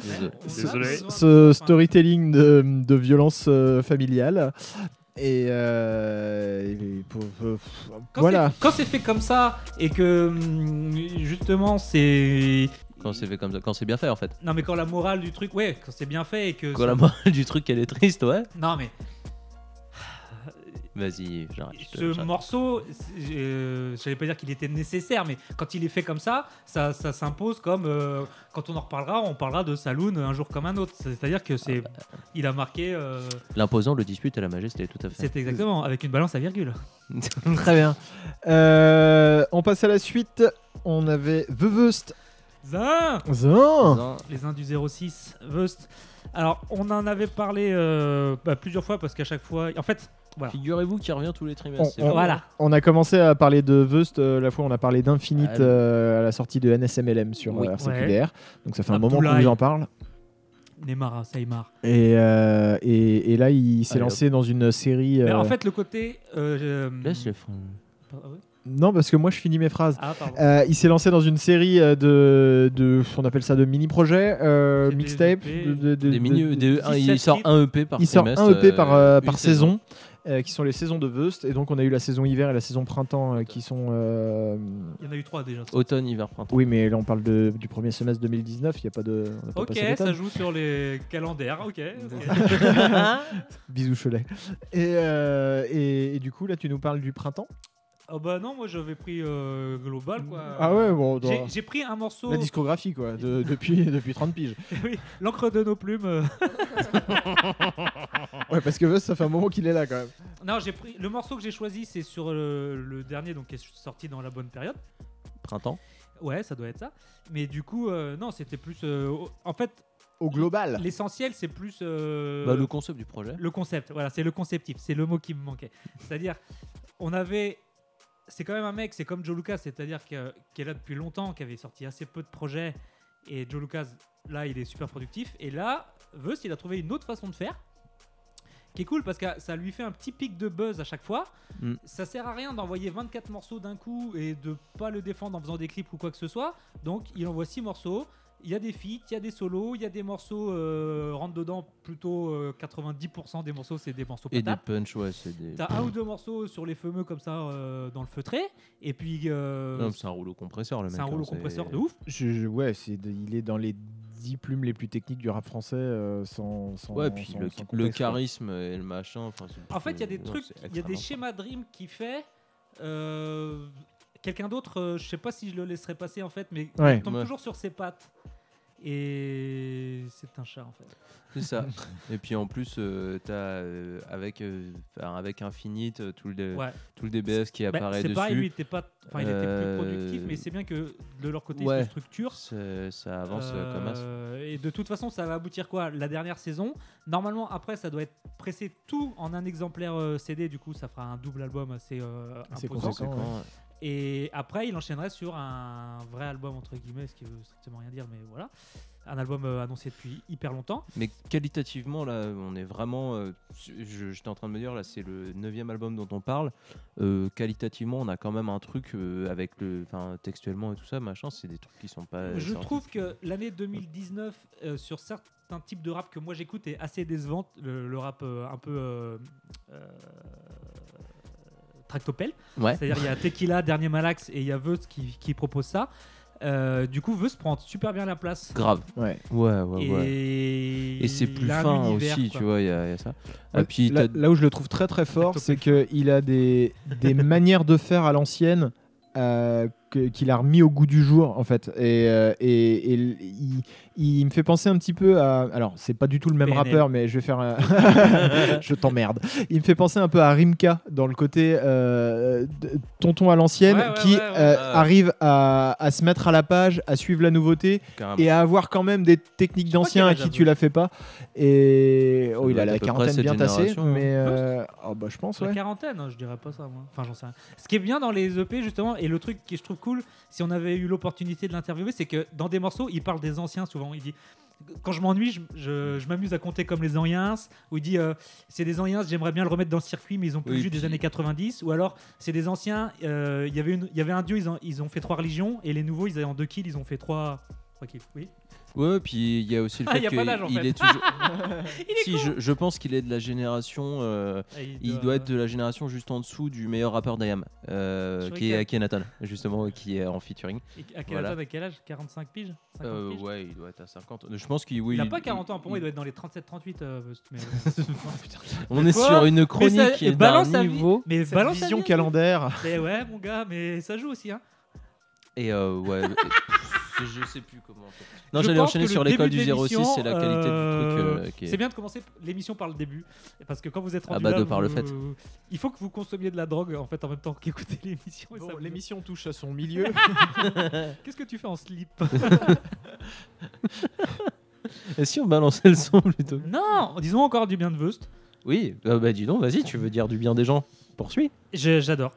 Désolé. Ce, ce storytelling de, de violence euh, familiale. Et, euh, et pour- pour- Quand voilà. c'est- Quand c'est fait comme ça et que hum, justement c'est. Quand c'est fait comme ça, quand c'est bien fait en fait. Non mais quand la morale du truc, ouais, quand c'est bien fait et que. Quand ça- la morale du truc elle est triste, ouais. Non mais Vas-y, j'arrête. ce j'arrête. morceau, euh, j'allais pas dire qu'il était nécessaire, mais quand il est fait comme ça, ça, ça s'impose comme euh, quand on en reparlera, on parlera de Saloon un jour comme un autre. C'est-à-dire que c'est, il a marqué, euh, L'imposant, le dispute et la majesté, tout à fait. c'est exactement avec une balance à virgule. Très bien. Euh, on passe à la suite. On avait Veveust. Zin Zin. Non, Les uns du 06, Vust. Alors, on en avait parlé euh, bah, plusieurs fois parce qu'à chaque fois, en fait, voilà. Figurez-vous qu'il revient tous les trimestres. On-. Voilà. On a commencé à parler de Veust euh, la fois où on a parlé d'Infinite Ah, euh, à la sortie de NSMLM sur Oui. RCQDR. Donc ça fait un moment qu'on vous en parle. Neymar, Saïmar. Et, euh, et, et là, il s'est lancé dans une série. Mais en fait, le côté. euh, je- Laisse les freins. Ah ouais Non, parce que moi, je finis mes phrases. Ah. Euh, il s'est lancé dans une série euh, de, de, on appelle ça de mini-projets, euh, mixtape. EP, de- de- de- Des mini, de- des- un- il 17 sort un EP par il sort un EP par, euh, par une saison, euh, qui sont les saisons de Veust. Et donc, on a eu la saison hiver et la saison printemps euh, qui sont. euh, Il y en a eu trois déjà. Automne, hiver, printemps. Oui, mais là, on parle de, du premier semestre 2019. Il n'y a pas de. on n'a pas Ok, ça joue sur les calendaires. Ok. ok. Bisous, Cholet. Et, euh, et, et du coup, là, tu nous parles du printemps? Oh bah non, moi j'avais pris euh, global quoi. Ah ouais, bon, J'ai- dans- J'ai pris un morceau. la discographie, quoi, de- depuis, depuis 30 piges. oui, l'encre de nos plumes. euh. Ouais, parce que Veust, ça fait un moment qu'il est là, quand même. Non, j'ai pris le morceau que j'ai choisi, c'est sur le, le dernier, donc qui est sorti dans la bonne période. Printemps. Ouais, ça doit être ça. Mais du coup, euh, non, c'était plus. euh, au- en fait, Au global. l'essentiel, c'est plus. euh, Bah, le concept du projet. le concept, voilà, c'est le conceptif, c'est le mot qui me manquait. C'est-à-dire, on avait. C'est quand même un mec, c'est comme Joe Lucas, c'est-à-dire que- qui est là depuis longtemps, qui avait sorti assez peu de projets. Et Joe Lucas, là, il est super productif. Et là, Veust, il a trouvé une autre façon de faire. Qui est cool parce que ça lui fait un petit pic de buzz à chaque fois. Mm. Ça sert à rien d'envoyer 24 morceaux d'un coup et de pas le défendre en faisant des clips ou quoi que ce soit. Donc il envoie 6 morceaux. Il y a des feats, il y a des solos, il y a des morceaux euh, rentre dedans. Plutôt euh, 90% des morceaux, c'est des morceaux Et des punch, ouais, c'est des. T'as un ou deux morceaux sur les fameux comme ça euh, dans le feutré. Et puis euh, Non, c'est un rouleau compresseur, le mec. c'est un hein, rouleau compresseur de ouf. Je, je- ouais, c'est de- il est dans les 10 plumes les plus techniques du rap français euh, sans, sans Ouais, puis sans- le, sans charisme et le machin. En fait, il y a des trucs, il y a des schémas Dream qui fait. euh, Quelqu'un d'autre, euh, je sais pas si je le laisserais passer en fait, mais Ouais. il tombe Ouais. toujours sur ses pattes. Et c'est un chat en fait. C'est ça. Et puis en plus, euh, t'as euh, avec euh, enfin, avec Infinite euh, tout le Ouais. tout le DBF qui Bah, apparaît c'est dessus. pareil, lui, il était pas, enfin, il était Euh, plus productif, mais c'est bien que de leur côté, ils ouais. se structurent. C'est- ça avance euh, comme as. Euh, Et de toute façon, ça va aboutir quoi? La dernière saison. Normalement, après, ça doit être pressé tout en un exemplaire euh, CD. Du coup, ça fera un double album assez euh, imposant. conséquent, ouais. Et après, il enchaînerait sur un vrai album, entre guillemets, ce qui veut strictement rien dire, mais voilà. Un album euh, annoncé depuis hyper longtemps. Mais qualitativement, là, on est vraiment. euh, je- J'étais en train de me dire, là, c'est le neuvième album dont on parle. Euh, qualitativement, on a quand même un truc avec le. Enfin, textuellement et tout ça, machin, c'est des trucs qui sont pas. Je trouve que l'année 2019, euh, sur certains types de rap que moi j'écoute, est assez décevante. Le, le rap un peu. Tractopelle. Ouais. C'est-à-dire, il y a Tequila, Dernier Malax et il y a Veus qui, qui propose ça. Euh, du coup, Veus prend super bien la place. Grave. Ouais. Ouais, ouais, ouais. Et, Et c'est plus fin aussi, quoi. tu vois, il y, a il y a ça. Ouais, Et puis, là, où je le trouve très très fort, c'est qu'il a des, des manières de faire à l'ancienne euh, qu'il a remis au goût du jour en fait. Et, euh, et, et l- il, il me fait penser un petit peu à. Alors, c'est pas du tout le même PNL. rappeur, mais je vais faire. un- je t'emmerde. Il me fait penser un peu à Rimka dans le côté euh, tonton à l'ancienne Ouais, ouais, qui ouais, ouais. euh, Ouais. arrive à, à se mettre à la page, à suivre la nouveauté carrément. et à avoir quand même des techniques d'anciens à qui a tu la fais pas. Et Ça oh, il a la quarantaine bien tassée, hein. mais euh, oh, bah, je pense La ouais. quarantaine, hein, je dirais pas ça moi. Enfin, j'en sais rien. Ce qui est bien dans les EP justement, et le truc que je trouve cool, si on avait eu l'opportunité de l'interviewer, c'est que dans des morceaux, il parle des anciens souvent. Il dit quand je m'ennuie, je, je- je m'amuse à compter comme les anciens. Ou il dit euh, c'est des anciens, j'aimerais bien le remettre dans le circuit, mais ils ont plus Oui, vu des puis- années 90. Ou alors c'est des anciens, euh, il y avait une- il y avait un dieu, ils ont, ils ont fait trois religions, et les nouveaux, ils avaient en deux kills, ils ont fait trois. trois kills. Oui. Ouais, puis il y a aussi le Ah, fait en qu'il fait. est toujours. Il est si, je, je pense qu'il est de la génération. euh, Ah, il doit être de la génération juste en dessous du meilleur rappeur d'IAM, euh, qui est Akhenaton, justement, qui est en featuring. Et À quel, Voilà. à quel âge? 45 piges? 50 Euh, piges? ouais, il doit être à 50. Je pense qu'il. Oui, Il a pas 40 ans, pour moi il il- doit être dans les 37-38. euh, mais- On est sur une chronique est balance vie. niveau. Mais balance vision vie, calendaire. Mais ouais, mon gars, mais ça joue aussi. Hein. Et euh, ouais. je sais plus comment. en fait. Non, Je j'allais enchaîner sur le l'école du de 06, l'émission, c'est la qualité du truc euh, euh. C'est bien de commencer l'émission par le début. Parce que quand vous êtes Ah rendu bah, là, de par le fait. il faut que vous consommiez de la drogue en fait en même temps qu'écouter l'émission. L'émission touche à son milieu. Qu'est-ce que tu fais en slip? Et si on balançait le son plutôt? Non, disons encore du bien de Vust. Oui, euh, bah dis donc, vas-y, tu veux dire du bien des gens? Poursuis. J'adore.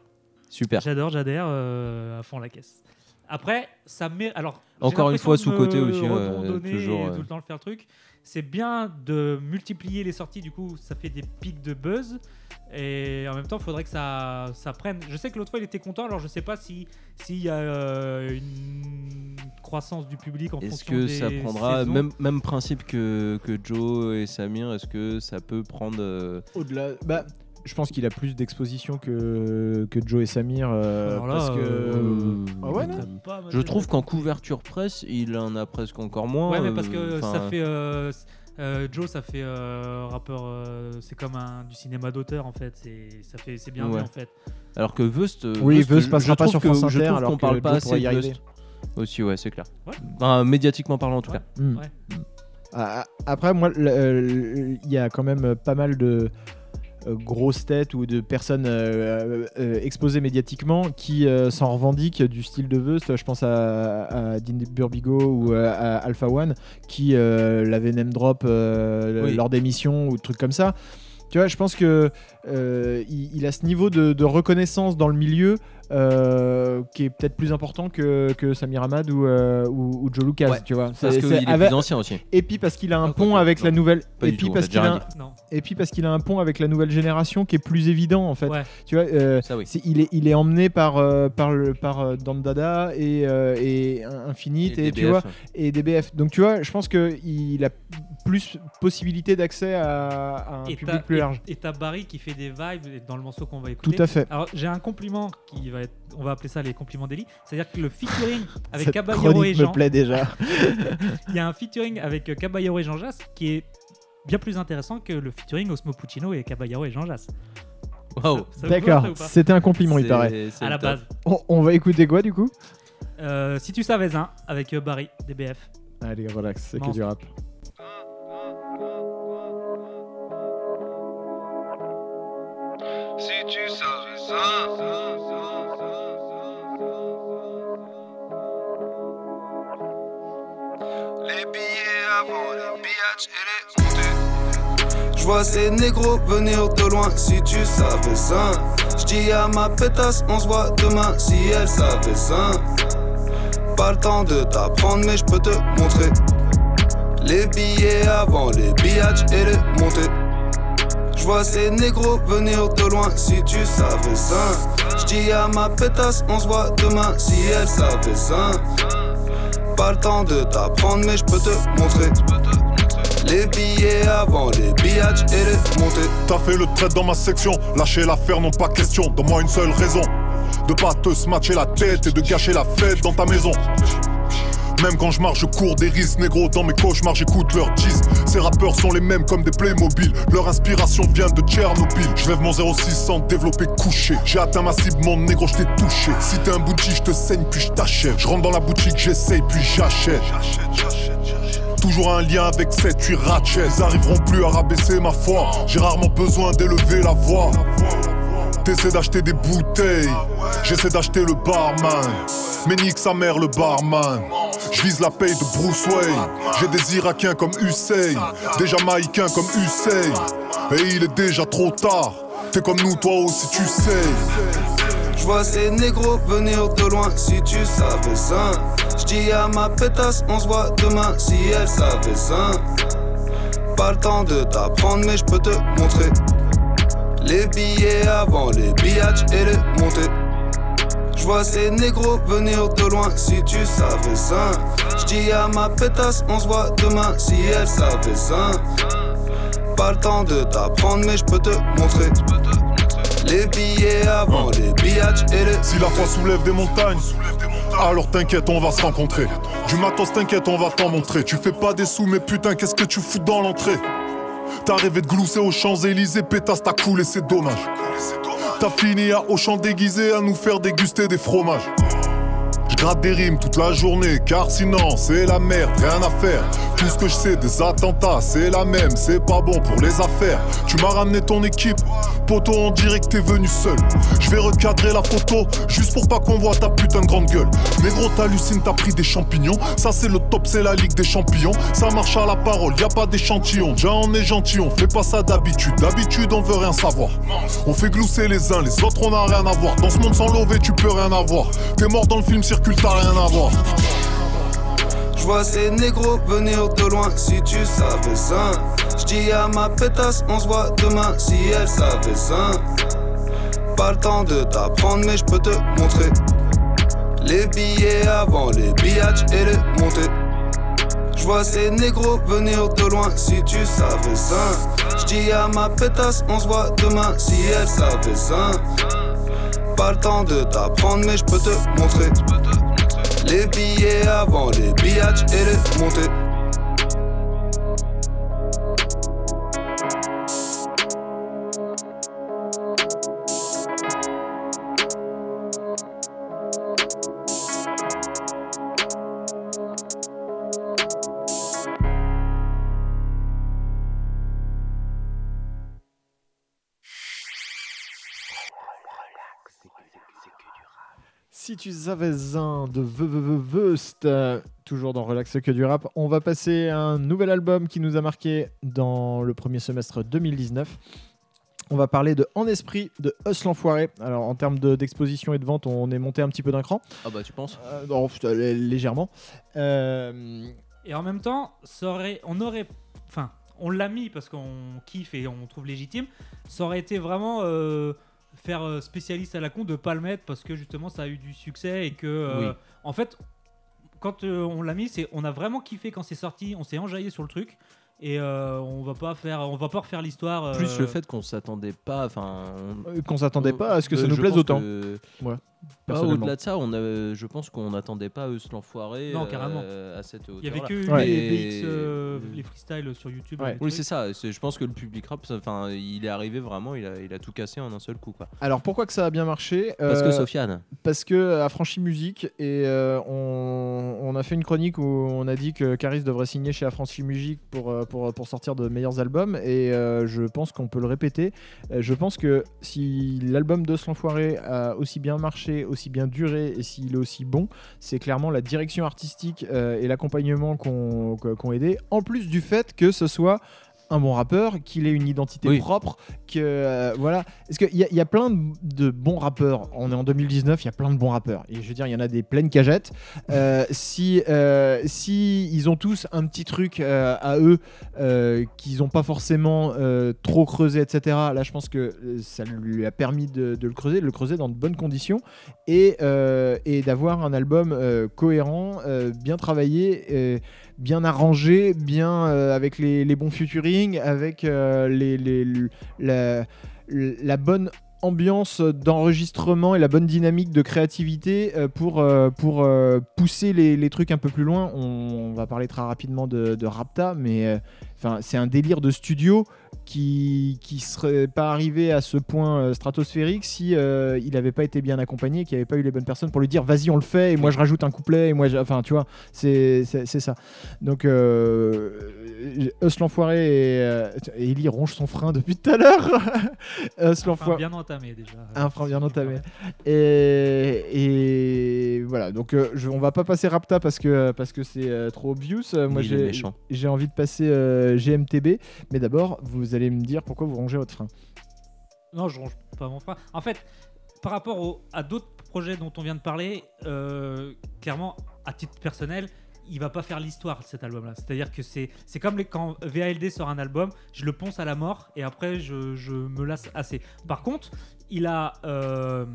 Super. J'adore, j'adhère euh, à fond la caisse. Après, ça met. Alors, Encore une fois, sous-côté aussi, euh, redonner toujours, et euh. tout le temps le faire le truc. C'est bien de multiplier les sorties, du coup, ça fait des pics de buzz. Et en même temps, il faudrait que ça, ça prenne. Je sais que l'autre fois, il était content, alors je sais pas si s'il y a euh, une croissance du public en Est-ce fonction que des ça prendra saisons. même, même principe que, que Joe et Samir Est-ce que ça peut prendre euh, Au-delà, bah, je pense qu'il a plus d'exposition que, que Joe et Samir. euh, Alors là, parce que. euh, Ah ouais, non Pas Je trouve qu'en couverture presse, il en a presque encore moins. Ouais, mais parce euh, que ça enfin, fait. euh, euh, Joe, ça fait euh, rappeur. euh, c'est comme un, du cinéma d'auteur en fait. C'est ça fait c'est bien Ouais. vu en fait. Alors que Vust. euh, Oui, Vust je- passera pas trouve sur que- France je Inter, trouve alors qu'on que parle pas Joe assez de. Vust. Aussi, ouais, c'est clair. Ouais. Enfin, médiatiquement parlant, en tout Ouais. cas. Hmm. Ouais. Ah, Après, moi, euh, il y a quand même pas mal de euh, grosses têtes ou de personnes euh, euh, exposées médiatiquement qui euh, s'en revendiquent du style de Veust. Je pense à, à Dean Burbigo ou euh, à Alpha One qui euh, l'avait name drop euh, Oui. lors d'émissions ou trucs comme ça. Tu vois, je pense que euh, il, il a ce niveau de, de reconnaissance dans le milieu euh, qui est peut-être plus important que, que Samir Hamad ou, euh, ou, ou Joe Lucas. Ouais, tu vois, Parce qu'il est avec- plus ancien aussi. et puis parce qu'il a un Ah, pont avec la non. nouvelle Pas et du puis tout, parce qu'il a un- et puis parce qu'il a un pont avec la nouvelle génération qui est plus évident en fait. Ouais. Tu vois, euh, Ça, oui. c'est- il est il est emmené par euh, par le par euh, Dandada et euh, et Infinite Et et, tu DBF. vois et DBF. Donc tu vois, je pense que il a plus possibilité d'accès à, à un Et public plus large. Et t'as Barry qui fait des vibes dans le morceau qu'on va écouter. Tout à fait. Alors j'ai un compliment qui va être, on va appeler ça les compliments d'Eli. C'est-à-dire que le featuring avec Cette Caballero et chronique me Jean. plaît déjà. Il y a un featuring avec Caballero et Jean Jass qui est bien plus intéressant que le featuring Osmo Puccino et Caballero et Jean Jass. Vous D'accord, c'était un compliment, il paraît. c'est À la top. base. On, on va écouter quoi du coup? Euh, si tu savais un avec euh, Barry DBF. Allez, relax, c'est que du rap. Si tu savais ça. Les billets avant les biatchs et les montées. Je vois ces négros venir de loin si tu savais ça. Je dis à ma pétasse, on se voit demain si elle savait ça. Pas le temps de t'apprendre, mais je peux te montrer. Les billets avant les biatchs et les montées. Je vois ces négros venir de loin si tu savais ça. Je dis à ma pétasse, on se voit demain si elle savait ça. Pas le temps de t'apprendre, mais je peux te montrer. Les billets avant les biatchs et les montées. T'as fait le trait dans ma section, lâcher l'affaire, non pas question. Donne-moi une seule raison de pas te smatcher la tête et de gâcher la fête dans ta maison. Même quand je marche, je cours des risques, négro. Dans mes cauchemars, j'écoute leurs cheese. Ces rappeurs sont les mêmes comme des Playmobil. Leur inspiration vient de Tchernobyl. Je lève mon 06 sans développer couché. J'ai atteint ma cible, mon négro, je t'ai touché. Si t'es un boutique, je te saigne, puis je t'achète. Je rentre dans la boutique, j'essaye, puis j'achète. Toujours un lien avec cette 8 ratchets. Ils arriveront plus à rabaisser ma foi. J'ai rarement besoin d'élever la voix. T'essaies d'acheter des bouteilles, j'essaie d'acheter le barman. Mais nique sa mère le barman. Je vise la paye de Bruce Wayne. J'ai des Irakiens comme Hussein, des Jamaïcains comme Hussein. Et il est déjà trop tard. T'es comme nous, toi aussi, tu sais. Je vois ces négros venir de loin si tu savais ça. Je dis à ma pétasse, on se voit demain si elle savait ça. Pas le temps de t'apprendre, mais je peux te montrer. Les billets avant les biatchs et les montées. Je vois ces négros venir de loin si tu savais ça. Je dis à ma pétasse, on se voit demain si elle savait ça. Pas le temps de t'apprendre, mais je peux te montrer. Les billets avant les biatchs et les Si la foi soulève des montagnes, alors t'inquiète, on va se rencontrer. Du matos, t'inquiète, on va t'en montrer. Tu fais pas des sous, mais putain, qu'est-ce que tu fous dans l'entrée? T'as rêvé de glousser aux Champs-Élysées, pétasse, t'as coulé, c'est dommage. T'as fini à Auchan déguisé à nous faire déguster des fromages. Gratte des rimes toute la journée, car sinon c'est la merde, rien à faire. Tout ce que je sais des attentats, c'est la même, c'est pas bon pour les affaires. Tu m'as ramené ton équipe, poteau, dirait que t'es venu seul. Je vais recadrer la photo, juste pour pas qu'on voit ta putain de grande gueule. Négro, t'hallucines, t'as pris des champignons. Ça c'est le top, c'est la ligue des champions. Ça marche à la parole, y a pas d'échantillon. Déjà on est gentil, on fait pas ça d'habitude. D'habitude on veut rien savoir. On fait glousser les uns, les autres on a rien à voir. Dans ce monde sans lever, tu peux rien avoir. T'es mort dans le film voir. Je vois ces négros venir de loin si tu savais ça. Je à ma pétasse, on se voit demain si elle savait ça. Pas le temps de t'apprendre, mais je peux te montrer. Les billets avant les biatchs et les montées. Je vois ces négros venir de loin si tu savais ça. Je à ma pétasse, on se voit demain si elle savait ça. Pas le temps de t'apprendre, mais je peux te montrer. Les billets avant les biatchs et les montées. Si tu savais un de euh, toujours dans Relax que du rap, on va passer à un nouvel album qui nous a marqué dans le premier semestre 2019. On va parler de En Esprit de Us l'Enfoiré. Alors en termes de- d'exposition et de vente, on est monté un petit peu d'un cran. Ah bah tu penses? Euh, non, légèrement. Euh, Et en même temps, ça aurait, on aurait, enfin, on l'a mis parce qu'on kiffe et on trouve légitime. Ça aurait été vraiment euh, faire euh, spécialiste à la con de pas le mettre parce que justement ça a eu du succès et que, euh, Oui. en fait, quand euh, on l'a mis, c'est, on a vraiment kiffé quand c'est sorti, on s'est enjaillé sur le truc. et euh, on va pas faire, on va pas refaire l'histoire. euh, Plus le fait qu'on s'attendait pas, enfin, on- Qu'on s'attendait pas à ce que ça nous plaise autant. que- Ouais, Pas personnellement. au-delà de ça, on a, je pense qu'on n'attendait pas eux l'enfoiré Non, carrément. à cette hauteur. Il y avait que Ouais. les, Et- BX, euh, les freestyles sur YouTube. Ouais. Oui, c'est ça. Je pense que le public rap, ça- enfin, il est arrivé vraiment, il a, il a tout cassé en un seul coup, quoi. Alors pourquoi que ça a bien marché Parce que Euh, Sofiane. Parce que Affranchi Musique et euh, on, on a fait une chronique où on a dit que Caris devrait signer chez Affranchi Musique pour, euh, pour, pour sortir de meilleurs albums et euh, je pense qu'on peut le répéter. Euh, je pense que si l'album de l'Enfoiré a aussi bien marché, aussi bien duré et s'il est aussi bon, c'est clairement la direction artistique euh, et l'accompagnement qu'on qu'on aidé, en plus du fait que ce soit un bon rappeur, qu'il ait une identité Oui. propre, que euh, voilà. Est-ce qu'il y, y a plein de, bons rappeurs. On est en 2019, il y a plein de bons rappeurs. Et je veux dire, il y en a des pleines cagettes. Euh, si, euh, si ils ont tous un petit truc à eux qu'ils n'ont pas forcément trop creusé, etc. Là, je pense que ça lui a permis de, de le creuser, de le creuser dans de bonnes conditions et, et d'avoir un album cohérent, bien travaillé. euh, bien arrangé, bien euh, avec les, bons featuring, avec euh, les, la bonne ambiance d'enregistrement et la bonne dynamique de créativité euh, pour, euh, pour euh, pousser les, les trucs un peu plus loin. On, va parler très rapidement de, de Rapta, mais enfin c'est un délire de studio qui qui serait pas arrivé à ce point stratosphérique si il n'avait pas été bien accompagné, qu'il n'y avait pas eu les bonnes personnes pour lui dire vas-y on le fait et moi je rajoute un couplet et moi enfin tu vois c'est ça. Donc Us l'enfoiré et, euh, et Ellie ronge son frein depuis tout à l'heure. Us Enfin, l'enfoiré bien entamé déjà. un frein bien entamé. Et, et voilà, donc euh, je- on va pas passer Rapta parce que parce que c'est euh, trop obvious. Euh, moi j'ai envie de passer euh, GMTB, mais d'abord vous allez me dire pourquoi vous rongez votre frein. Non, je ronge pas mon frein. En fait, par rapport au- à d'autres projets dont on vient de parler, euh, clairement, à titre personnel, il va pas faire l'histoire cet album-là. C'est-à-dire que c'est c'est comme les, quand VALD sort un album, je le ponce à la mort et après je, je me lasse assez. Par contre, il a, euh,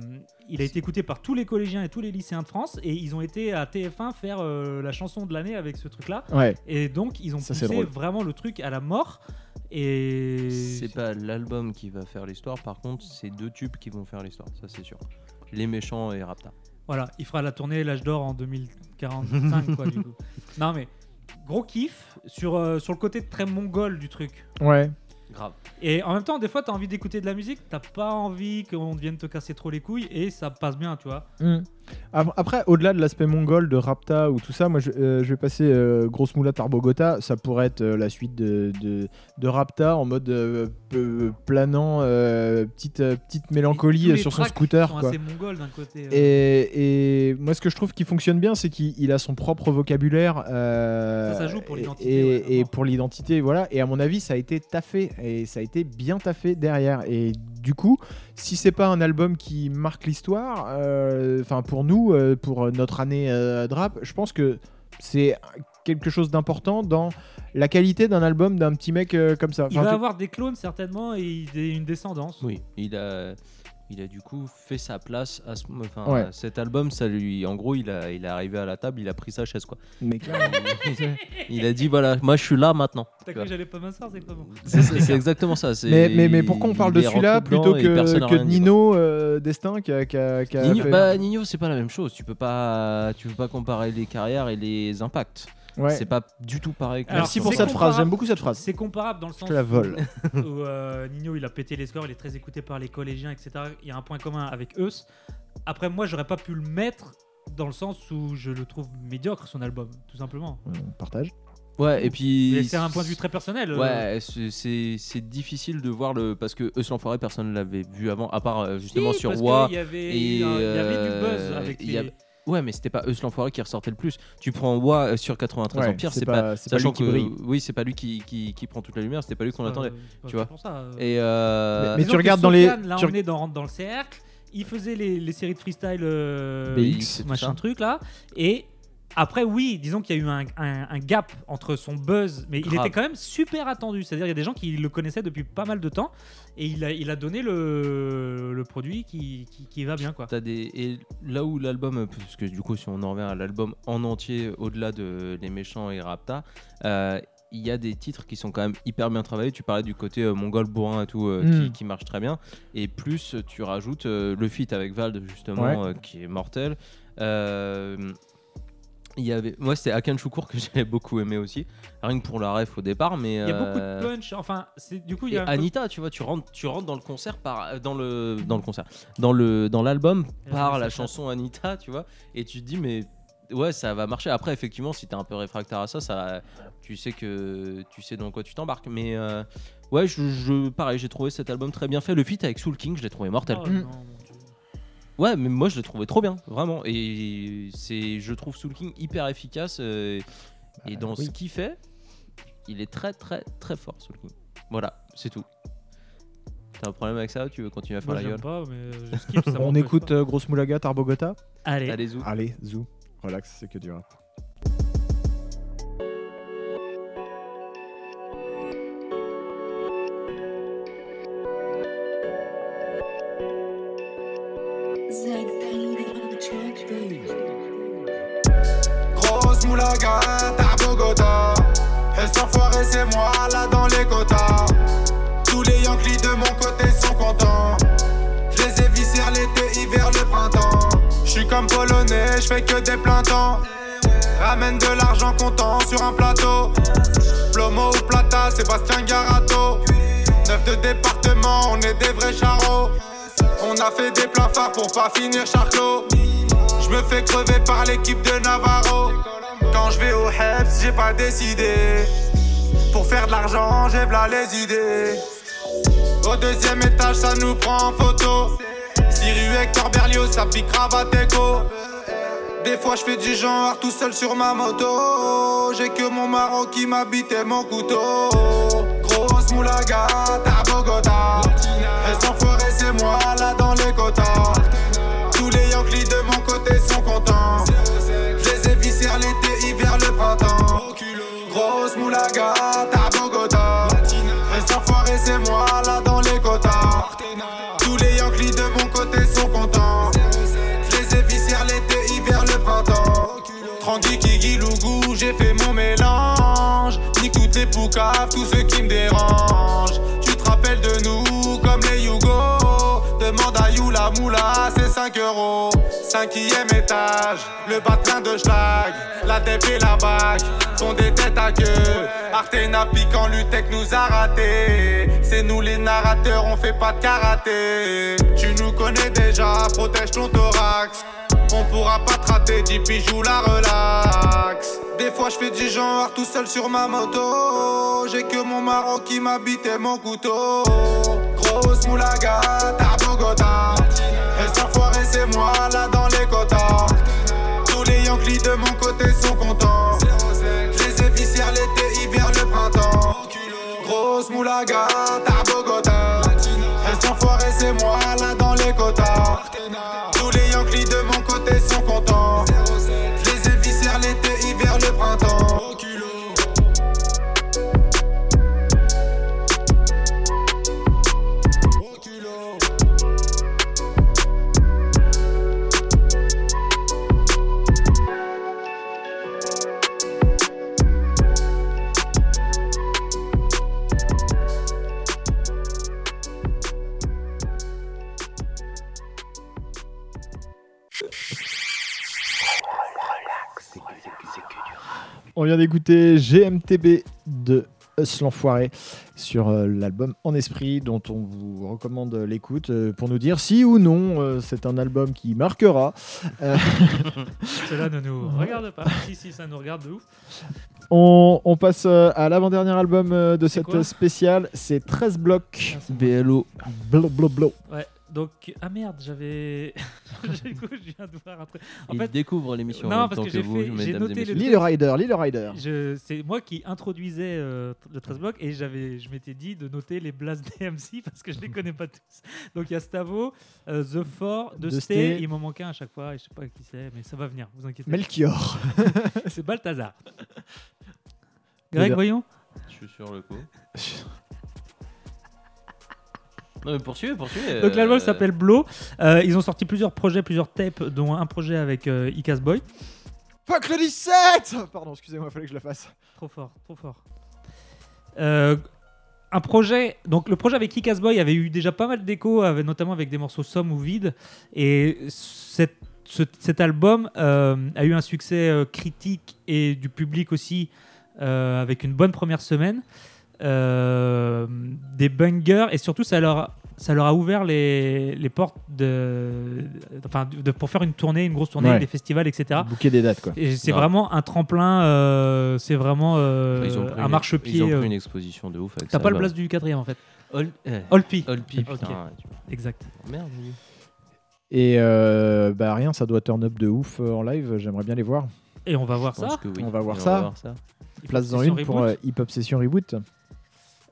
il a été écouté par tous les collégiens et tous les lycéens de France et ils ont été à TF1 faire euh, la chanson de l'année avec ce truc-là. Ouais. Et donc ils ont Ça, poussé vraiment le truc à la mort. Et C'est pas l'album qui va faire l'histoire, par contre, c'est deux tubes qui vont faire l'histoire, ça c'est sûr. Les méchants et Rapta. Voilà, il fera la tournée L'âge d'or en 2045, quoi, du coup. Non, mais gros kiff sur, euh, sur le côté très mongol du truc. Ouais. Grave. Et en même temps, des fois, t'as envie d'écouter de la musique, t'as pas envie qu'on vienne te casser trop les couilles et ça passe bien, tu vois. Hmm. Ap- Après, au-delà de l'aspect mongol de Rapta ou tout ça, moi je, euh, je vais passer euh, Grosse Moula par Bogota. Ça pourrait être euh, la suite de, de, de Rapta en mode euh, peu- planant, euh, petite, euh, petite mélancolie sur son scooter. sont quoi. assez mongols d'un côté. euh. Et, et moi, ce que je trouve qui fonctionne bien, c'est qu'il il a son propre vocabulaire. euh, Ça, ça joue pour l'identité, Et, ouais, et pour l'identité, voilà. Et à mon avis, ça a été taffé. Et ça a été bien taffé derrière. Et du coup, si c'est pas un album qui marque l'histoire, euh, enfin pour nous, euh, pour notre année euh, de rap, je pense que c'est quelque chose d'important dans la qualité d'un album d'un petit mec euh, comme ça. Il va tu- avoir des clones certainement et une descendance. Oui, il a, il a du coup fait sa place à ce, enfin, Ouais. à cet album. Ça lui, en gros, il a, il est arrivé à la table, il a pris sa chaise quoi. Mais il a dit voilà, moi je suis là maintenant. T'as Tu cru vois. que j'allais pas m'asseoir, c'est pas bon. C'est exactement ça. Mais, mais, mais pourquoi on parle de celui-là plutôt que, que. Nino euh, Destin qui a, qui a- qui a Nino, fait- bah, Nino, c'est pas la même chose. Tu peux pas, tu peux pas comparer les carrières et les impacts. Ouais. C'est pas du tout pareil. que Merci pour cette phrase, j'aime beaucoup cette phrase. C'est comparable dans le sens te la où- vole. où, euh, Nino il a pété les scores, il est très écouté par les collégiens, etc. Il y a un point commun avec eux. Après, moi, j'aurais pas pu le mettre dans le sens où je le trouve médiocre son album, tout simplement. On partage. Ouais, et puis. C'est un point de vue très personnel. euh. Ouais, c'est- c'est difficile de voir le. Parce que Eus l'Enfoiré, personne ne l'avait vu avant, à part euh, justement Si, sur parce WA. qu'il y avait et, il y avait du euh, buzz avec il y a- les- Ouais, mais c'était pas Eus l'Enfoiré qui ressortait le plus. Tu prends WA euh, sur 93 Ouais, Empire, c'est pas- pas. lui qui brille. Oui, c'est pas lui qui, qui, qui prend toute la lumière, c'était pas lui qu'on pas- attendait. Tu vois. ça, euh. Et. euh, Mais tu regardes dans les- l'a tu- emmené dans, dans le cercle. Il faisait les, les séries de freestyle euh, BX, machin ça. truc là. Et après, oui, disons qu'il y a eu un, un- un gap entre son buzz, mais il était quand même super attendu. C'est-à-dire, il y a des gens qui le connaissaient depuis pas mal de temps et il a, il a donné le, le produit qui, qui, qui va bien quoi. T'as des et là où l'album parce que du coup si on en revient à l'album en entier au-delà de les méchants et Rapta euh, il y a des titres qui sont quand même hyper bien travaillés. Tu parlais du côté euh, mongol bourrin et tout, euh, Mm. qui, qui marche très bien. Et plus, tu rajoutes euh, le feat avec Vald, justement, Ouais. euh, qui est mortel. Euh, il y avait... Moi, c'était Akan Choukour que j'avais beaucoup aimé aussi. Rien que pour la ref au départ, mais. Il y a beaucoup de euh, punch. Enfin, c'est du coup il y et a. peu- Anita, tu vois, tu rentres, tu rentres dans le concert par, dans le, dans le concert, dans dans l'album Et par la chanson Anita, tu vois, et tu te dis mais ouais, ça va marcher. Après, effectivement, si t'es un peu réfractaire à ça, ça, tu sais que, tu sais dans quoi tu t'embarques. Mais euh, ouais, je, je- pareil, j'ai trouvé cet album très bien fait. Le feat avec Soul King, je l'ai trouvé mortel. Oh. Ouais, mais moi je l'ai trouvé trop bien, vraiment. Et c'est, je trouve Soul King hyper efficace. euh, et dans oui. ce qu'il fait, il est très très très fort, Soul King. Voilà, c'est tout. T'as un problème avec ça Tu veux continuer à faire Moi, la j'aime gueule pas, mais je skip. ça On m'empêche écoute pas. euh, Grosse Moulaga, Tarbogota Allez. Allez, zou. Allez, zou. Relax, c'est que du rap. Et c'est moi là dans les quotas. Tous les Yankees de mon côté sont contents. Je les ai viscères l'été, hiver, le printemps. Je suis comme polonais, je fais que des plein temps. Ramène de l'argent comptant sur un plateau. Plomo ou Plata, Sébastien Garato. Neuf de département, on est des vrais charros. On a fait des plans phares pour pas finir charclos. Je me fais crever par l'équipe de Navarro. Quand je vais au Heps, j'ai pas décidé. Pour faire de l'argent, j'ai v'là les idées. Au deuxième étage, ça nous prend en photo. Si rue Hector Berlioz, ça pique cravate écho. Des fois, je fais du genre tout seul sur ma moto. J'ai que mon marron qui m'habite et mon couteau. Grosse moulaga, t'as Bogota. Moulaga, t'as Bogota. Foirer, c'est moi là dans les quotas. Tous les Yankees de mon côté sont contents. Les ai viscères l'été, hiver, le printemps. Tranquille, Kiki, Lougou, j'ai fait mon mélange. Toutes les poucaves, tous ceux qui me dérangent. Tu te rappelles de nous comme les Yougos. Demande à You la moula, c'est 5 euros. Cinquième étage, le bas plein de schlag. La tête et la bague font des têtes à queue. Artena piquant, Lutec nous a ratés. C'est nous les narrateurs, on fait pas de karaté. Tu nous connais déjà, protège ton thorax. On pourra pas te rater, JP joue la relax. Des fois je fais du genre tout seul sur ma moto. J'ai que mon marron qui m'habite et mon couteau. Grosse moulaga, t'as Bogota. Et sans foirer, c'est moi là dans les quotas. Tous les Yankees de mon côté sont contents. Les ai viscères l'été, hiver, le printemps. Grosse moulaga, t'as Bogota. Et sans foirer, c'est moi là dans les quotas. Tous les Yankees de mon côté sont contents. On vient d'écouter GMTB de Us l'Enfoiré sur euh, l'album En Esprit, dont on vous recommande l'écoute euh, pour nous dire si ou non euh, c'est un album qui marquera. Cela ne nous regarde pas. si, si, ça nous regarde de ouf. on, on passe à l'avant-dernier album de cette spéciale, c'est 13 blocs. Ah, BLO. Blo, blo, blo. Ouais, donc. Ah merde, j'avais. du coup, je viens de voir un truc. En Il fait, découvre l'émission en non, même parce temps que que j'ai vous, fait- j'ai mesdames et noté le messieurs. Lille Rider, Lille Rider. Je- c'est moi qui introduisais euh, le 13 blocs et j'avais, je m'étais dit de noter les blasts DMC parce que je les connais pas tous. Donc il y a Stavo, euh, The Four, The, The Stay, Stay. il m'en manquait un à chaque fois et je sais pas qui c'est, mais ça va venir, vous inquiétez Melchior. pas. c'est Balthazar. Greg, voyons. Je suis sur le coup. Non mais poursuivez, poursuivez. Donc l'album euh, s'appelle Blow. Euh, ils ont sorti plusieurs projets, plusieurs tapes, dont un projet avec euh, Icas Boy. Fuck le 17 Pardon, excusez-moi, fallait que je le fasse. Trop fort, trop fort. Euh, un projet, donc le projet avec Kick-Ass Boy avait eu déjà pas mal d'échos, notamment avec des morceaux Somme ou Vide. Et cette- ce- cet album euh, a eu un succès euh, critique et du public aussi, euh, avec une bonne première semaine. Euh, des bangers, et surtout ça leur, ça leur a ouvert les, les portes de, enfin, de- pour faire une tournée, une grosse tournée, Ouais. des festivals, etc. Bouquet des dates, quoi. Et c'est vraiment un tremplin, euh, c'est vraiment euh, Ils ont pris un marchepied. Ils ont euh, pris une exposition de ouf avec T'as ça. pas le bah. place du quatrième en fait. Ol- Olpi. Olpi, Ok. putain, ouais, tu- Exact. Merde, oui. Et euh, bah rien, ça doit turn up de ouf euh, en live. J'aimerais bien les voir. Et on va voir Je pense ça. que oui. On va voir Et ça. Place dans une pour euh, Hip Hop Session Reboot.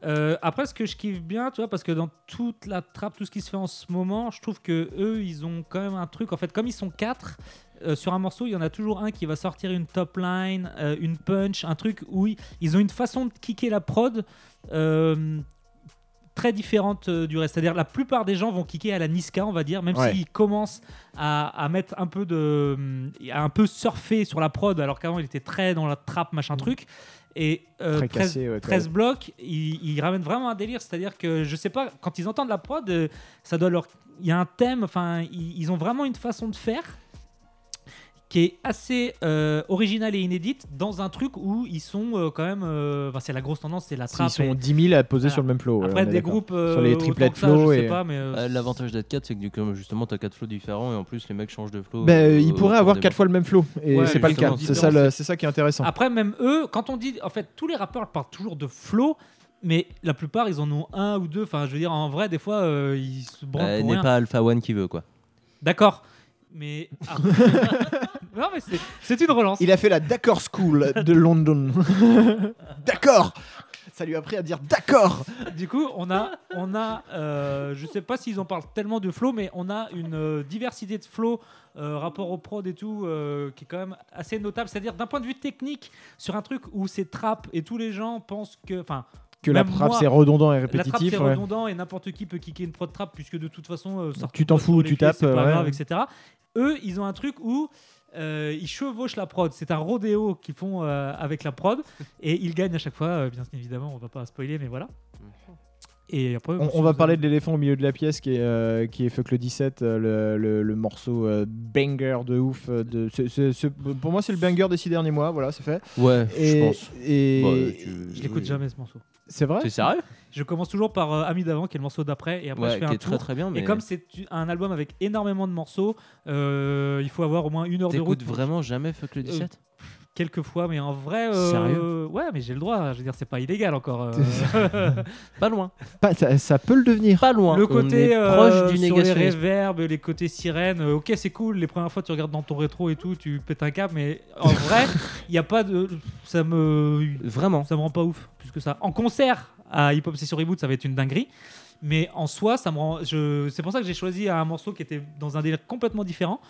Euh, après, ce que je kiffe bien, tu vois, parce que dans toute la trappe, tout ce qui se fait en ce moment, je trouve que eux, ils ont quand même un truc. En fait, comme ils sont quatre euh, sur un morceau, il y en a toujours un qui va sortir une top line, euh, une punch, un truc où ils, ont une façon de kicker la prod. Très différente euh, du reste. C'est-à-dire la plupart des gens vont kicker à la Niska, on va dire, même Ouais. s'ils commencent à, à mettre un peu de... à un peu surfer sur la prod, alors qu'avant il était très dans la trappe, machin truc. Et euh, Très 13, cassé, ouais, quand 13 même. blocs, ils, ils ramènent vraiment un délire. C'est-à-dire que je sais pas, quand ils entendent la prod, euh, ça doit leur. Il y a un thème, enfin, ils, ils ont vraiment une façon de faire qui est assez euh, originale et inédite dans un truc où ils sont euh, quand même. euh, enfin, c'est la grosse tendance, c'est la trappe. Ils sont et- 10 000 à poser Voilà. sur le même flow. Après, des groupes. euh, sur les triplets flow. je sais et... pas, mais. euh, Euh, L'avantage d'être 4, c'est que du coup, justement, t'as 4 flows différents et en plus, les mecs changent de flow. Bah, euh, ils pourraient avoir des 4 fois le même flow et Ouais, c'est pas le cas. C'est ça, le- qui est intéressant. Après, même eux, quand on dit. En fait, tous les rappeurs parlent toujours de flow. Mais la plupart, ils en ont un ou deux. Enfin, je veux dire, en vrai, des fois, euh, ils se branlent Euh, n'est pas Alpha One qui veut, quoi. D'accord. Mais. ah. non, mais c'est- c'est une relance. Il a fait la D'accord School de London. d'accord Ça lui a appris à dire d'accord Du coup, on a, on a euh, je sais pas s'ils en parlent tellement de flow, mais on a une euh, diversité de flow euh, rapport au prod et tout euh, qui est quand même assez notable. C'est-à-dire d'un point de vue technique, sur un truc où c'est trap et tous les gens pensent que, enfin, Que la même trappe moi, c'est redondant et La répétitif. c'est ouais. redondant et n'importe qui peut kicker une prod trap puisque de toute façon, euh, ça Tu t'en fous, sur tu pieds, tapes, c'est pas grave, etc. Eux, ils ont un truc où euh, ils chevauchent la prod. C'est un rodéo qu'ils font euh, avec la prod et ils gagnent à chaque fois. euh, bien évidemment, on va pas spoiler, mais voilà. Et après, On, on va parler de l'éléphant au milieu de la pièce qui est, euh, qui est Fuck le 17, euh, le, le- le morceau euh, banger de ouf. De, c'est- c'est- c'est- pour moi, c'est le banger des six derniers mois, voilà, c'est fait. Ouais, Et- je pense. Et Bah, tu- Je l'écoute jamais ce morceau. C'est vrai T'es sérieux Je commence toujours par euh, Ami d'avant, qui est le morceau d'après, et après Ouais, je fais qui un est très, tour. très bien, mais- Et comme c'est un album avec énormément de morceaux, euh, il faut avoir au moins une heure de route. T'écoutes vraiment jamais Fuck le 17 Quelques fois, mais en vrai. euh, Sérieux? Ouais, mais j'ai le droit. Je veux dire, c'est pas illégal encore. euh. Pas loin. Pas- ça, ça peut le devenir. Pas loin. Le On côté est euh, proche du sur les reverbs, les côtés sirènes, euh, ok c'est cool, les premières fois tu regardes dans ton rétro et tout, tu pètes un câble, mais en vrai, il n'y a pas de... Ça me... Vraiment. Ça me rend pas ouf, plus que ça. En concert, à Hip Hop Session Reboot, ça va être une dinguerie, mais en soi, ça me rend... Je... C'est pour ça que j'ai choisi un morceau qui était dans un délire complètement différent.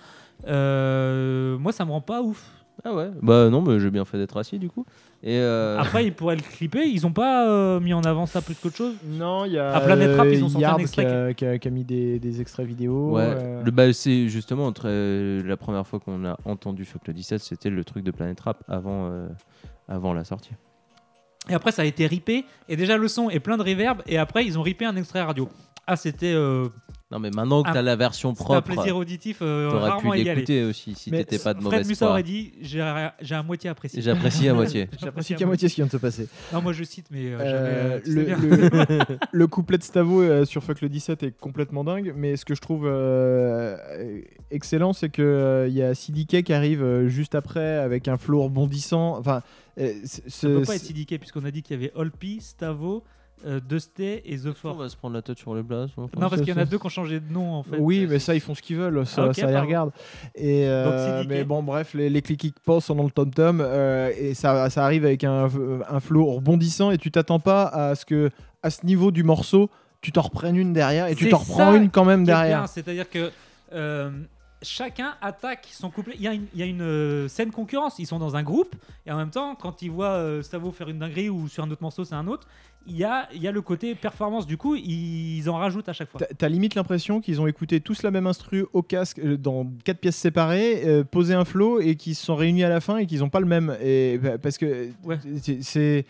Euh, Moi, ça me rend pas ouf. Ah ouais Bah non, mais j'ai bien fait d'être assis du coup. Et euh, Après, ils pourraient le clipper, ils ont pas euh, mis en avant ça plus qu'autre chose? Non, il y a. À Planète Rap, ils ont sorti Yard un extrait. qui a, qui a- qui a mis des, des extraits vidéo. Ouais, euh, le, bah, c'est justement entre, euh, la première fois qu'on a entendu Fuck le 17, c'était le truc de Planet Rap avant, euh, avant la sortie. Et après, ça a été ripé. Et déjà, le son est plein de reverb. Et après, ils ont ripé un extrait radio. Ah, c'était. euh, Non, mais maintenant que un- t'as la version propre, un plaisir auditif euh, t'aurais pu l'écouter aussi si t'étais pas de Fred mauvaise Mussa foi. aurait dit j'ai j'ai à moitié apprécié. J'apprécie à moitié. J'apprécie qu'à moitié ce qui vient de se passer. Non, moi je cite, mais euh, Euh, tu le, bien. le- le couplet de Stavo euh, sur Fuck le 17 est complètement dingue, mais ce que je trouve euh, excellent, c'est qu'il y a CDK qui arrive euh, juste après avec un flow rebondissant. Enfin, euh, Ça ce- peut pas être CDK, puisqu'on a dit qu'il y avait Olpi, Stavo, euh, Dusté et The On Fort. va se prendre la tête sur les blases. Non, parce qu'il y en a deux qui ont changé de nom en fait. Oui, mais ça, ils font ce qu'ils veulent, ça, Ah, ça les regarde. Et, euh, Donc, mais bon, bref, les, les clics qui passent sont dans le tom-tom euh, et ça, ça arrive avec un, un flow rebondissant et tu t'attends pas à ce que, à ce niveau du morceau, tu t'en reprennes une derrière et tu t'en reprends une quand même derrière. C'est-à-dire que euh, chacun attaque son couplet. Il y a une, il y a une euh, scène concurrence. Ils sont dans un groupe et en même temps, quand ils voient euh, Savo faire une dinguerie ou sur un autre morceau, c'est un autre. Il y a, il y a le côté performance. Du coup, ils en rajoutent à chaque fois. T'as- limite l'impression qu'ils ont écouté tous la même instru au casque euh, dans quatre pièces séparées, euh, posé un flow et qu'ils se sont réunis à la fin et qu'ils n'ont pas le même. Et, bah, parce que c'est-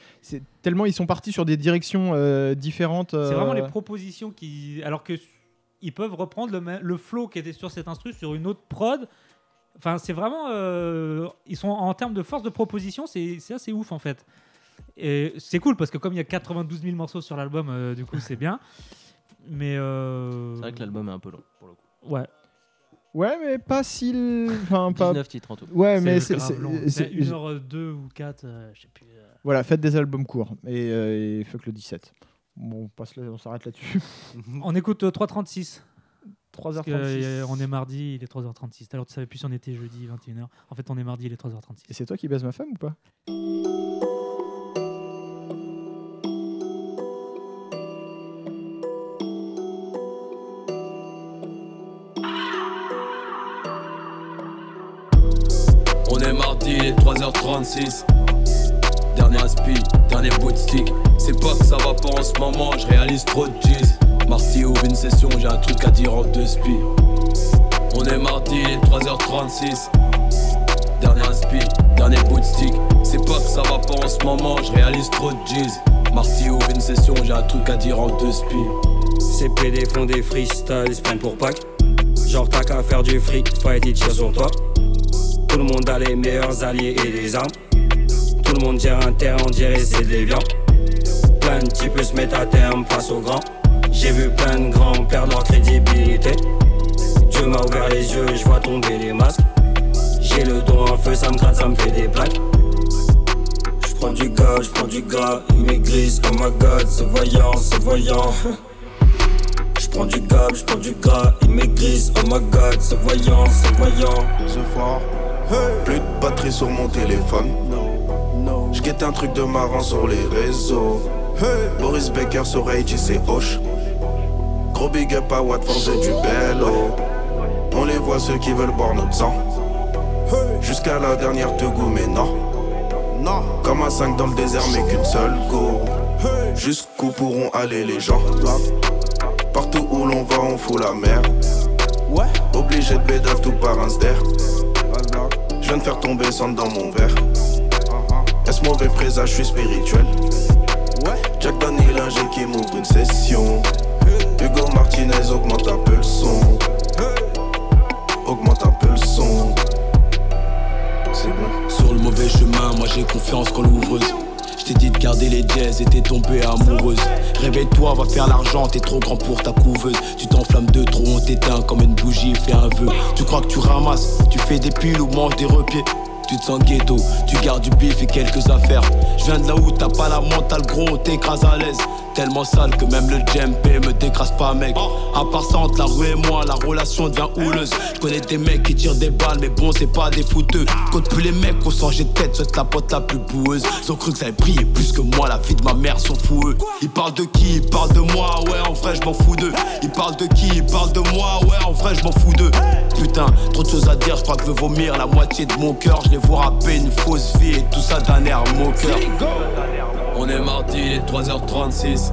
tellement ils sont partis sur des directions euh, différentes. C'est vraiment les propositions qui. Alors que ils peuvent reprendre le, flow qui était sur cet instru sur une autre prod. Enfin, c'est vraiment. ils sont en termes de force de proposition, c'est assez ouf en fait. Et c'est cool parce que comme il y a 92 000 morceaux sur l'album, euh, du coup, c'est bien. Mais. euh, C'est vrai que l'album est un peu long pour le coup. Ouais. Ouais, mais pas si. l- Enfin, pas... 19 titres en tout. Ouais, mais c'est. grave c'est- long. c'est- C'est 1h02 ou 4, euh, je sais plus. euh. Voilà, faites des albums courts et, euh, et fuck le 17. Bon, on, passe là- on s'arrête là-dessus. On écoute euh, 3h36. 3h36. Parce que, euh, on est mardi, il est 3h36. Alors tu savais plus si on était jeudi 21h. En fait, on est mardi, il est 3h36. Et c'est toi qui baises ma femme ou pas? Mardi, il est 3h36. Dernier aspi, dernier bout de stick. C'est pas que ça va pas en ce moment, je réalise trop de cheese. Marty ouvre une session, j'ai un truc à dire en deux spi. On est mardi, il est 3h36. Dernier aspi, dernier bout de stick. C'est pas que ça va pas en ce moment, je réalise trop de cheese. Marty ouvre une session, j'ai un truc à dire en deux spi. Ces PD font des freestyles, ils se prennent pour Pâques. Genre t'as qu'à faire du fric, ils tirent sur toi. Tout le monde a les meilleurs alliés et les armes. Tout le monde gère un terrain, on dirait c'est des. Plein de types se mettent à terme face aux grands. J'ai vu plein de grands perdre leur crédibilité. Dieu m'a ouvert les yeux, je vois tomber les masques. J'ai le dos en feu, ça me gratte, ça me fait des plaques. Je prends du gars, je prends du gras, ils maigrissent, oh my god, ce voyant, ce voyant. Prends du gab, je prends du gras, ils maigrissent, oh my god, ce voyant, ce voyant. Soir, plus de batterie sur mon téléphone. Je guette un truc de marrant sur les réseaux. Boris Becker sur c'est Hoche. Gros big up à Watford et du bello. On les voit ceux qui veulent boire notre sang. Jusqu'à la dernière te goût, mais non. Non. Comme un 5 dans le désert, mais qu'une seule go. Jusqu'où pourront aller les gens? Partout où l'on va, on fout la merde. Ouais. Obligé de bédave tout par un ster. Je viens de faire tomber sang dans mon verre. Est-ce mauvais présage, je suis spirituel? Ouais. Jack Daniel, G qui m'ouvre une session. Hugo Martinez augmente un peu le son. Augmente un peu le son. C'est bon. Sur le mauvais chemin, moi j'ai confiance qu'en l'ouvreuse. Je t'ai dit de garder les jazz et t'es tombée amoureuse. Réveille-toi, va faire l'argent, t'es trop grand pour ta couveuse. Tu t'enflammes de trop, on t'éteint comme une bougie, fais un vœu. Tu crois que tu ramasses, tu fais des piles ou manges des repieds. Tu te sens ghetto, tu gardes du bif et quelques affaires. Je viens de là où t'as pas la mentale, gros, on t'écrase à l'aise. Tellement sale que même le JMP me décrase pas, mec. À part ça, entre la rue et moi, la relation devient houleuse. Je connais des mecs qui tirent des balles, mais bon, c'est pas des fouteux. Compte plus les mecs qu'on changé de tête, soit la pote la plus boueuse. Ils ont cru que ça briller plus que moi, la vie de ma mère s'en fout eux. Ils parlent de qui? Ils parlent de moi, ouais, en vrai, je m'en fous d'eux. Ils parlent de qui? Ils parlent de moi, ouais, en vrai, je m'en fous d'eux. Putain, trop de choses à dire, je crois que je veux vomir la moitié de mon cœur. Je les vois rapper une fausse vie et tout ça d'un air moqueur. On est mardi, il est 3h36.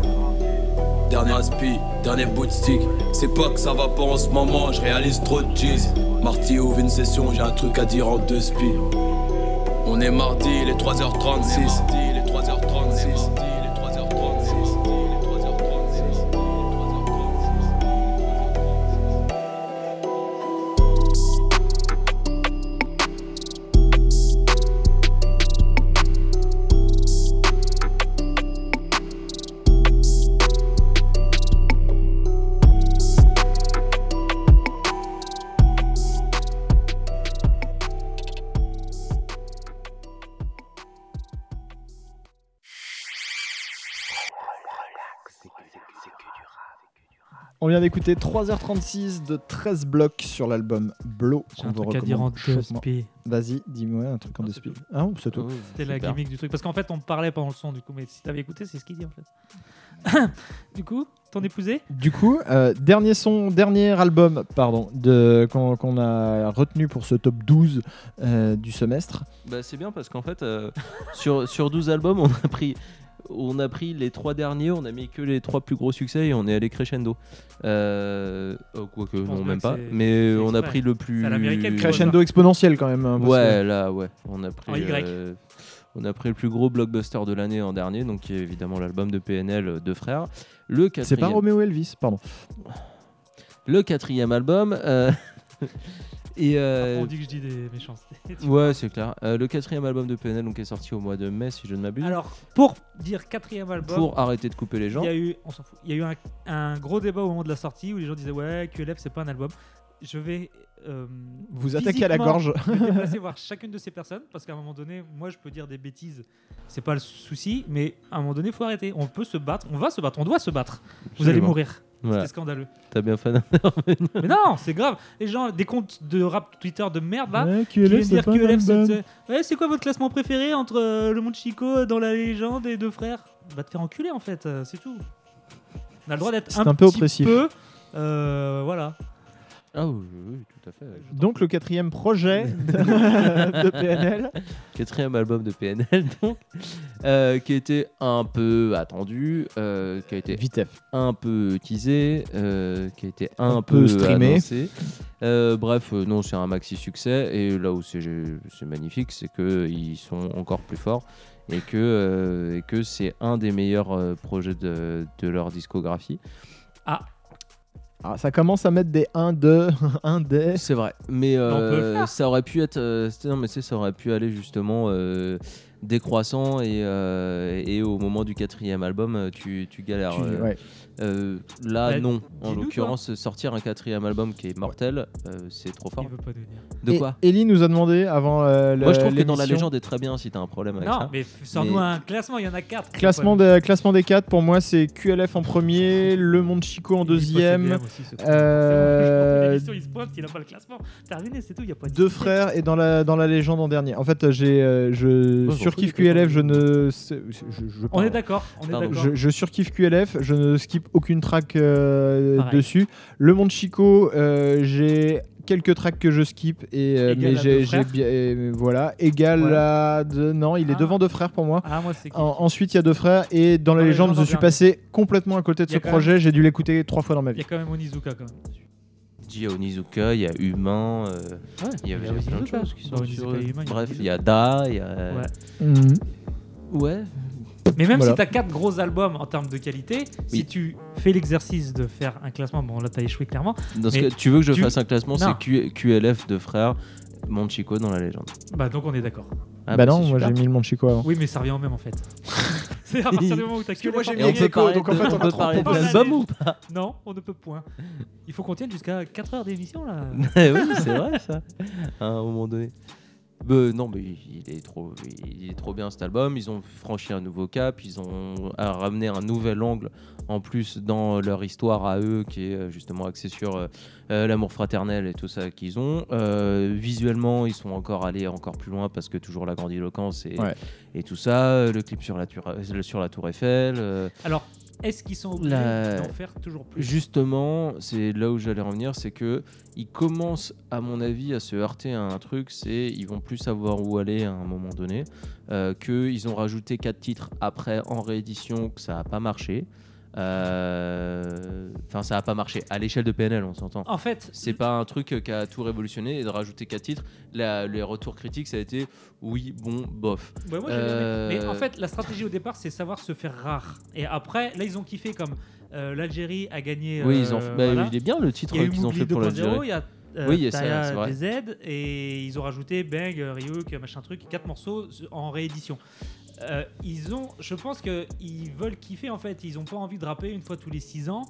Dernier aspi, dernier bout de stick. C'est pas que ça va pas en ce moment, je réalise trop de cheese. Marty ouvre une session, j'ai un truc à dire en deux spi. On est mardi, il est 3h36. Il est 3h36. Vient d'écouter 3h36 de 13 blocs sur l'album Blow. J'ai un truc à dire en deux spi. Vas-y, dis-moi un truc en deux speed. Ah, c'est tout. C'était la gimmick du truc. Parce qu'en fait, on parlait pendant le son, du coup, mais si t'avais écouté, c'est ce qu'il dit en fait. du coup, ton épousé Du coup, euh, dernier son, dernier album, pardon, de qu'on qu'on a retenu pour ce top 12 euh, du semestre. Bah, c'est bien parce qu'en fait, euh, sur, sur 12 albums, on a pris. On a pris les trois derniers, on a mis que les trois plus gros succès et on est allé crescendo. Euh, oh, quoique, non, même pas. Mais on a pris le plus. Crescendo exponentiel quand même. hein, Ouais, que- là, ouais. On a En pris. Y. euh, on a pris le plus gros blockbuster de l'année en dernier, donc qui est évidemment l'album de PNL euh, de Frères. Le C'est pas quatrième. Roméo Elvis, pardon. le quatrième album. euh, et euh, On dit que je dis des méchancetés. Tu ouais, c'est clair. Euh, le quatrième album de PNL donc est sorti au mois de mai, si je ne m'abuse. Alors, pour dire quatrième album, pour arrêter de couper les gens. il y a eu, on s'en fout, il y a eu un, un gros débat au moment de la sortie où les gens disaient ouais, QLF c'est pas un album. Je vais euh, Vous attaquez à la gorge. me déplacer voir chacune de ces personnes parce qu'à un moment donné, moi je peux dire des bêtises, c'est pas le souci, mais à un moment donné, il faut arrêter. On peut se battre, on va se battre, on doit se battre. Vous allez mourir. Voilà. C'était scandaleux. T'as bien fait d'intervenir. Mais non, c'est grave. Les gens, des comptes de rap Twitter de merde là, Ouais, qui QLF, viennent c'est dire pas un QLF, c'est- album. c'est- Ouais, c'est quoi votre classement préféré entre euh, le monde Chico dans la légende et deux frères? Va te faire enculer en fait, euh, c'est tout. On a le droit d'être C'est un, un peu petit oppressif. peu, euh, voilà. Ah oui, oui, tout à fait. Donc le quatrième projet de, PNL. Quatrième album de PNL, donc, euh, qui a été un peu attendu, euh, qui a été Vitef. un peu teasé, euh, qui a été un, Un peu peu, streamé. annoncé. Euh, bref, non, c'est un maxi succès. Et là où c'est c'est magnifique, c'est qu'ils sont encore plus forts et que, euh, et que c'est un des meilleurs euh, projets de, de leur discographie. Ah, Ah, ça commence à mettre des 1, 2, 1 des. C'est vrai, mais euh, ça aurait pu être, euh, non mais c'est ça aurait pu aller justement euh, décroissant et, euh, et au moment du quatrième album euh, tu, tu galères. Tu- euh, ouais. euh, là Bah, non, en l'occurrence sortir un quatrième album qui est mortel, euh, c'est trop fort. il veut pas. De Et- quoi Ellie nous a demandé avant euh, Moi je trouve que dans la légende est très bien si t'as un problème avec Non, ça. mais sors-nous Mais- un classement, il y en a 4. Classement, de, classement des 4, pour moi, c'est QLF en premier, Le Monde Chico en deuxième, il se pointe, il a pas le classement. Terminé, c'est tout, il y a pas de Deux frères et dans la, dans la légende en dernier. En fait, j'ai, euh, je Bon, surkiffe QLF, je ne. Je, je On est d'accord, on est Pardon. d'accord. Je, je surkiffe QLF, je ne skip aucune track euh, dessus. Le Monde Chico, euh, j'ai quelques tracks que je skip et euh, mais j'ai, bien voilà égal Voilà. à de, non il est Ah. devant deux frères pour moi. Ah, moi c'est ensuite il y a deux frères et dans la Dans la légende légende je suis passé complètement à côté de ce projet j'ai dû l'écouter trois fois dans ma Il y vie. a quand même Onizuka quand même. Il y a Onizuka, il y a Humain, euh, Ouais, il y a, il y plein de choses qui sont sur Humain, Bref, il y a Da, il y a. Ouais. Ouais. Mais même Voilà. si tu as 4 gros albums en termes de qualité, si tu fais l'exercice de faire un classement, bon là tu as échoué clairement. Dans ce Mais cas, tu veux que je tu- fasse un classement, c'est QLF de frères, Monchico dans la légende. Bah donc on est d'accord. Ah, bah bah, non moi j'ai mis le Monde Chico avant. Oui, mais ça revient au même en fait. c'est à partir du moment où tu as que moi, j'ai on mis peut parler donc en fait, on on a peut parler de l'album ou pas Non, on ne peut point. Il faut qu'on tienne jusqu'à 4 heures d'émission là. Oui, c'est vrai ça. À un moment donné. Bah, non, mais il est trop, il est trop bien cet album. Ils ont franchi un nouveau cap. Ils ont ramené un nouvel angle en plus dans leur histoire à eux, qui est euh, justement axé sur euh, euh, l'amour fraternel et tout ça qu'ils ont. Euh, visuellement, ils sont encore allés encore plus loin parce que toujours la grandiloquence et, Ouais. et tout ça. Le clip sur la, tour- sur la Tour Eiffel. euh, Alors, est-ce qu'ils sont obligés La- d'en faire toujours plus? Justement, c'est là où j'allais en venir, c'est que ils commencent, à mon avis, à se heurter à un truc, c'est ils vont plus savoir où aller à un moment donné, euh, que ils ont rajouté quatre titres après en réédition, que ça n'a pas marché. Euh, Enfin, ça n'a pas marché à l'échelle de PNL, on s'entend. En fait, C'est pas un truc qui a tout révolutionné et de rajouter quatre titres. La- les retours critiques, ça a été oui, bon, bof. Ouais, moi. Euh, Mais en fait, la stratégie au départ, c'est savoir se faire rare. Et après, là, ils ont kiffé comme euh, l'Algérie a gagné. Oui, euh, ils ont bah, voilà. il est bien le titre qu'ils ont fait pour 2.0, l'Algérie. Il y a euh, Oui, c'est vrai. DZ et ils ont rajouté Bang, euh, Ryuk, machin truc, quatre morceaux en réédition. Euh, ils ont, je pense qu'ils veulent kiffer en fait. Ils ont pas envie de rapper une fois tous les 6 ans.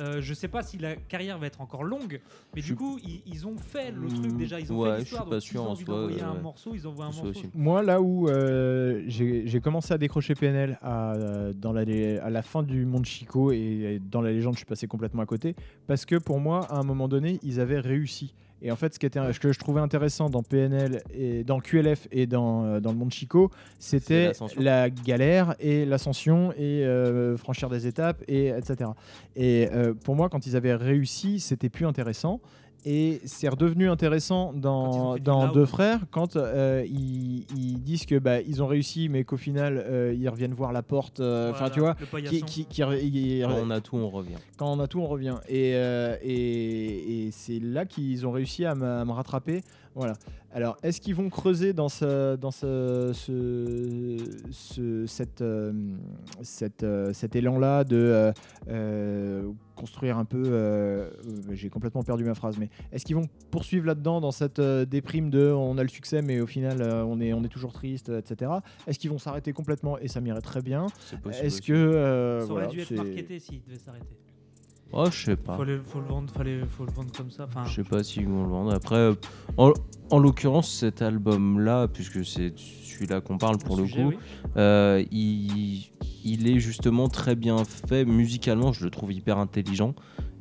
Euh, je sais pas si la carrière va être encore longue, mais Je du coup, ils, ils ont fait le truc Mm, déjà. Ils ont ouais, fait je l'histoire. suis pas donc sûr s'ils ont un euh, morceau, ils envoient un morceau. aussi. Moi, là où euh, j'ai commencé à décrocher PNL à, dans la, à la fin du monde Chico et dans la légende, je suis passé complètement à côté parce que pour moi, à un moment donné, ils avaient réussi. Et en fait, ce, qui était, ce que je trouvais intéressant dans PNL et dans QLF et dans, euh, dans le monde Chico, c'était la galère et l'ascension et euh, franchir des étapes et etc. Et euh, pour moi, quand ils avaient réussi, c'était plus intéressant. Et c'est redevenu intéressant dans, dans. Deux Frères quand euh, ils, ils disent que bah, ils ont réussi, mais qu'au final euh, ils reviennent voir la porte. euh, Enfin, Voilà, tu vois, qui, Quand on a tout, on revient. quand on a tout, on revient. Et, euh, et, et c'est là qu'ils ont réussi à me, à me rattraper. Voilà. Alors, est-ce qu'ils vont creuser dans ce, dans ce, ce, ce- cette, euh, cette, euh, cet élan-là de euh, euh, construire un peu euh, euh, J'ai complètement perdu ma phrase, mais est-ce qu'ils vont poursuivre là-dedans dans cette euh, déprime de on a le succès, mais au final euh, on, est, on est toujours triste, etc. Est-ce qu'ils vont s'arrêter complètement? Et ça m'irait très bien. Est-ce que. euh, Ça aurait voilà, dû être marketé s'il devait s'arrêter. Oh, je sais pas. Le, faut le vendre, fallait, faut le vendre comme ça. Enfin, Je sais pas s'ils vont le vendre. Après, en, en l'occurrence, cet album-là, puisque c'est celui-là qu'on parle pour le sujet, coup, oui. euh, il, il est justement très bien fait musicalement. Je le trouve hyper intelligent.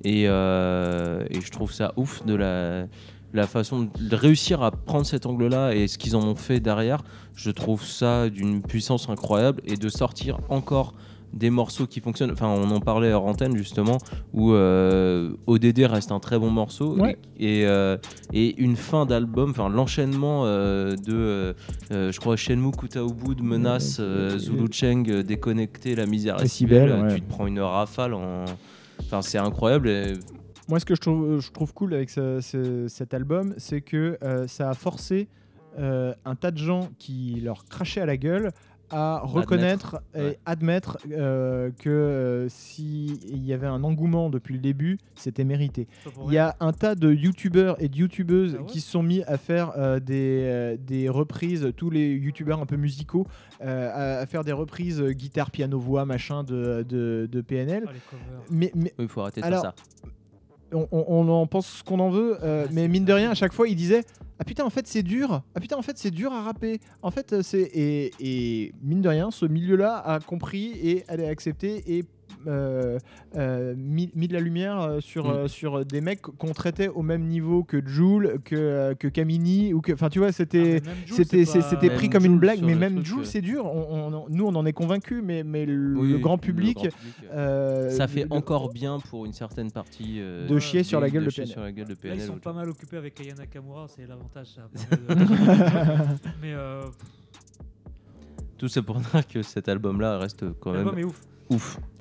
Et, euh, et je trouve ça ouf de la, la façon de réussir à prendre cet angle-là et ce qu'ils en ont fait derrière. Je trouve ça d'une puissance incroyable. Et de sortir encore des morceaux qui fonctionnent. Enfin, on en parlait hors antenne justement, où euh, ODD reste un très bon morceau Ouais. et, et, euh, et une fin d'album, enfin l'enchaînement euh, de, je crois, Shenmue Kutaobu, Menace, Zulu Cheng, Déconnecté, La misère est si belle, ouais. tu te prends une rafale en. Enfin, c'est incroyable. et- Moi, ce que je trouve, je trouve cool avec ce- ce- cet album, c'est que ça a forcé un tas de gens qui leur crachaient à la gueule à reconnaître et ouais. admettre euh, que euh, s'il y avait un engouement depuis le début, c'était mérité. Il y a un tas de youtubeurs et de youtubeuses Ah ouais qui se sont mis à faire euh, des, euh, des reprises, tous les youtubeurs un peu musicaux, euh, à, à faire des reprises euh, guitare, piano, voix, machin de, de, de PNL. Ah. Mais, mais Il faut arrêter de Alors, faire ça. On, on- on en pense ce qu'on en veut, euh, Ah, mais mine de rien, à chaque fois, il disait Ah putain, en fait, c'est dur. Ah putain, en fait, c'est dur à rapper. En fait, c'est. Et, et mine de rien, ce milieu-là a compris et a accepté et. Euh, euh, mis, mis de la lumière euh, sur, Mm. euh, sur des mecs qu'on traitait au même niveau que Joule, que, que Camini, ou que. Enfin, tu vois, c'était. Ah, C'était Même pris comme une blague, sur mais même Joule, c'est dur. On- on- nous, on en est convaincus, mais, mais le, Oui, le grand le public. grand public, ça fait le- encore bien pour une certaine partie euh, De chier sur la gueule de chier PNL. sur la gueule de Là, PNL. ils sont pas mal occupés avec Aya Nakamura, c'est l'avantage. Mais euh, Tout ça pour dire que cet album-là reste quand même ouf.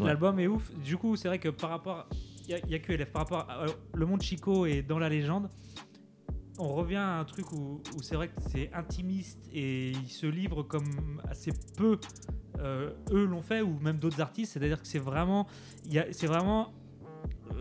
L'album est ouf. Du coup, c'est vrai que par rapport. Il y, a- a que LF. Par rapport à alors, le monde Chico et dans la légende, on revient à un truc où, c'est vrai que c'est intimiste et ils se livrent comme assez peu euh, eux l'ont fait ou même d'autres artistes. C'est-à-dire que c'est vraiment. C'est vraiment.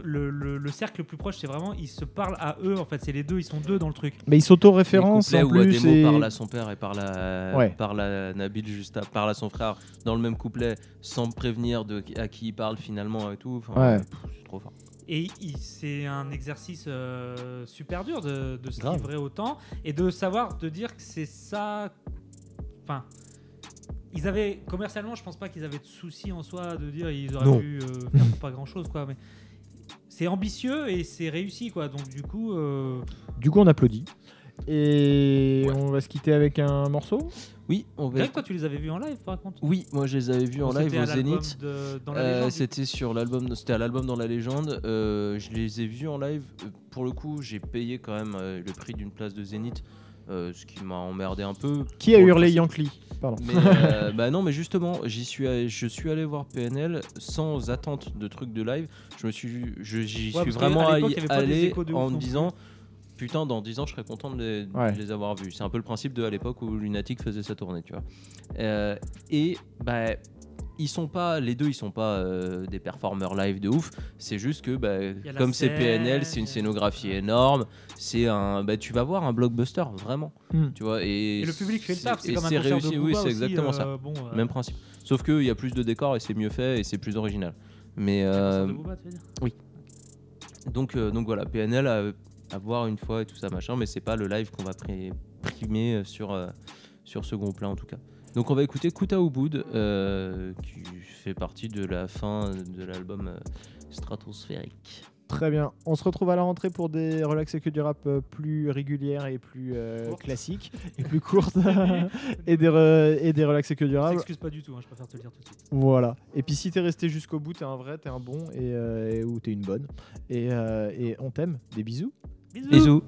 Le, le- le cercle le plus proche, c'est vraiment. Ils se parlent à eux, en fait. C'est les deux, ils sont deux dans le truc. Mais ils s'auto-référencent en couplets où plus. Ademo et- parle à son père et parle à, Ouais. parle à Nabil juste à, parle à son frère dans le même couplet sans prévenir de à qui il parle finalement et tout. Enfin, Ouais. c'est trop fort. Et c'est un exercice euh, super dur de, de se Grave. livrer autant et de savoir, de dire que c'est ça. Enfin, ils avaient commercialement, je pense pas qu'ils avaient de soucis en soi de dire ils auraient Non. pu euh, faire pas grand chose quoi. Mais c'est ambitieux et c'est réussi quoi. Donc du coup, euh, Du coup, on applaudit. Et on va se quitter avec un morceau. Oui, on va. Greg, toi tu les avais vus en live par contre Oui, moi je les avais vus en live c'était au à l'album Zénith. de- dans la Euh, légende, du c'était sur l'album, c'était à l'album dans la légende. Euh, je les ai vus en live. Euh, Pour le coup, j'ai payé quand même euh, le prix d'une place de Zénith, ce qui m'a emmerdé un peu. Qui a hurlé. Yankee Pardon. Mais euh, bah non, mais justement, j'y suis, allé, je suis allé voir PNL sans attente de trucs de live. Je me suis, je- j'y Ouais, suis vraiment allé en me disant. Putain, dans 10 ans, je serais content de les, de Ouais. les avoir vus. C'est un peu le principe de à l'époque où Lunatic faisait sa tournée, tu vois. Euh, et bah, ils sont pas, les deux, ils sont pas euh, des performeurs live de ouf. C'est juste que, bah, comme c'est PNL, c'est une il scénographie énorme. C'est un, bah, tu vas voir un blockbuster, vraiment. Hmm. Tu vois. Et, Et le public fait le taf, c'est comme un de réussi, oui, c'est exactement euh, ça. bon, euh, Même principe. Sauf qu'il y a plus de décors et c'est mieux fait et c'est plus original. Mais un concert euh, de Booba, tu veux dire? oui. Donc, euh, donc voilà, PNL à, à voir une fois et tout ça machin, mais c'est pas le live qu'on va pri- primer sur, euh, sur ce groupe-là en tout cas. Donc on va écouter Kuta Ubud, euh, qui fait partie de la fin de l'album euh, Stratosphérique. Très bien. On se retrouve à la rentrée pour des relax et que du rap euh, plus régulières et plus euh, classiques et plus courtes et des re- et des relax et que du rap. s'excuse pas du tout, hein, je préfère te le dire tout de suite. Voilà. Et puis si t'es resté jusqu'au bout, t'es un vrai, t'es un bon et, euh, et- ou t'es une bonne. Et, euh, et on t'aime. Des bisous. Bisous.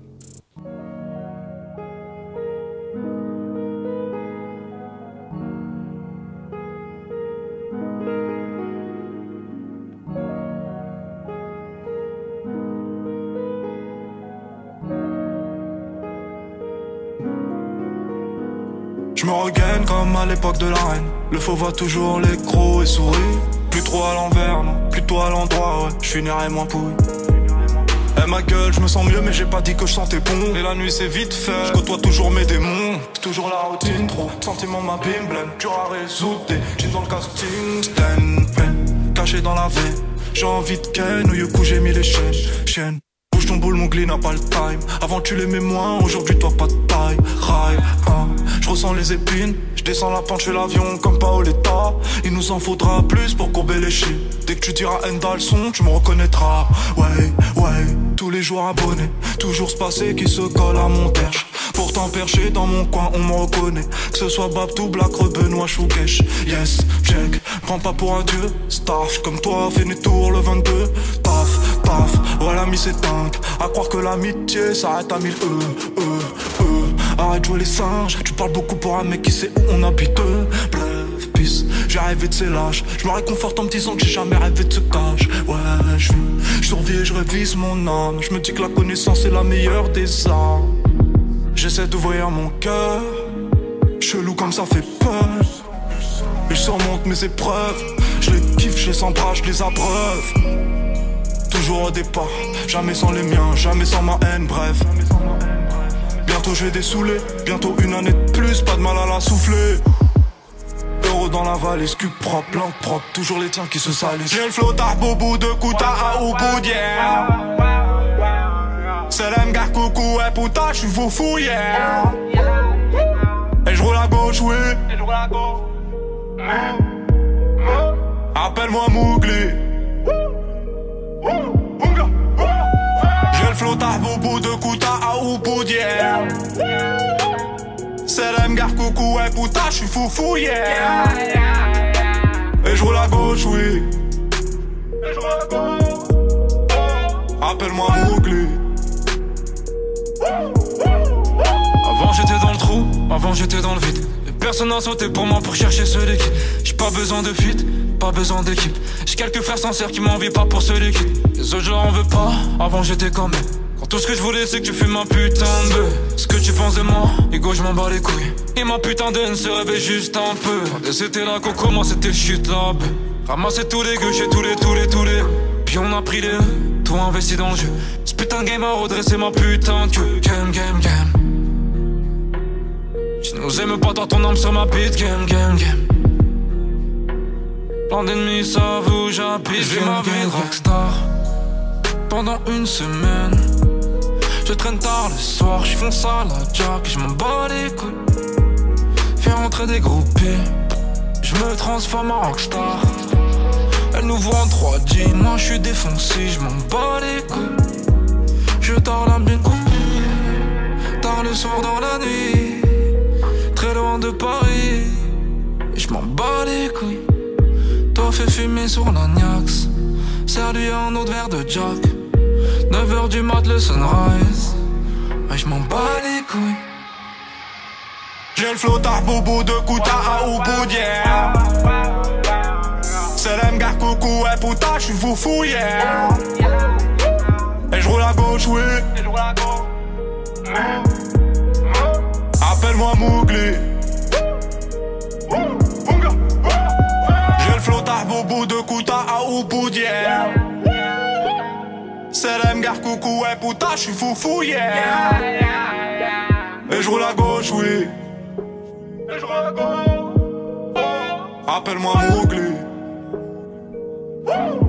Me regaine comme à l'époque de la reine. Le faux voit toujours les crocs et sourit. Plus trop à l'envers, non, plutôt à l'endroit, ouais. Je finirai moins pourri. Eh ma gueule, je me sens mieux, mais j'ai pas dit que je sentais bon. Et la nuit c'est vite fait, je côtoie toujours mes démons. Toujours la routine, trop. Sentiment ma blême, dur à résoudre. Des jeans dans le casting, stand, caché dans la veine. J'ai envie de ken, au Yoku j'ai mis les chaînes. Ton boule, mon n'a pas le time. Avant tu l'aimais moins, aujourd'hui toi pas de taille. Rail, hein. je ressens les épines. Je descends la pente, je l'avion comme Paoletta. Il nous en faudra plus pour courber les chiens. Dès que tu diras Enda le son, tu me reconnaîtras. Ouais, ouais, tous les jours abonnés. Toujours ce passé qui se colle à mon perche. Pourtant perché dans mon coin, on me reconnaît. Que ce soit Babtou, Black, Benoît, Choukesh. Yes, check, prends pas pour un dieu. Starch comme toi, fais des tours le 22. Taf, taf, voilà mis c'est dingue. À croire que l'amitié s'arrête à 1000 E, E, E. Arrête de jouer les singes, tu parles beaucoup pour un mec qui sait où on habite. Bluff, peace, j'ai rêvé de ces lâches. Je me réconforte en me disant que j'ai jamais rêvé de ce cache. Ouais, je survis et je révise mon âme. Je me dis que la connaissance est la meilleure des armes. J'essaie d'ouvrir mon cœur. Chelou comme ça fait peur. Et je surmonte mes épreuves. Je les kiffe, je les embrasse, je les abreuve. Toujours au départ, jamais sans les miens, jamais sans ma haine, bref. Bientôt je vais dessouler, bientôt une année de plus, pas de mal à la souffler. Euro dans la valise, cul propre, langue propre, toujours les tiens qui se salissent. J'ai le flot bout de Kuta à Ubud, yeah. Salam gars coucou, ouais putain, j'suis foufou, yeah. Et je roule à gauche, oui. Et je roule à gauche. Appelle-moi Mougli. J'ai le flot bout de Kuta à yeah. Salam gars coucou, ouais putain, j'suis foufou, yeah. Et je roule à gauche, oui. Et je roule à gauche. Appelle-moi Mougli. Avant j'étais dans le trou, avant j'étais dans le vide. Personne n'a sauté pour moi pour chercher ce liquide. J'ai pas besoin de fuite, pas besoin d'équipe. J'ai quelques frères sincères qui m'envient pas pour ce liquide. Les autres je leur en pas, avant j'étais comme. Quand tout ce que je voulais c'est que tu fumes un putain de bœuf. Ce que tu penses de moi, Hugo je m'en bats les couilles. Et ma putain de haine se réveille juste un peu. C'était là qu'on commençait tes chutes là. beuh. Ramasser tous les gueux chez tous les, tous les, tous les. Puis on a pris les tout investi dans le jeu. Ce putain de game a redressé ma putain de queue. Game, game, game. Je nous aime pas, toi ton âme sur ma bite, game, game, game. Plein d'ennemis savent où j'habite, je vis ma vie de rockstar. Pendant une semaine, je traîne tard le soir, je fonce à la jack, je m'en bats les couilles. Fais rentrer des groupies, je me transforme en rockstar. Voit en 3D, moi je suis défoncé, je m'en bats les couilles. Je dors la bien tard le soir dans la nuit, très loin de Paris. Je m'en bats les couilles. Toi fais fumer sur l'agnax, serre-lui un autre verre de Jack. 9h du mat le sunrise, mais je m'en bats les couilles. J'ai le flot boubou de Kuta à Ubud. Salam gars coucou, ouais putain, j'suis foufou, yeah. Et je roule à gauche, oui. Appelle-moi Mougli. J'ai le flot boubou de Kuta à yeah. Salam gars coucou, ouais putain, j'suis foufou, yeah. Et je roule à gauche, oui. Et à gauche. Appelle-moi Woo!